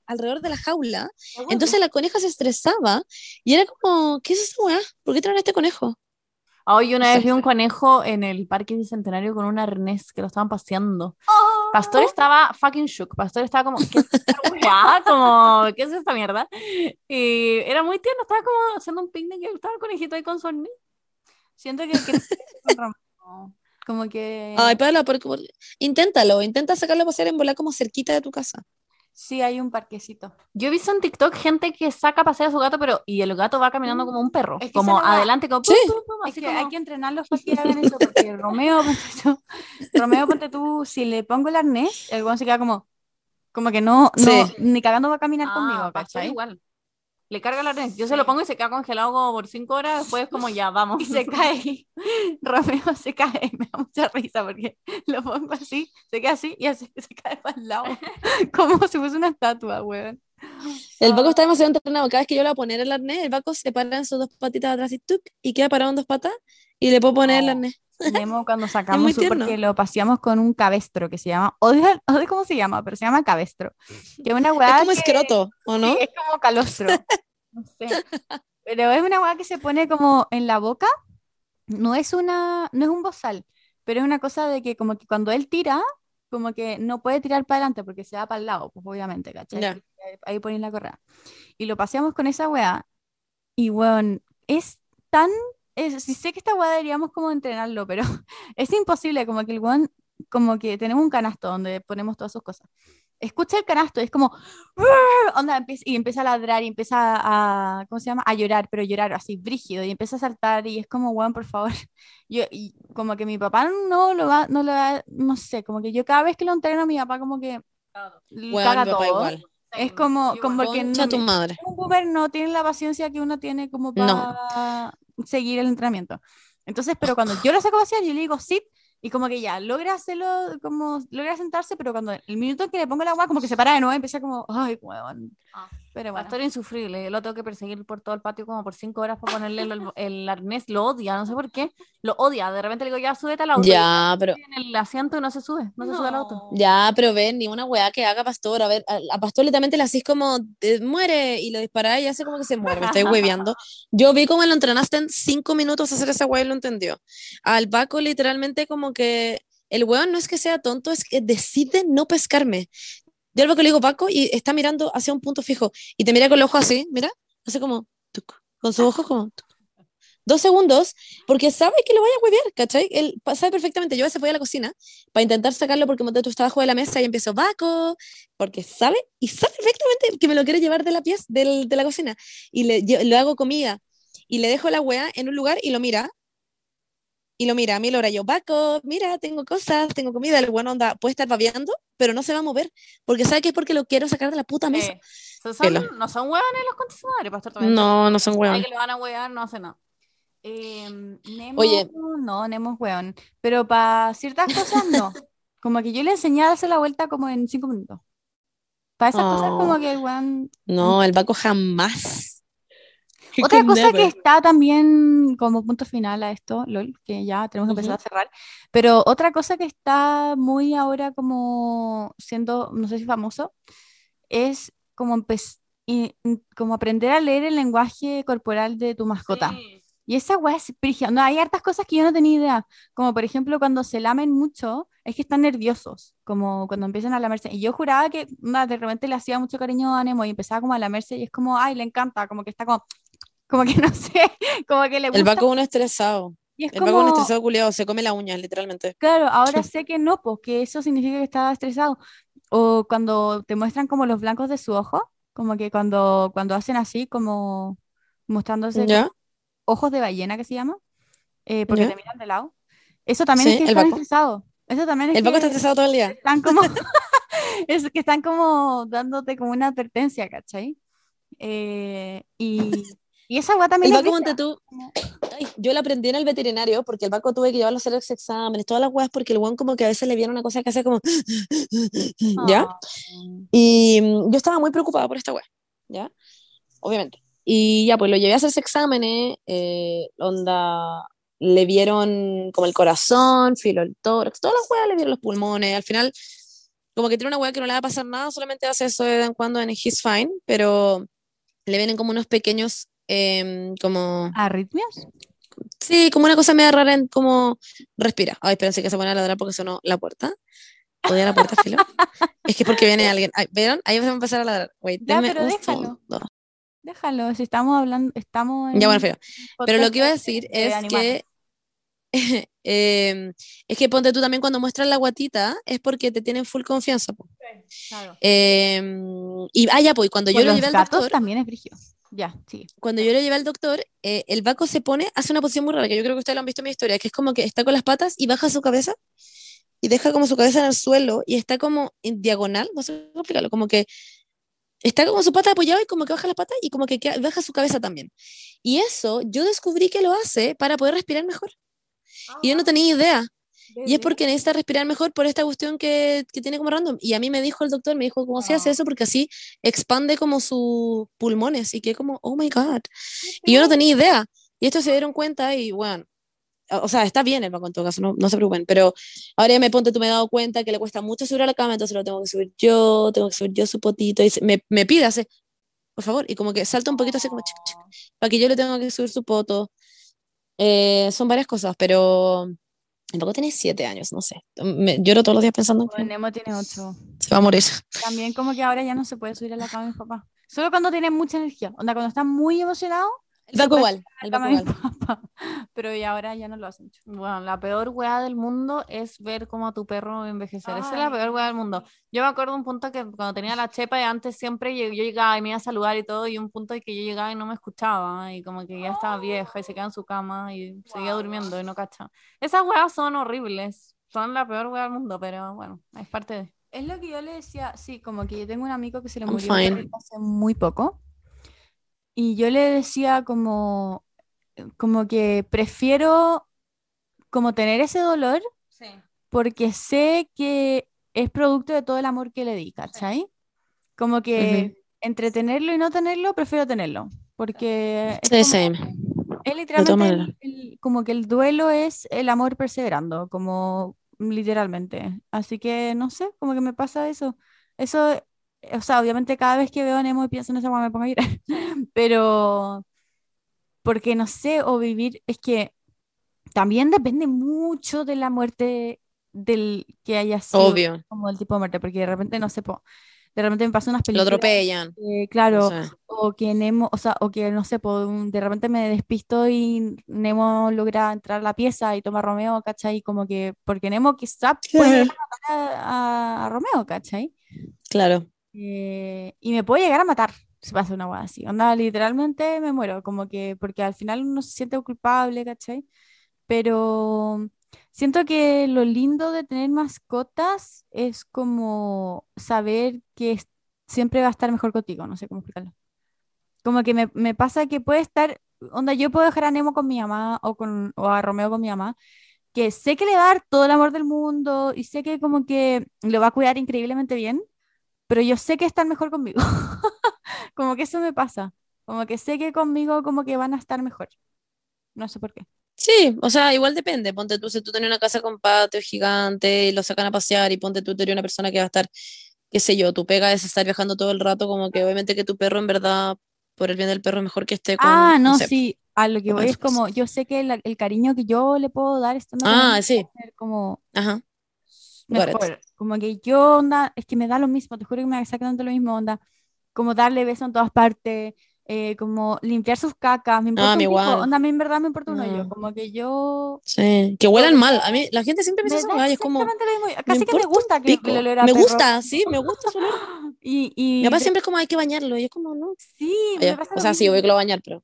alrededor de la jaula, entonces la coneja se estresaba, y era como, ¿qué es esa weá? ¿Por qué traen a este conejo? Hoy una vez vi un conejo en el Parque Bicentenario con un arnés que lo estaban paseando. Oh. Pastor estaba fucking shook. Pastor estaba como, ¿qué es esta? Como, ¿qué es esta mierda? Y era muy tierno, estaba como haciendo un picnic y estaba el conejito ahí con arnés. Siento que, que como que Ay, Paula, por- por- inténtalo, intenta sacarlo a pasear en volar como cerquita de tu casa. Sí hay un parquecito. Yo he visto en TikTok gente que saca a pasear a su gato, pero y el gato va caminando como un perro, Es que como adelante, como Sí. pum, pum, pum, Es así que como- hay que entrenarlos para que hagan eso, porque Romeo, ponte tú, Romeo, ponte tú, si le pongo el arnés, el weón se queda como, como que no, no, ni cagando va a caminar Ah, conmigo, ¿cachai? igual. Le carga el arnés. Yo se lo pongo y se queda congelado como por cinco horas, después como ya, vamos. Y se cae, Romeo se cae, me da mucha risa porque lo pongo así, se queda así y así se cae para el lado, como si fuese una estatua, weón. El Paco está demasiado entrenado. Cada vez que yo le voy a poner el arnés, el Paco se para en sus dos patitas atrás y tuc, y queda parado en dos patas y le puedo poner el Oh. arnés. Nemo cuando sacamos su- porque lo paseamos con un cabestro que se llama, odio, odio cómo se llama, pero se llama cabestro, que es una Es como que- escroto, ¿o no? Sí, es como calostro. No sé. Pero es una weá que se pone como en la boca. No es una, no es un bozal, pero es una cosa de que como que cuando él tira, como que no puede tirar para adelante porque se va para el lado, pues obviamente, ¿cachai? Ahí- Ahí ponen la correa. Y lo paseamos con esa weá. Y weón, es tan... es- sí sé que esta weá deberíamos como entrenarlo, pero es imposible, como que el weón, como que tenemos un canasto donde ponemos todas sus cosas. Escucha el canasto, y es como, onda, y empieza a ladrar y empieza a, ¿cómo se llama? A llorar, pero llorar así, brígido, y empieza a saltar y es como, weón, por favor. Yo, y como que mi papá no lo va, no lo va, no sé, como que yo cada vez que lo entreno, mi papá como que Weón, caga todo. igual. Es como, como que no, tu madre. un boomer no tiene la paciencia que uno tiene como No. Seguir el entrenamiento. Entonces, pero cuando yo lo saco a yo le digo sit y como que ya logra hacerlo, como logra sentarse, pero cuando el minuto en que le pongo el agua, como que se para de nuevo, y empieza como, ay, huevón. Ah, Pero bueno, estar insufrible. Yo lo tengo que perseguir por todo el patio como por cinco horas para ponerle el, el arnés. Lo odia, no sé por qué. Lo odia. De repente le digo, ya, súbete al auto. Ya, pero en el asiento y no se sube. No, se sube al auto. Ya, pero ven, ni una weá que haga Pastor. A ver, a, a Pastor literalmente le hacís como, eh, muere, y lo disparáis y hace como que se muere. Me estáis hueveando. Yo vi cómo lo entrenaste en cinco minutos a hacer esa weá y lo entendió. Al Paco, literalmente, como que el weón no es que sea tonto, es que decide no pescarme. Yo al Paco le digo, Paco, y está mirando hacia un punto fijo, y te mira con los ojos así, mira, hace como, tuc, con sus ojos como, tuc. Dos segundos, porque sabe que lo vaya a huevear, ¿cachai? Él sabe perfectamente. Yo a veces voy a la cocina para intentar sacarlo porque monté tú estás abajo de la mesa y empiezo, Paco, porque sabe y sabe perfectamente que me lo quiere llevar de la pieza, de la cocina. Y le, lle- le hago comida y le dejo la weá en un lugar y lo mira. Y lo mira a mí, lo yo, Paco, mira, tengo cosas, tengo comida. El bueno onda puede estar babeando, pero no se va a mover porque sabe que es porque lo quiero sacar de la puta mesa. Eh, son- no son hueones los madre, pastor. también. No, no son Ay, weones. que le van a huear, no hace nada. Em, Nemo, Oye. no, Nemo es weón, pero para ciertas cosas no. Como que yo le enseñé a darse la vuelta como en cinco minutos. Para esas cosas Oh. como que el weón No, el Paco jamás. Otra cosa que never. está también como punto final a esto, LOL, que ya tenemos que empezar a cerrar, pero otra cosa que está muy ahora como siendo, no sé si famoso, es como, y- como aprender a leer el lenguaje corporal de tu mascota. Sí. Y esa weá es brígida. No, hay hartas cosas que yo no tenía idea. Como por ejemplo, cuando se lamen mucho, es que están nerviosos. Como cuando empiezan a lamerse. Y yo juraba que onda, de repente le hacía mucho cariño a Nemo y empezaba como a lamerse y es como, ay, le encanta. Como que está como, como que no sé, como que le El gusta. Paco es un estresado. y es El Paco es un como, estresado culiado, se come la uña, literalmente. claro, ahora sé que no, pues que eso significa que estaba estresado. O cuando te muestran como los blancos de su ojo, como que cuando, cuando hacen así, como mostrándose ¿Ya? ojos de ballena que se llama, eh, porque ¿Ya? te miran de lado. Eso también Sí, es que el están estresados. Eso también es El Paco está estresado todo el día. están como, es que están como dándote como una advertencia, ¿cachai? Eh, y, y esa weá también El Paco, tú. Ay, yo lo aprendí en el veterinario porque el Paco tuve que llevarlo a hacer los exámenes, todas las weas, porque el weón como que a veces le viene una cosa que hace como. ¿Ya? Ah. Y mm, yo estaba muy preocupada por esta wea, ¿ya? Obviamente. Y ya, pues lo llevé a hacerse exámenes, eh, onda, le vieron como el corazón, filo el tórax, todas las weas le vieron los pulmones, al final, como que tiene una wea que no le va a pasar nada, solamente hace eso de vez en cuando en He's Fine, pero le vienen como unos pequeños, em, como, ¿Arritmias? sí, como una cosa media rara en como respira. Ay, espérense que se pone a ladrar porque sonó la puerta. Odia la puerta, filo. es que porque viene alguien. Ay, ¿Vieron? Ahí va a empezar a ladrar. Wait, Ya, denme pero un déjalo. segundo. Déjalo, si estamos hablando, estamos en Ya, bueno, filo. Pero lo que iba a de- decir de es que em, es que ponte tú también cuando muestras la guatita es porque te tienen full confianza. po. Claro. Em, y ah, ya, pues cuando yo Con lo los llevé al doctor, también es brígido. Ya, sí. cuando yo lo llevé al doctor, eh, el vaco se pone, hace una posición muy rara, que yo creo que ustedes lo han visto en mi historia, que es como que está con las patas y baja su cabeza y deja como su cabeza en el suelo y está como en diagonal, no sé cómo explicarlo, como que está como su pata apoyada y como que baja las patas y como que baja su cabeza también. Y eso yo descubrí que lo hace para poder respirar mejor. Y yo no tenía idea. Y es porque necesita respirar mejor por esta cuestión que, que tiene como random. Y a mí me dijo el doctor, me dijo, ¿cómo se hace eso? Porque así expande como sus pulmones y que como, oh my God. Y yo no tenía idea. Y esto se dieron cuenta y bueno, o sea, está bien el banco en todo caso, no, no se preocupen, pero ahora ya me ponte, tú me he dado cuenta que le cuesta mucho subir a la cama, entonces lo tengo que subir yo, tengo que subir yo su potito, y se- me, me pide, hace, por favor, y como que salta un poquito así como, chic, chic, para que yo le tenga que subir su poto. Eh, son varias cosas, pero el Paco tiene siete años, no sé. Me, lloro todos los días pensando que Nemo tiene ocho. se va a morir. También como que ahora ya no se puede subir a la cama de mi papá. Solo cuando tiene mucha energía. Onda, cuando está muy emocionado, El Paco igual, el Paco igual. papá, pero ya ahora ya no lo hacen. Bueno, la peor weá del mundo es ver cómo a tu perro envejecer. Esa es la Ay, peor weá del mundo. Yo me acuerdo un punto que cuando tenía la chepa y antes siempre yo, yo llegaba y me iba a saludar y todo, y un punto en que yo llegaba y no me escuchaba, y como que ya estaba vieja y se quedaba en su cama y seguía durmiendo y no cachaba. Esas weas son horribles. Son la peor weá del mundo, pero bueno, es parte de. Es lo que yo le decía, sí, como que yo tengo un amigo que se le I'm murió hace muy poco. Y yo le decía como, como que prefiero como tener ese dolor Sí. porque sé que es producto de todo el amor que le di, ¿cachai? Como que entre tenerlo y no tenerlo, prefiero tenerlo. Porque es Sí, como- same. es literalmente el- el- como que el duelo es el amor perseverando, como literalmente. Así que no sé, como que me pasa eso. Eso, o sea, obviamente cada vez que veo a Nemo y pienso en esa me pongo a llorar. Pero porque no sé, o vivir, es que también depende mucho de la muerte del que haya sido, Obvio. como el tipo de muerte, porque de repente no sé, po, de repente me pasan unas Lo películas atropellan. que, claro, no sé. o que Nemo, o sea, o que no sé, po, de repente me despisto y Nemo logra entrar a la pieza y toma a Romeo, ¿cachai? Como que, porque Nemo quizá puede matar a, a Romeo, ¿cachai? Claro. Eh, y me puede llegar a matar si pasa una hueá así. Onda, literalmente me muero, como que, porque al final uno se siente culpable, ¿cachai? Pero siento que lo lindo de tener mascotas es como saber que es- siempre va a estar mejor contigo, no sé cómo explicarlo. Como que me, me pasa que puede estar, onda, yo puedo dejar a Nemo con mi mamá o, con, o a Romeo con mi mamá, que sé que le va a dar todo el amor del mundo y sé que como que lo va a cuidar increíblemente bien, pero yo sé que están mejor conmigo. Como que eso me pasa. Como que sé que conmigo como que van a estar mejor. No sé por qué. Sí, o sea, igual depende. Ponte tú, si tú tienes una casa con patio gigante y lo sacan a pasear y ponte tú, tú eres una persona que va a estar, qué sé yo, tu pega es estar viajando todo el rato, como que obviamente que tu perro en verdad, por el bien del perro, mejor que esté con, Ah, no, sé. sí. A lo que voy es como, yo sé que la- el cariño que yo le puedo dar con Ah, sí. como Ajá. Mejor. Como que yo, onda, es que me da lo mismo, te juro que me da exactamente lo mismo, onda. Como darle besos en todas partes, eh, como limpiar sus cacas, me importa Ah, un mi pico, igual. onda, a mí en verdad me importa un hoyo. No. Como que yo Sí, que huelan mal. A mí, la gente siempre Me piensa eso, es como, me Casi que me gusta que, que el olor a Me perro. gusta, sí, me gusta su olor. Y, y Mi papá siempre es como, hay que bañarlo, y es como, no. sí, Ah, me pasa O sea, sí, mismo. que lo va a bañar, pero...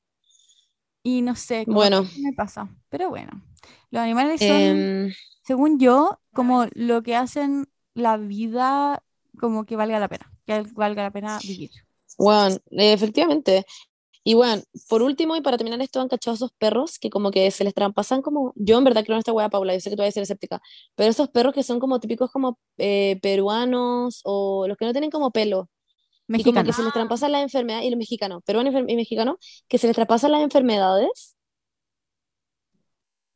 Y no sé, como Bueno. que me pasa. Pero bueno, los animales son, Em, según yo, como lo que hacen la vida como que valga la pena, que valga la pena vivir. Bueno, efectivamente. Y bueno, por último, y para terminar esto, han cachado esos perros que como que se les trampasan como, yo en verdad creo en esta wea, Paula, yo sé que tú vas a ser escéptica, pero esos perros que son como típicos como eh, peruanos o los que no tienen como pelo, y como que se les traspasan las enfermedades, y los mexicanos, peruanos y mexicanos, que se les traspasan las enfermedades,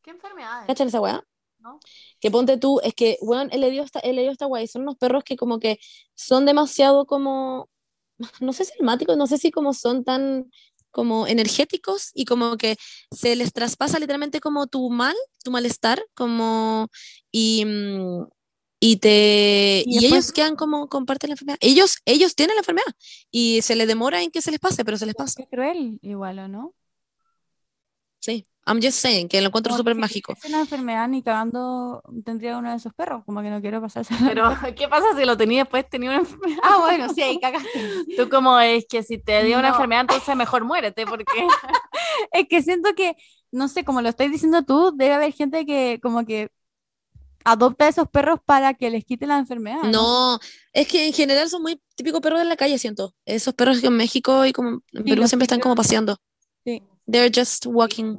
¿Qué enfermedades? ¿cachan esa wea? ¿No? Que ponte tú, es que, weón, él le dio esta, él le dio esta wea, y son unos perros que como que son demasiado como, no sé si almáticos, no sé si como son tan como energéticos y como que se les traspasa literalmente como tu mal, tu malestar, como y, mm, y te Y y, ellos quedan como comparten la enfermedad. Ellos ellos tienen la enfermedad y se les demora en que se les pase, pero se les pasa. Qué cruel, igual, ¿o no? Sí. I'm just saying que lo encuentro súper si mágico. tuviese una enfermedad ni cagando tendría uno de esos perros, como que no quiero pasarse. Pero, ¿qué pasa si lo tenía después tenía una enfermedad? Ah, bueno, sí, ahí cagaste. Tú como es que si te dio una enfermedad, entonces mejor muérete, porque Es que siento que, no sé, como lo estás diciendo tú, debe haber gente que como que adopta esos perros para que les quite la enfermedad. ¿no? No, es que en general son muy típicos perros de la calle, siento. Esos perros que en México y como en Sí, Perú siempre están como paseando. Sí. They're just walking.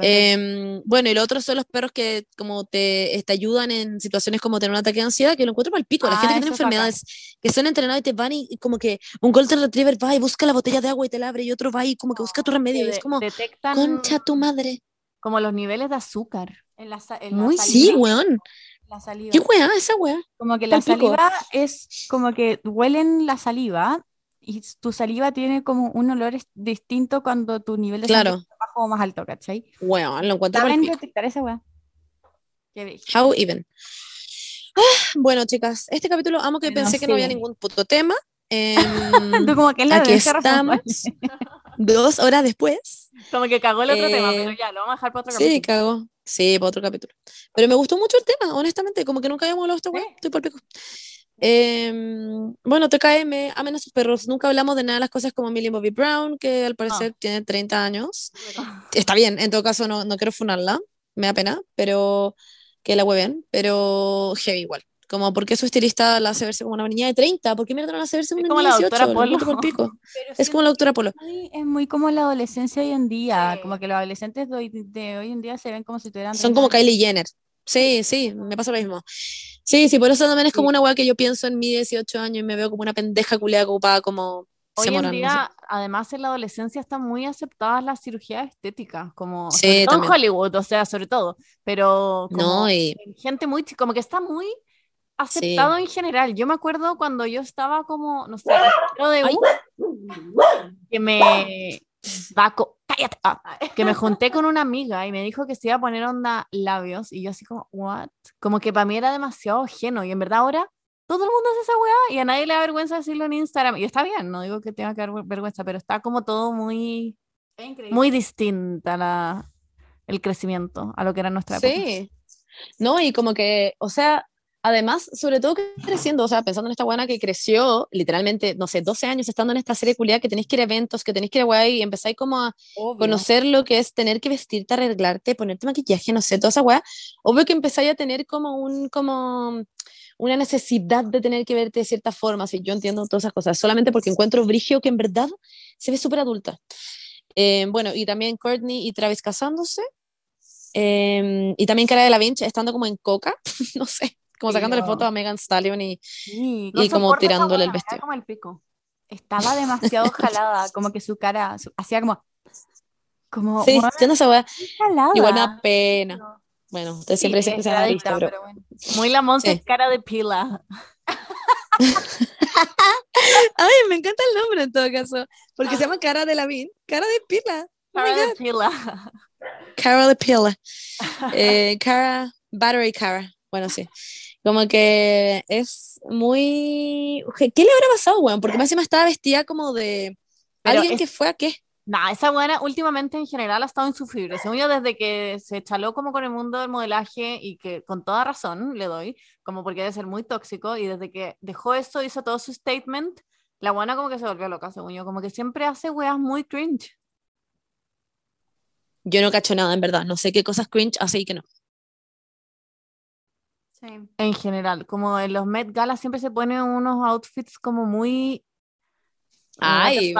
Em, bueno, y lo otro son los perros que como te, te ayudan en situaciones como tener un ataque de ansiedad, que lo encuentro mal pico. La Ah, gente que tiene bacán. enfermedades que son entrenados y te van y, y como que un Golden Retriever va y busca la botella de agua y te la abre y otro va y como que busca tu remedio. y es como, detectan concha tu madre. como los niveles de azúcar. En la, en la Muy sí, saliva, weón. la saliva. ¿Qué weá esa weá? Como que la Pal pico. saliva es como que huelen la saliva y tu saliva tiene como un olor distinto cuando tu nivel de Claro. está bajo o más alto, ¿cachai? Weón, lo encuentro Saben detectar esa weá. How even. Ah, bueno, chicas, este capítulo amo que Bueno, pensé que no había sí. ningún puto tema. Em, Tú como que es la aquí estamos, responsable. dos horas después. Como que cagó el otro tema, Eh, pero ya, lo vamos a dejar para otro Sí, capítulo. cagó. Sí, para otro capítulo. Pero me gustó mucho el tema, honestamente, como que nunca habíamos hablado de esta. Sí. Estoy por pico. Em, bueno, TKM, amen a sus perros. Nunca hablamos de nada de las cosas como Millie Bobby Brown, que al parecer tiene 30 años. Está bien, en todo caso no, no quiero funarla, me da pena, pero que la hueven, pero heavy igual. Como, ¿por qué su estilista la hace verse como una niña de 30? ¿Por qué mierda no la hace verse como una niña de doctora 18? Lo encuentro Polo. por pico. Es como la doctora Polo. es muy como la adolescencia hoy en día, Sí. como que los adolescentes de hoy, de hoy en día se ven como si tuvieran Son 30 como. Kylie Jenner. Sí, sí, me pasa lo mismo. Sí, sí, por eso también es como Sí. una weá que yo pienso en mi 18 años y me veo como una pendeja culiada ocupada como Hoy en Zamorano, no sé. día, además en la adolescencia están muy aceptadas las cirugías estéticas, como Sí, sobre todo en. Hollywood, o sea, sobre todo, pero como No, y en gente muy, como que está muy aceptado en general. Yo me acuerdo cuando yo estaba como, no sé, de. U, que me va co- cállate, ah, que me junté con una amiga y me dijo que se iba a poner onda labios y yo así como, what? Como que para mí era demasiado ajeno y en verdad ahora todo el mundo hace esa weá y a nadie le da vergüenza decirlo en Instagram y está bien, no digo que tenga que dar ver- vergüenza, pero está como todo muy, muy distinta la, el crecimiento a lo que era nuestra época. Sí. No, y como que, o sea, además, sobre todo que creciendo, o sea, pensando en esta buena que creció, literalmente, no sé, 12 años estando en esta serie culiada que tenéis que ir a eventos, que tenéis que ir a weá y empezáis como a Obvio. conocer lo que es tener que vestirte, arreglarte, ponerte maquillaje, no sé, toda esa weá, obvio que empezáis a tener como un, como una necesidad de tener que verte de cierta forma, si yo entiendo todas esas cosas, solamente porque encuentro Brigio que en verdad se ve súper adulta. Eh, bueno, y también Courtney y Travis casándose, eh, y también Cara de la Vinci estando como en coca, no sé, como Sí, sacándole no. fotos a Megan Stallion y, Sí, y como tirándole el vestido. como el pico. estaba demasiado jalada, como que su cara su- hacía como, como, Sí, "Weona, entiendo esa weá, qué jalada. igual me da pena. Bueno, ustedes Sí, siempre dicen que es se adicta, pero... pero bueno. Muy la Monse Sí. cara de pila. Ay, me encanta el nombre en todo caso, porque se llama Cara de Lavín, Cara de Pila. Oh my Cara de pila. Cara de Pila. Eh, cara, Battery Cara. Bueno, sí. Como que es muy... ¿Qué le habrá pasado, weón? Porque más encima estaba vestida como de... Pero Alguien es- que fue a qué? Nah, esa buena últimamente en general ha estado insufrible. Según yo, desde que se chaló como con el mundo del modelaje y que con toda razón le doy, como porque debe ser muy tóxico, y desde que dejó eso, hizo todo su statement, la buena como que se volvió loca, según yo, como que siempre hace weas muy cringe. Yo no cacho nada, en verdad. No sé qué cosas cringe hace y que no. Sí. En general, como en los Met Gala siempre se ponen unos outfits como muy... Ay,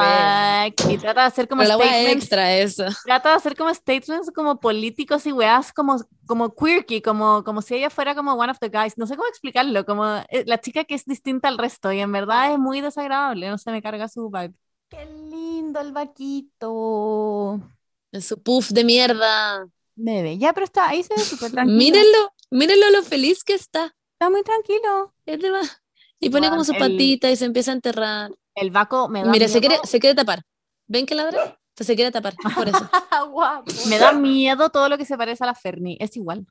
y trata de hacer como Pero statements extra eso. trata de hacer como statements como políticos y weas como, como quirky, como, como si ella fuera como one of the guys. No sé cómo explicarlo, como eh, la chica que es distinta al resto y en verdad es muy desagradable, no se me carga su vibe. Qué lindo el vaquito. Su puff de mierda. Bebé, ya, pero está ahí, se ve súper tranquilo. Mírenlo, mírenlo lo feliz que está. Está muy tranquilo. Es de. Y pone como Weón, su el- patita y se empieza a enterrar. El vaco me da Mire, se miedo, quiere, se quiere tapar. ¿Ven que ladra? Entonces se quiere tapar, por eso. Guapo. me da miedo todo lo que se parece a la Fernie, es igual.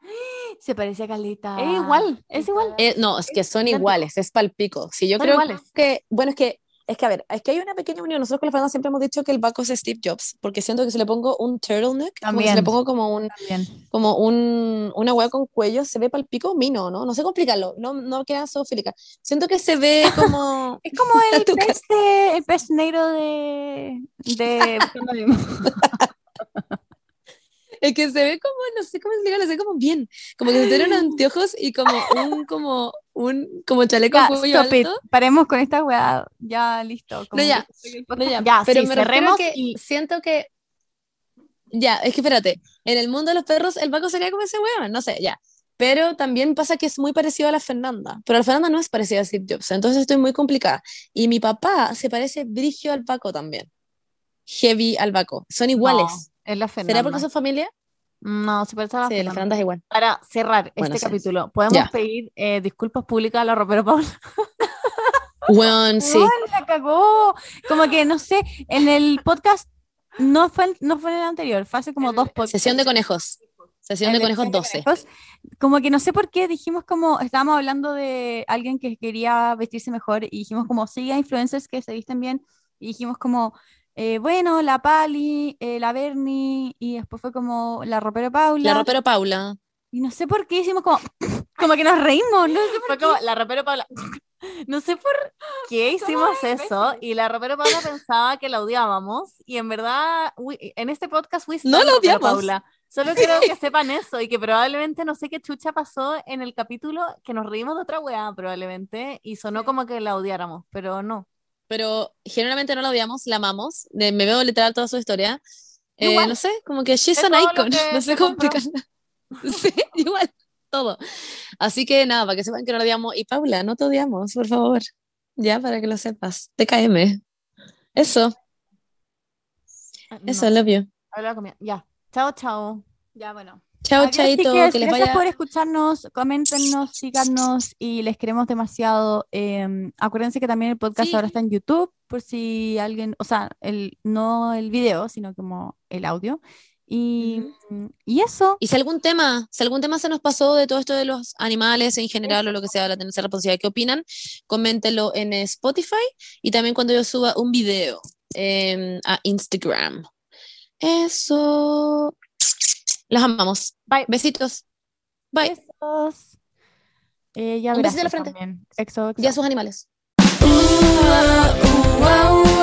Se parece a Caleta. Es igual, es igual. Eh, no, es que son iguales, es palpico. Si yo Son creo iguales. que, bueno, es que, es que a ver, es que hay una pequeña unión. Nosotros con la Fernanda siempre hemos dicho que el Baco es Steve Jobs, porque siento que si le pongo un turtleneck, como si le pongo como un, También. como un, una hueá con cuello, se ve palpico mino, ¿no? No sé cómo explicarlo, no, no queda zoofílica. Siento que se ve como... Es como el pez, de, el pez negro de. de Es que se ve como, no sé cómo explicarlo, se ve como bien, como que se tiene unos anteojos y como un, como, un, como chaleco Ya, cuello stop it. alto. Paremos con esta weá. Ya, listo. como No, ya. que- No, ya, Ya, pero sí, me cerremos que y- siento que, ya, es que espérate, en el mundo de los perros el Baco sería como ese weón, no sé, ya. Pero también pasa que es muy parecido a la Fernanda, pero la Fernanda no es parecida a Steve Jobs, entonces estoy muy complicada. Y mi papá se parece brigio al Baco también. Heavy al Baco. Son iguales. No, es la Fernanda. ¿Será porque son familia? No, se parece a la Sí, la Fernanda. Fernanda es igual. Para cerrar Bueno, este sí. capítulo, ¿podemos Ya. pedir eh, disculpas públicas a la ropera Paula? Weón, sí. Weón, la cagó. Como que, no sé, en el podcast. No fue, el- no fue en el anterior, fue hace como dos podcasts. Sesión de conejos. Sesión El de conejos Sesión de 12. Conejos, Como que no sé por qué dijimos como, estábamos hablando de alguien que quería vestirse mejor y dijimos como, sigue a influencers que se visten bien y dijimos como, eh, bueno, la Pali, eh, la Bernie, y después fue como la ropero Paula. La ropero Paula. Y no sé por qué hicimos como, como que nos reímos, no sé por Fue como la ropero Paula. No sé por qué hicimos eso y la ropero Paula pensaba que la odiábamos y en verdad we- en este podcast we No la odiamos. Paula. Solo quiero que sepan eso y que probablemente no sé qué chucha pasó en el capítulo que nos reímos de otra weá probablemente y sonó como que la odiáramos, pero no. Pero generalmente no la odiamos, la amamos. Me veo literal toda su historia. Eh, no sé, como que she's Es an icon. No sé se cómo explicarla. Sí, igual, todo. Así que nada, para que sepan que no la odiamos. Y Paula, no te odiamos, por favor. Ya, para que lo sepas. TKM. Eso, eso, No, love you. Ya. Chao, chao. Ya, bueno. Chao, chaito, que les gracias vaya. por escucharnos, coméntenos, síganos y les queremos demasiado. Eh, acuérdense que también el podcast Sí. ahora está en YouTube, por si alguien, o sea, el, no el video, sino como el audio. Y, y eso, Y si algún tema, si algún tema se nos pasó de todo esto de los animales en general o lo que sea, la tenerse responsabilidad, ¿qué opinan? Coméntenlo en Spotify y también cuando yo suba un video em, a Instagram. Eso. Las amamos. Bye. Besitos. Bye. besos. Eh, ya Un besito en la frente. Exo, exo. Y a sus animales. Ua, ua,